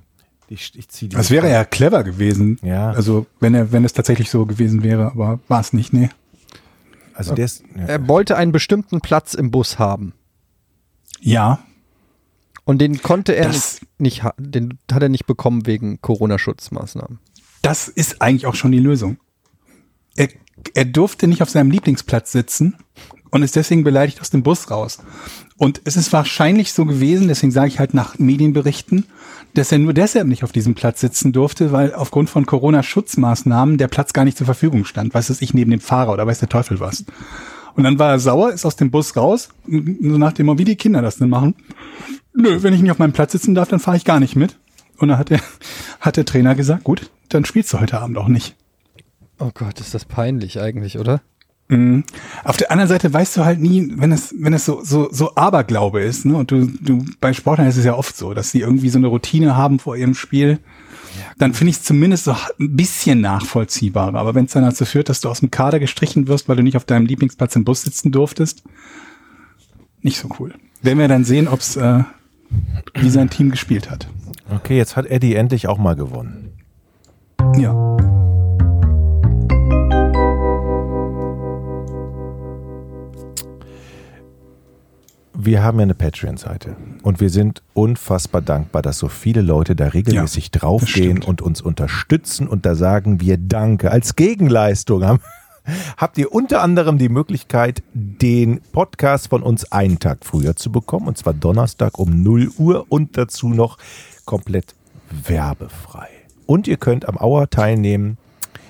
Ich, ich zieh die Das wäre ja clever gewesen. Ja. Also, wenn er, wenn es tatsächlich so gewesen wäre, aber war es nicht, nee. Also der ist, ja. Er wollte einen bestimmten Platz im Bus haben. Ja, Und den konnte er Das- nicht, den hat er nicht bekommen wegen Corona-Schutzmaßnahmen. das ist eigentlich auch schon die Lösung. Er, er durfte nicht auf seinem Lieblingsplatz sitzen und ist deswegen beleidigt aus dem Bus raus. Und es ist wahrscheinlich so gewesen, deswegen sage ich halt nach Medienberichten, dass er nur deshalb nicht auf diesem Platz sitzen durfte, weil aufgrund von Corona-Schutzmaßnahmen der Platz gar nicht zur Verfügung stand. Weiß es ich neben dem Fahrer oder weiß der Teufel was. Und dann war er sauer, ist aus dem Bus raus, so nach dem, wie die Kinder das denn machen. Nö, wenn ich nicht auf meinem Platz sitzen darf, dann fahre ich gar nicht mit. Und dann hat der, hat der Trainer gesagt, gut, dann spielst du heute Abend auch nicht. Oh Gott, ist das peinlich eigentlich, oder? Mhm. Auf der anderen Seite weißt du halt nie, wenn es, wenn es so, so, so Aberglaube ist, ne? Und du, du, bei Sportlern ist es ja oft so, dass sie irgendwie so eine Routine haben vor ihrem Spiel. Dann finde ich es zumindest so ein bisschen nachvollziehbarer. Aber wenn es dann dazu führt, dass du aus dem Kader gestrichen wirst, weil du nicht auf deinem Lieblingsplatz im Bus sitzen durftest, nicht so cool. Werden wir dann sehen, ob's äh, wie sein Team gespielt hat. Okay, jetzt hat Eddie endlich auch mal gewonnen. Ja. Wir haben ja eine Patreon-Seite und wir sind unfassbar dankbar, dass so viele Leute da regelmäßig das draufgehen und uns unterstützen und da sagen wir Danke. Als Gegenleistung haben, habt ihr unter anderem die Möglichkeit, den Podcast von uns einen Tag früher zu bekommen und zwar Donnerstag um 0 Uhr und dazu noch komplett werbefrei. Und ihr könnt am Auer teilnehmen.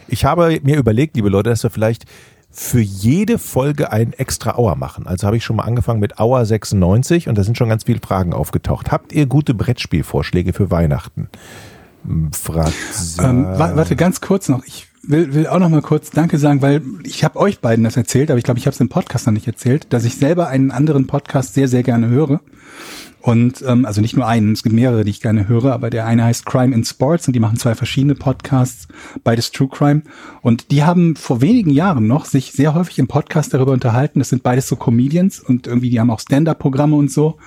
Ich habe mir überlegt, liebe Leute, dass wir vielleicht für jede Folge einen extra Auer machen. Also habe ich schon mal angefangen mit Auer 96 und da sind schon ganz viele Fragen aufgetaucht. Habt ihr gute Brettspielvorschläge für Weihnachten? Hm, Fragt Ähm, wa warte, ganz kurz noch. Ich will, will auch noch mal kurz Danke sagen, weil ich habe euch beiden das erzählt, aber ich glaube, ich habe es im Podcast noch nicht erzählt, dass ich selber einen anderen Podcast sehr, sehr gerne höre. Und ähm, also nicht nur einen, es gibt mehrere, die ich gerne höre, aber der eine heißt Crime in Sports und die machen zwei verschiedene Podcasts, beides True Crime. Und die haben vor wenigen Jahren noch sich sehr häufig im Podcast darüber unterhalten. Das sind beides so Comedians und irgendwie, die haben auch Stand-up-Programme und so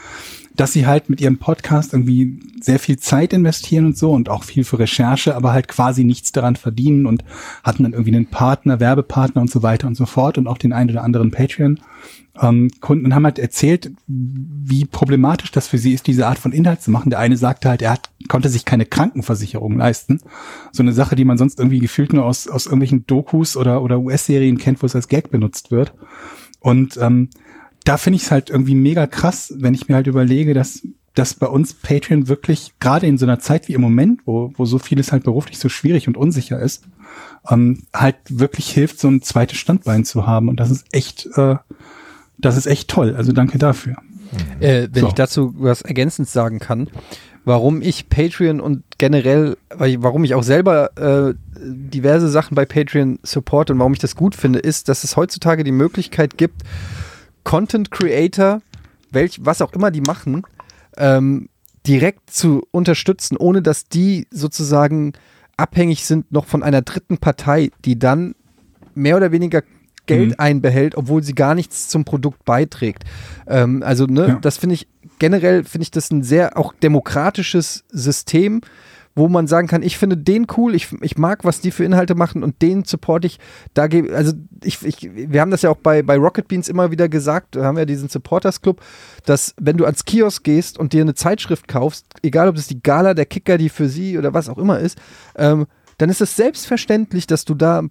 dass sie halt mit ihrem Podcast irgendwie sehr viel Zeit investieren und so und auch viel für Recherche, aber halt quasi nichts daran verdienen und hatten dann irgendwie einen Partner, Werbepartner und so weiter und so fort und auch den einen oder anderen Patreon. Ähm, Kunden und haben halt erzählt, wie problematisch das für sie ist, diese Art von Inhalt zu machen. Der eine sagte halt, er hat, konnte sich keine Krankenversicherung leisten. So eine Sache, die man sonst irgendwie gefühlt nur aus, aus irgendwelchen Dokus oder, oder US-Serien kennt, wo es als Gag benutzt wird. Und ähm, da finde ich es halt irgendwie mega krass, wenn ich mir halt überlege, dass dass bei uns Patreon wirklich gerade in so einer Zeit wie im Moment, wo, wo so vieles halt beruflich so schwierig und unsicher ist, ähm, halt wirklich hilft, so ein zweites Standbein zu haben. Und das ist echt, äh, das ist echt toll. Also danke dafür. Äh, wenn So. ich dazu was ergänzend sagen kann, warum ich Patreon und generell, warum ich auch selber äh, diverse Sachen bei Patreon support und warum ich das gut finde, ist, dass es heutzutage die Möglichkeit gibt, Content Creator, welch, was auch immer die machen, ähm, direkt zu unterstützen, ohne dass die sozusagen abhängig sind noch von einer dritten Partei, die dann mehr oder weniger Geld Mhm. einbehält, obwohl sie gar nichts zum Produkt beiträgt. Ähm, also, ne, Ja. das finde ich generell finde ich das ein sehr auch demokratisches System, wo man sagen kann, ich finde den cool, ich, ich mag, was die für Inhalte machen und den supporte ich. Da gebe, also ich, ich, wir haben das ja auch bei, bei Rocket Beans immer wieder gesagt, da haben wir diesen Supporters Club, dass wenn du ans Kiosk gehst und dir eine Zeitschrift kaufst, egal ob es die Gala, der Kicker, die für sie oder was auch immer ist, ähm, dann ist es selbstverständlich, dass du da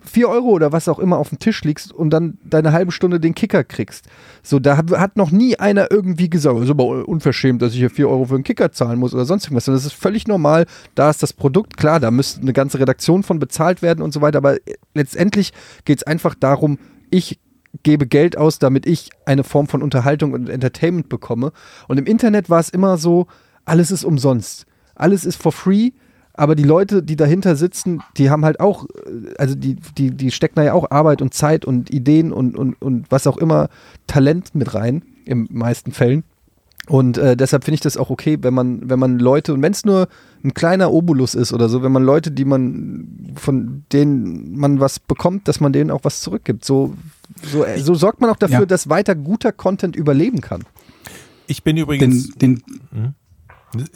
4 Euro oder was auch immer auf dem Tisch liegst und dann deine halbe Stunde den Kicker kriegst. So, da hat, noch nie einer irgendwie gesagt, es ist aber unverschämt, dass ich hier 4 Euro für einen Kicker zahlen muss oder sonst irgendwas. Das ist völlig normal. Da ist das Produkt, klar, da müsste eine ganze Redaktion von bezahlt werden und so weiter, aber letztendlich geht es einfach darum, ich gebe Geld aus, damit ich eine Form von Unterhaltung und Entertainment bekomme. Und im Internet war es immer so, alles ist umsonst. Alles ist for free. Aber die Leute, die dahinter sitzen, die haben halt auch, äh, also die, die, die stecken da ja auch Arbeit und Zeit und Ideen und, und, und was auch immer, Talent mit rein, in meisten Fällen. Und äh, deshalb finde ich das auch okay, wenn man, wenn man Leute, und wenn es nur ein kleiner Obolus ist oder so, wenn man Leute, die man, von denen man was bekommt, dass man denen auch was zurückgibt. So, so, äh, so sorgt man auch dafür, Ja. dass weiter guter Content überleben kann. Ich bin übrigens. Den, den,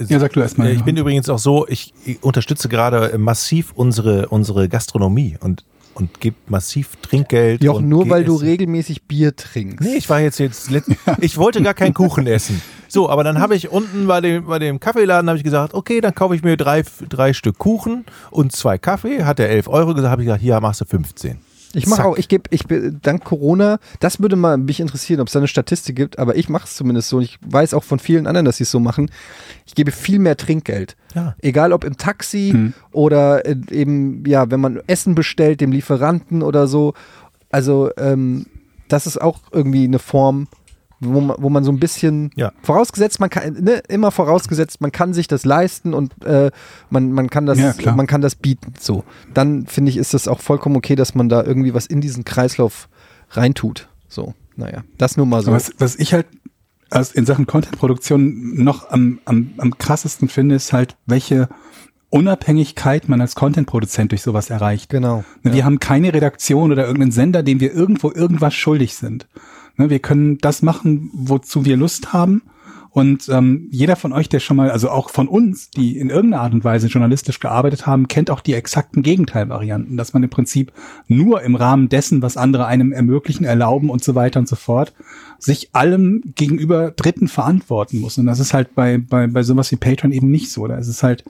ja, sag du erstmal. Äh, Ich bin übrigens auch so, ich, unterstütze gerade massiv unsere, unsere Gastronomie und und gebe massiv Trinkgeld. Und nur weil du essen. regelmäßig Bier trinkst. Nee, ich war jetzt jetzt let- ich wollte gar keinen Kuchen essen. So, aber dann habe ich unten bei dem bei dem Kaffeeladen habe ich gesagt, okay, dann kaufe ich mir drei, drei Stück Kuchen und zwei Kaffee. Hat er 11 Euro gesagt, habe ich gesagt, hier machst du 15. Ich mache auch, ich gebe, ich dank Corona, das würde mal mich interessieren, ob es da eine Statistik gibt, aber ich mache es zumindest so. und Ich weiß auch von vielen anderen, dass sie es so machen. Ich gebe viel mehr Trinkgeld. Ja. Egal ob im Taxi Hm. oder äh, eben, ja, wenn man Essen bestellt, dem Lieferanten oder so. Also, ähm, das ist auch irgendwie eine Form, wo man, wo man so ein bisschen Ja. vorausgesetzt, man kann, ne, immer vorausgesetzt, man kann sich das leisten und äh, man, man kann das, Ja, man kann das bieten. So. Dann finde ich, ist das auch vollkommen okay, dass man da irgendwie was in diesen Kreislauf reintut. So, naja, das nur mal so. Was, was ich halt als in Sachen Content-Produktion noch am, am, am krassesten finde, ist halt, welche Unabhängigkeit man als Content-Produzent durch sowas erreicht. Genau. Ne, Wir ja. haben keine Redaktion oder irgendeinen Sender, dem wir irgendwo irgendwas schuldig sind. Ne, Wir können das machen, wozu wir Lust haben. Und ähm, jeder von euch, der schon mal, also auch von uns, die in irgendeiner Art und Weise journalistisch gearbeitet haben, kennt auch die exakten Gegenteilvarianten, dass man im Prinzip nur im Rahmen dessen, was andere einem ermöglichen, erlauben und so weiter und so fort, sich allem gegenüber Dritten verantworten muss. Und das ist halt bei, bei, bei sowas wie Patreon eben nicht so. Da ist es halt,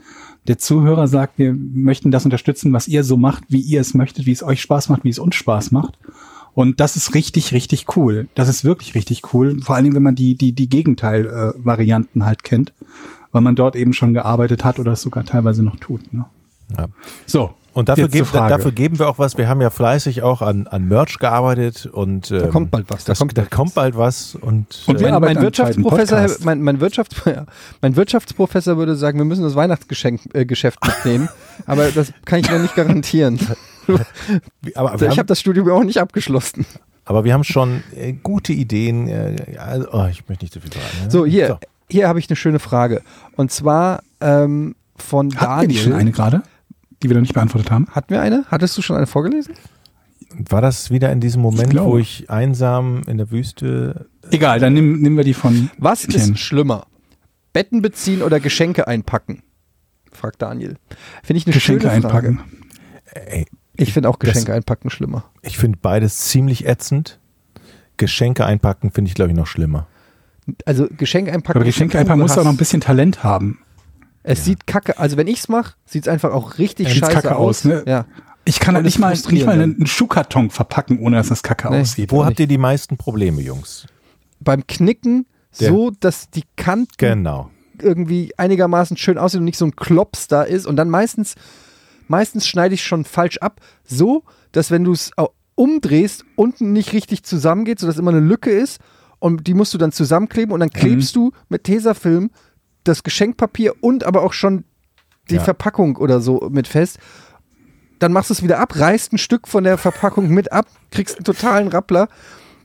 der Zuhörer sagt, wir möchten das unterstützen, was ihr so macht, wie ihr es möchtet, wie es euch Spaß macht, wie es uns Spaß macht. Und das ist richtig, richtig cool. Das ist wirklich richtig cool. Vor allen Dingen, wenn man die, die, die Gegenteil-Varianten halt kennt, weil man dort eben schon gearbeitet hat oder es sogar teilweise noch tut. Ne? Ja. So. Und dafür, geben, Frage. dafür geben wir auch was. Wir haben ja fleißig auch an, an Merch gearbeitet und ähm, kommt bald was, da Das, kommt da bald kommt bald was und, Und äh, wir mein, mein, arbeiten am zweiten Wirtschaftsprofessor, mein, mein, Wirtschafts, mein Wirtschaftsprofessor würde sagen, wir müssen das Weihnachtsgeschenk äh, Geschäft mitnehmen, aber das kann ich noch nicht garantieren. aber, wir ich habe das Studium auch nicht abgeschlossen. aber wir haben schon äh, gute Ideen. Äh, also, oh, ich möchte nicht zu viel sagen. ne? So, hier, hier habe ich eine schöne Frage. Und zwar ähm, von Hatten wir die schon Daniel. eine gerade, die wir noch nicht beantwortet haben? Hatten wir eine? Hattest du schon eine vorgelesen? War das wieder in diesem Moment, glaube. wo ich einsam in der Wüste Egal, dann nehmen, nehmen wir die von Was Etienne. ist schlimmer? Betten beziehen oder Geschenke einpacken? Fragt Daniel. Finde ich eine Geschenke schöne Frage. einpacken. Ey, Ich finde auch Das- Geschenke einpacken schlimmer. ich finde beides ziemlich ätzend. Geschenke einpacken finde ich, glaube ich, noch schlimmer. Also Geschenke einpacken. Aber Geschenke ein einpacken muss auch noch ein bisschen Talent haben. Es sieht kacke, also wenn ich's mache, sieht es einfach auch richtig Ja, scheiße kacke aus. aus, ne? Ja. Ich kann halt nicht mal, nicht mal einen Schuhkarton verpacken, ohne dass das kacke Nee. aussieht. Wo nicht. habt ihr die meisten Probleme, Jungs? Beim Knicken Der- so, dass die Kanten Genau. irgendwie einigermaßen schön aussehen und nicht so ein Klops da ist. Und dann meistens, meistens schneide ich schon falsch ab, so, dass wenn du es au- umdrehst, unten nicht richtig zusammengeht, sodass immer eine Lücke ist. Und die musst du dann zusammenkleben und dann klebst du mit Tesafilm das Geschenkpapier und aber auch schon die Ja. Verpackung oder so mit fest. Dann machst du es wieder ab, reißt ein Stück von der Verpackung mit ab, kriegst einen totalen Rappler.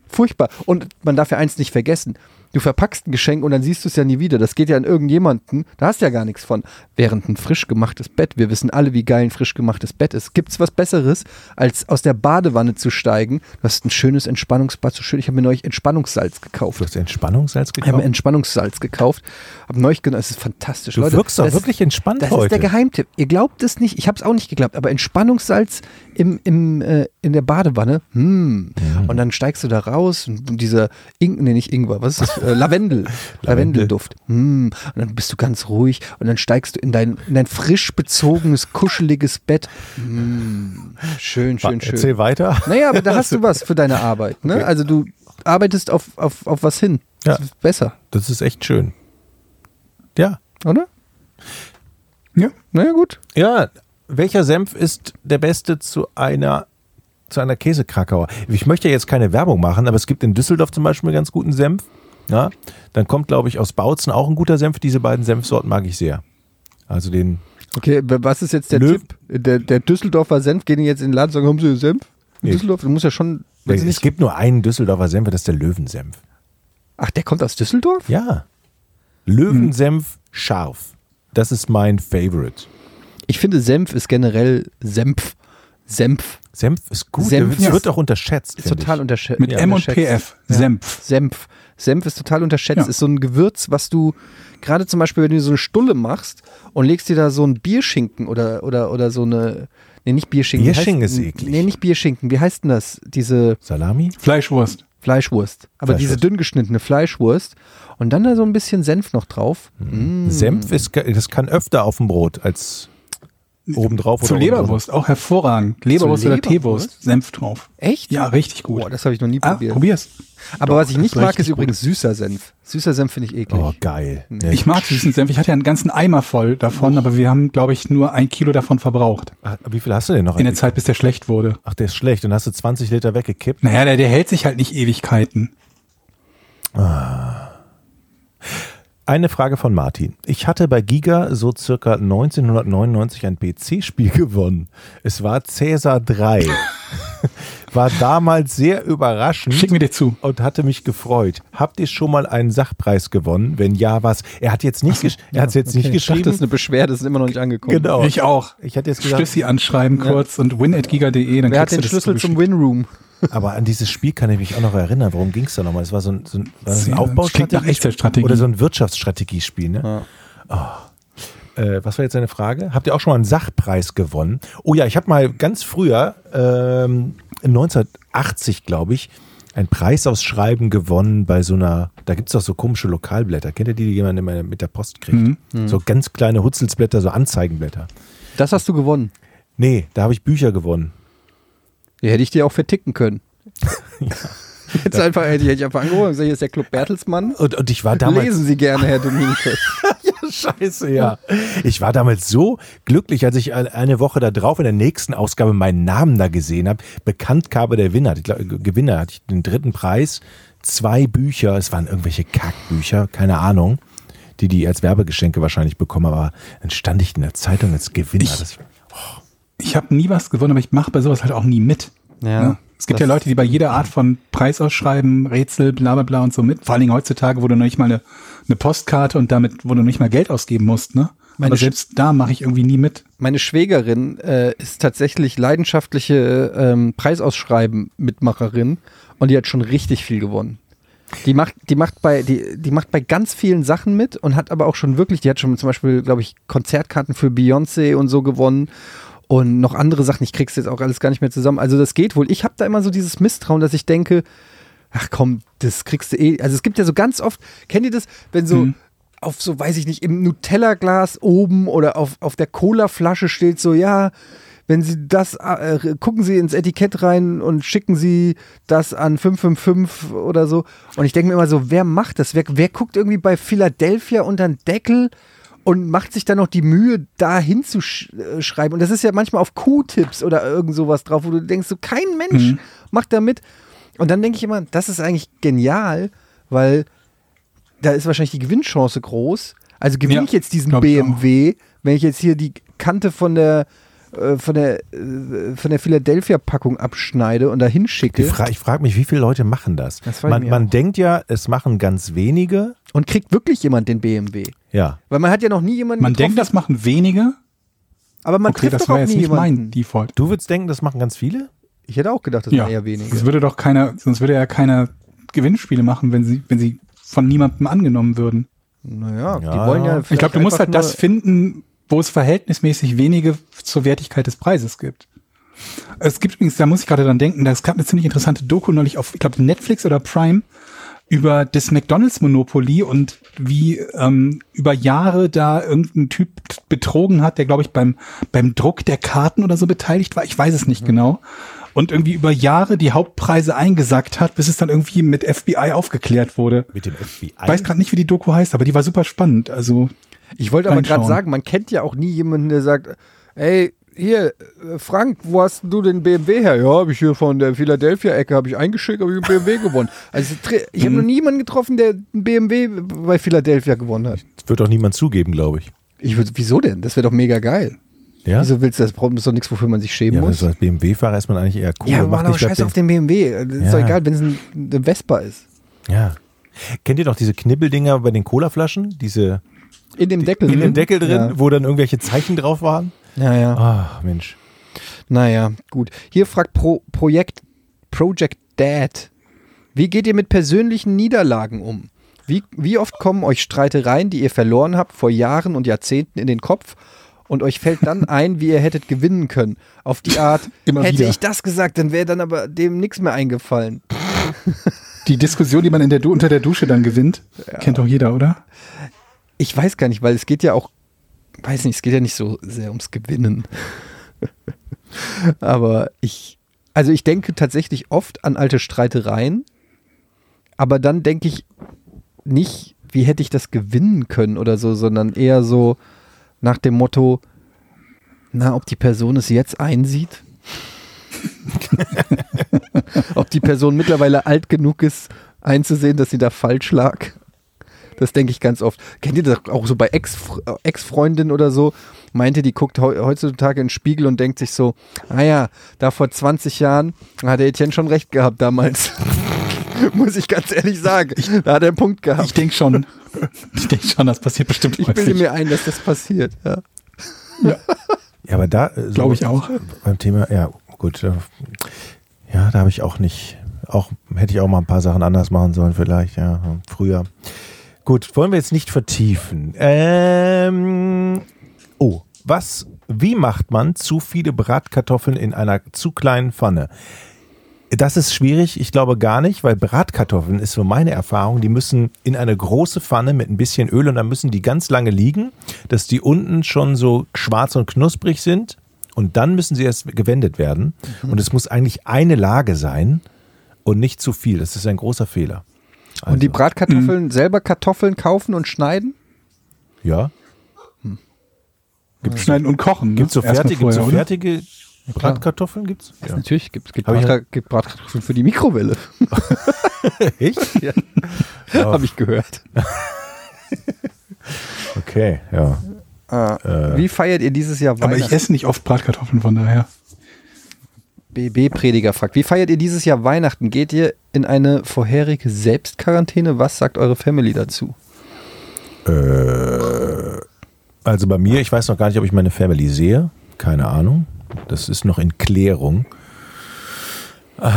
Furchtbar. Und man darf ja eins nicht vergessen. Du verpackst ein Geschenk und dann siehst du es ja nie wieder. Das geht ja an irgendjemanden. Da hast du ja gar nichts von. Während ein frisch gemachtes Bett, wir wissen alle, wie geil ein frisch gemachtes Bett ist. Gibt es was Besseres, als aus der Badewanne zu steigen? Du hast ein schönes Entspannungsbad, so schön. Ich habe mir neulich Entspannungssalz gekauft. Du hast Entspannungssalz Ich habe mir gekauft? Entspannungssalz gekauft. Hab neulich genommen. Es ist fantastisch. Du Leute, wirkst doch das- wirklich entspannt das ist heute. der Geheimtipp. Ihr glaubt es nicht. Ich habe es auch nicht geglaubt. Aber Entspannungssalz im, im, äh, in der Badewanne. Hm. Und dann steigst du da raus und dieser Ing, nee, nicht Ingwer, was ist das? Äh, Lavendel. Lavendelduft. Hm. Und dann bist du ganz ruhig und dann steigst du in dein, in dein frisch bezogenes, kuscheliges Bett. Hm. Schön, schön, schön. Erzähl weiter. Naja, aber da hast du was für deine Arbeit. Ne? Also du arbeitest auf, auf, auf was hin. Das Ja. ist besser, Das ist echt schön. Ja. oder? Ja. Naja, gut. Ja, welcher Senf ist der beste zu einer zu einer Käsekrakauer? Ich möchte ja jetzt keine Werbung machen, aber es gibt in Düsseldorf zum Beispiel einen ganz guten Senf. Ja, dann kommt, glaube ich, aus Bautzen auch ein guter Senf. Diese beiden Senfsorten mag ich sehr. Also den Okay, was ist jetzt der Löw- Tipp? Der, der Düsseldorfer Senf, gehen die jetzt in den Laden und sagen, haben Sie Senf? In Nee. Düsseldorf? Du musst ja schon. sie es gibt nur einen Düsseldorfer Senf, das ist der Löwensenf. ach, der kommt aus Düsseldorf? Ja. Löwensenf scharf. Das ist mein Favorite. Ich finde, Senf ist generell Senf. Senf Senf ist gut. Senf ist- wird auch unterschätzt. ist total unterschätzt. Mit M und PF. Senf. Senf. Senf ist total unterschätzt. Ja. Ist so ein Gewürz, was du gerade zum Beispiel, wenn du so eine Stulle machst und legst dir da so einen Bierschinken oder, oder, oder so eine, Nee, nicht Bierschinken. Wie Bierschinken heißt- ist eklig. Nee, nicht Bierschinken. Wie heißt denn das? Diese Salami? Fleischwurst. Fleischwurst. Aber Fleischwurst. diese dünn geschnittene Fleischwurst. Und dann da so ein bisschen Senf noch drauf. Mm. Senf ist, das kann öfter auf dem Brot als obendrauf Zur oder oben. Leberwurst, auch hervorragend. Leberwurst Zur oder Leberwurst? Teewurst, Senf drauf. Echt? Ja, richtig gut. Boah, das habe ich noch nie ah, probiert. probier's. Aber was ich nicht mag, ist übrigens süßer Senf. Süßer Senf finde ich eklig. Oh, geil. Ja, Ich mag süßen Senf. Ich hatte ja einen ganzen Eimer voll davon, aber wir haben, glaube ich, nur ein Kilo davon verbraucht. Ach, wie viel hast du denn noch? In der Zeit, bis der schlecht wurde. Ach, der ist schlecht. Dann hast du 20 Liter weggekippt. Naja, der, der hält sich halt nicht Ewigkeiten. Eine Frage von Martin. Ich hatte bei Giga so circa 1999 ein PC-Spiel gewonnen. Es war Cäsar 3. war damals sehr überraschend Schick mir dir zu. und hatte mich gefreut. Habt ihr schon mal einen Sachpreis gewonnen? Wenn ja, was? Er hat jetzt nicht, gesch er hat jetzt nicht Ich dachte, das geschrieben. ist eine Beschwerde, das ist immer noch nicht angekommen. genau. Ich auch. Ich hatte jetzt gesagt, Stössi anschreiben kurz und win.giga.de. Dann Wer hat den Schlüssel zum. Winroom? Aber an dieses Spiel kann ich mich auch noch erinnern. Worum ging es da nochmal? Es war so ein, so ein, ein Aufbaustrategie oder so ein Wirtschaftsstrategiespiel. Ne? Oh. Äh, was war jetzt deine Frage? Habt ihr auch schon mal einen Sachpreis gewonnen? Oh ja, ich habe mal ganz früher, ähm, 1980 glaube ich, ein Preisausschreiben gewonnen bei so einer, da gibt es doch so komische Lokalblätter. Kennt ihr die, die jemand immer mit der Post kriegt? So ganz kleine Hutzelsblätter, so Anzeigenblätter. Das hast du gewonnen. Nee, da habe ich Bücher gewonnen. Die hätte ich dir auch verticken können. Jetzt einfach, hätte ich hätte ich einfach angerufen und gesagt, hier ist der Club Bertelsmann. Und, und ich war damals. Lesen Sie gerne, Herr Dominikus. Scheiße, ja. Ich war damals so glücklich, als ich eine Woche da drauf in der nächsten Ausgabe meinen Namen da gesehen habe. Bekanntgabe der Winner. Ich glaub, Gewinner hatte ich den dritten Preis. Zwei Bücher, es waren irgendwelche Kackbücher, keine Ahnung, die die als Werbegeschenke wahrscheinlich bekommen. Aber dann stand ich in der Zeitung als Gewinner. Ich- Das, Ich habe nie was gewonnen, aber ich mache bei sowas halt auch nie mit. Ja, Ne? Es gibt ja Leute, die bei jeder Art von Preisausschreiben, Rätsel, bla bla bla und so mit. Vor allen Dingen heutzutage, wo du noch nicht mal eine, eine Postkarte und damit, wo du nicht mal Geld ausgeben musst, ne? Meine aber selbst da mache ich irgendwie nie mit. Meine Schwägerin äh, ist tatsächlich leidenschaftliche ähm, Preisausschreiben-Mitmacherin und die hat schon richtig viel gewonnen. Die macht, die macht bei, die, die macht bei ganz vielen Sachen mit und hat aber auch schon wirklich, die hat schon zum Beispiel, glaube ich, Konzertkarten für Beyoncé und so gewonnen und noch andere Sachen. Ich krieg's jetzt auch alles gar nicht mehr zusammen. Also das geht wohl. Ich habe da immer so dieses Misstrauen, dass ich denke, ach komm, das kriegst du eh. Also es gibt ja so ganz oft, kennt ihr das, wenn so Mhm. auf so, weiß ich nicht, im Nutella-Glas oben oder auf, auf der Cola-Flasche steht so, ja, wenn Sie das, äh, gucken Sie ins Etikett rein und schicken Sie das an 555 oder so. Und ich denke mir immer so, wer macht das? Wer, wer guckt irgendwie bei Philadelphia unter den Deckel und macht sich dann noch die Mühe, da hinzuschreiben? Und das ist ja manchmal auf Q-Tips oder irgend sowas drauf, wo du denkst, so kein Mensch Mhm. macht da mit. Und dann denke ich immer, das ist eigentlich genial, weil da ist wahrscheinlich die Gewinnchance groß. Also gewinne Ja, ich jetzt diesen BMW, wenn ich jetzt hier die Kante von der äh, von der äh, von der Philadelphia-Packung abschneide und da die hinschicke Fra ich frage mich, wie viele Leute machen das? Das man man denkt ja, es machen ganz wenige. und kriegt wirklich jemand den BMW. Ja. Weil man hat ja noch nie jemanden Man getroffen, denkt, das machen wenige. aber man Okay, trifft das doch war auch jetzt nie nicht jemanden. mein Default. Du würdest denken, das machen ganz viele? Ich hätte auch gedacht, das Ja, waren eher wenige. das würde doch keiner, sonst würde ja keiner Gewinnspiele machen, wenn sie, wenn sie von niemandem angenommen würden. Naja, die Ja. wollen ja Ich glaube, du musst halt das finden, wo es verhältnismäßig wenige zur Wertigkeit des Preises gibt. Es gibt übrigens, da muss ich gerade dran denken, es gab eine ziemlich interessante Doku neulich auf, ich glaube, Netflix oder Prime über das McDonalds-Monopoly und wie ähm, über Jahre da irgendein Typ betrogen hat, der, glaube ich, beim, beim Druck der Karten oder so beteiligt war. Ich weiß es nicht Mhm. genau. Und irgendwie über Jahre die Hauptpreise eingesackt hat, bis es dann irgendwie mit FBI aufgeklärt wurde. Mit dem FBI? Ich weiß gerade nicht, wie die Doku heißt, aber die war super spannend. Also Ich wollte aber gerade sagen, man kennt ja auch nie jemanden, der sagt, ey, hier, äh, Frank, wo hast du den BMW her? Ja, habe ich hier von der Philadelphia-Ecke, habe ich eingeschickt, habe ich einen BMW gewonnen. Also ich Mhm. habe noch nie jemanden getroffen, der einen BMW bei Philadelphia gewonnen hat. Das wird doch niemand zugeben, glaube ich. Ich würd, wieso denn? Das wäre doch mega geil. Ja? Wieso willst du das? Das ist doch nichts, wofür man sich schämen ja, muss. so als BMW-Fahrer ist man eigentlich eher cool. ja, und mach macht doch scheiß auf den BMW. Das ist Ja. doch egal, wenn es ein, eine Vespa ist. Ja. Kennt ihr doch diese Knibbeldinger bei den Colaflaschen? Diese In dem Deckel in dem Deckel drin, Ja, wo dann irgendwelche Zeichen drauf waren? ja. ja. Ah, Mensch. Naja, gut. Hier fragt Pro Projekt Project Dad. Wie geht ihr mit persönlichen Niederlagen um? Wie, wie oft kommen euch Streitereien, die ihr verloren habt, vor Jahren und Jahrzehnten in den Kopf? und euch fällt dann ein, wie ihr hättet gewinnen können. Auf die Art, hätte wieder. ich das gesagt, dann wäre dann aber dem nichts mehr eingefallen. Die Diskussion, die man in der unter der Dusche dann gewinnt, kennt doch jeder, oder? Ich weiß gar nicht, weil es geht ja auch, weiß nicht, es geht ja nicht so sehr ums Gewinnen. aber ich, also ich denke tatsächlich oft an alte Streitereien, aber dann denke ich nicht, wie hätte ich das gewinnen können oder so, sondern eher so nach dem Motto, na, ob die Person es jetzt einsieht. ob die Person mittlerweile alt genug ist, einzusehen, dass sie da falsch lag. Das denke ich ganz oft. Kennt ihr das auch so bei Ex- Ex-Freundin oder so? Meinte, die guckt heu- heutzutage in den Spiegel und denkt sich so, ah ja, da vor 20 Jahren hat der Etienne schon recht gehabt damals. Muss ich ganz ehrlich sagen. Da hat er einen Punkt gehabt. Ich denke schon. Ich denke schon, das passiert bestimmt Ich bilde mir ein, dass das passiert. Ja. Ja, aber da. äh, so Glaube ich auch. Beim Thema, ja, gut. äh, Ja, da habe ich auch nicht. Auch hätte ich auch mal ein paar Sachen anders machen sollen, vielleicht, ja, früher. Gut, wollen wir jetzt nicht vertiefen. Ähm, oh, was, wie macht man zu viele Bratkartoffeln in einer zu kleinen Pfanne? Das ist schwierig, ich glaube gar nicht, weil Bratkartoffeln ist so meine Erfahrung, die müssen in eine große Pfanne mit ein bisschen Öl und dann müssen die ganz lange liegen, dass die unten schon so schwarz und knusprig sind und dann müssen sie erst gewendet werden und es muss eigentlich eine Lage sein und nicht zu viel. Das ist ein großer Fehler. Und die Also, Bratkartoffeln, selber Kartoffeln kaufen und schneiden? ja, Schneiden und kochen. Ne? gibt es so gibt's so vorher, oder? fertige Bratkartoffeln? Gibt's? Ja. Natürlich gibt es Bratra- gibt Bratkartoffeln für die Mikrowelle. Echt? Ja. Habe ich gehört. Okay, ja. Ah, Wie feiert ihr dieses Jahr Aber ich Weihnachten? esse nicht oft Bratkartoffeln, von daher. BB-Prediger fragt, wie feiert ihr dieses Jahr Weihnachten? Geht ihr in eine vorherige Selbstquarantäne? Was sagt eure Family dazu? Äh, also bei mir, ich weiß noch gar nicht, ob ich meine Family sehe. Keine Ahnung. Das ist noch in Klärung. Äh,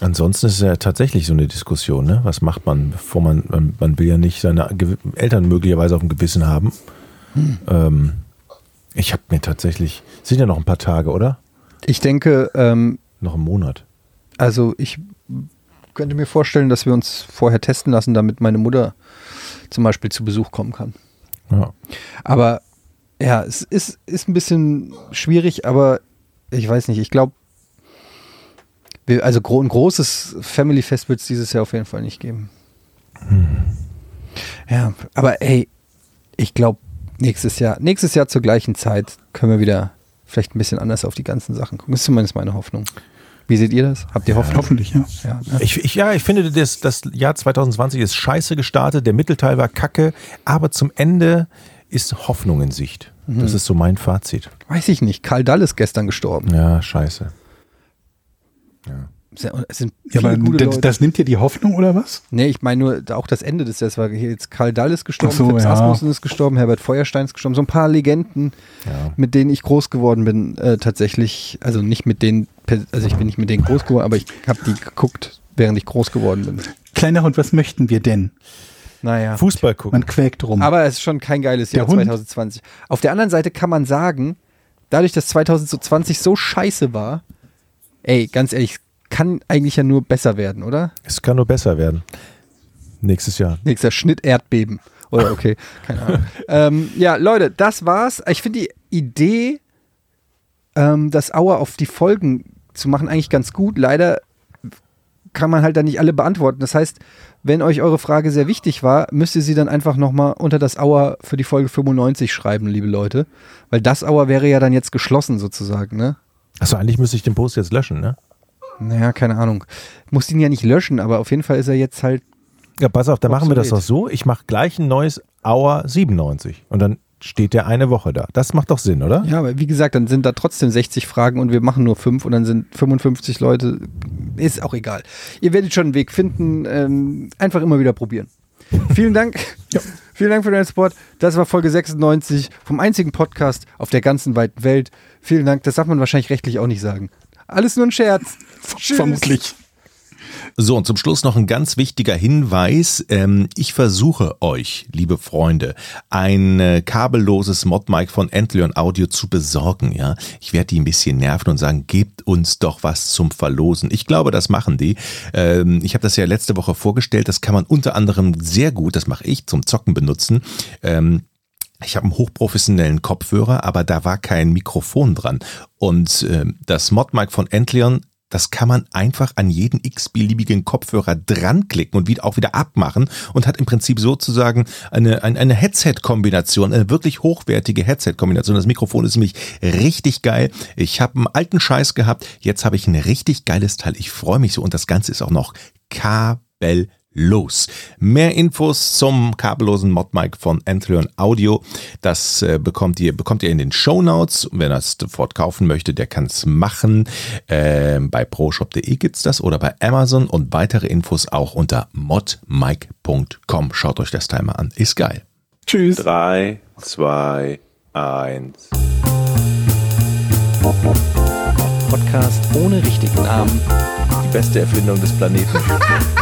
ansonsten ist es ja tatsächlich so eine Diskussion. Ne? Was macht man, bevor man, man, man will ja nicht seine Eltern möglicherweise auf dem Gewissen haben. Ähm, ich habe mir tatsächlich, sind ja noch ein paar Tage, oder? Ich denke, ähm, Noch einen Monat. also ich könnte mir vorstellen, dass wir uns vorher testen lassen, damit meine Mutter zum Beispiel zu Besuch kommen kann. Ja. Aber ja, es ist, ist ein bisschen schwierig, aber ich weiß nicht, ich glaube, also ein großes Family-Fest wird es dieses Jahr auf jeden Fall nicht geben. Ja, aber ey, ich glaube, nächstes Jahr, nächstes Jahr zur gleichen Zeit können wir wieder vielleicht ein bisschen anders auf die ganzen Sachen gucken. Das ist zumindest meine Hoffnung. Wie seht ihr das? Habt ihr Hoffnung? Hoffentlich, ja. Ja, ne? Ich, ich, ja, ich finde, das, das Jahr 2020 ist scheiße gestartet. Der Mittelteil war kacke, aber zum Ende ist Hoffnung in Sicht. Das ist so mein Fazit. Weiß ich nicht. Karl Dall ist gestern gestorben. Ja, scheiße. Es sind ja aber gute das, Leute. das nimmt dir die Hoffnung, oder was? Nee, ich meine nur auch das Ende des Jahres war hier jetzt Karl Dall ist gestorben, Ach so, Fips ja. Asmussen ist gestorben, Herbert Feuerstein ist gestorben, so ein paar Legenden, Ja. mit denen ich groß geworden bin, äh, tatsächlich, also nicht mit denen, also ich bin nicht mit denen groß geworden, aber ich habe die geguckt, während ich groß geworden bin. Kleiner Hund, was möchten wir denn? Naja. Fußball gucken. Man quäkt rum. Aber es ist schon kein geiles Der Jahr Hund? 2020. Auf der anderen Seite kann man sagen, dadurch, dass 2020 so scheiße war, ey, ganz ehrlich, kann eigentlich ja nur besser werden, oder? Es kann nur besser werden. Nächstes Jahr. Nächster Schnitt Erdbeben. Oder okay, keine Ahnung. ähm, ja, Leute, das war's. Ich finde die Idee, ähm, das Auer auf die Folgen zu machen, eigentlich ganz gut. Leider kann man halt dann nicht alle beantworten. Das heißt, wenn euch eure Frage sehr wichtig war, müsst ihr sie dann einfach nochmal unter das Auer für die Folge 95 schreiben, liebe Leute. Weil das Auer wäre ja dann jetzt geschlossen sozusagen, ne? Achso, eigentlich müsste ich den Post jetzt löschen, ne? Naja, keine Ahnung. Muss ihn ja nicht löschen, aber auf jeden Fall ist er jetzt halt Ja, pass auf, dann machen wir das doch so. Ich mache gleich ein neues Hour 97 und dann steht der eine Woche da. Das macht doch Sinn, oder? Ja, aber wie gesagt, dann sind da trotzdem 60 Fragen und wir machen nur fünf und dann sind 55 Leute. Ist auch egal. Ihr werdet schon einen Weg finden. Ähm, einfach immer wieder probieren. Vielen Dank. Vielen Dank für deinen Support. Das war Folge 96 vom einzigen Podcast auf der ganzen weiten Welt. Vielen Dank. Das darf man wahrscheinlich rechtlich auch nicht sagen. Alles nur ein Scherz. Vermutlich. So, und zum Schluss noch ein ganz wichtiger Hinweis. Ähm, ich versuche euch, liebe Freunde, ein äh, kabelloses Modmic von Entleon Audio zu besorgen. Ja, Ich werde die ein bisschen nerven und sagen, gebt uns doch was zum Verlosen. Ich glaube, das machen die. Ähm, ich habe das ja letzte Woche vorgestellt. Das kann man unter anderem sehr gut, das mache ich, zum Zocken benutzen. Ähm, ich habe einen hochprofessionellen Kopfhörer, aber da war kein Mikrofon dran. Und äh, das Modmic von Entleon, das kann man einfach an jeden x-beliebigen Kopfhörer dran klicken und auch wieder abmachen und hat im Prinzip sozusagen eine, eine, eine Headset-Kombination, eine wirklich hochwertige Headset-Kombination. Das Mikrofon ist nämlich richtig geil. Ich habe einen alten Scheiß gehabt, jetzt habe ich ein richtig geiles Teil. Ich freue mich so und das Ganze ist auch noch kabellos los. Mehr Infos zum kabellosen Modmic von Anthreon Audio, das äh, bekommt ihr bekommt ihr in den Show Notes. Wer das sofort kaufen möchte, der kann es machen. Ähm, bei proshop.de gibt's das oder bei Amazon und weitere Infos auch unter modmic.com. Schaut euch das Teil mal an. Ist geil. Tschüss. 3, 2, 1. Podcast ohne richtigen Namen. Die beste Erfindung des Planeten.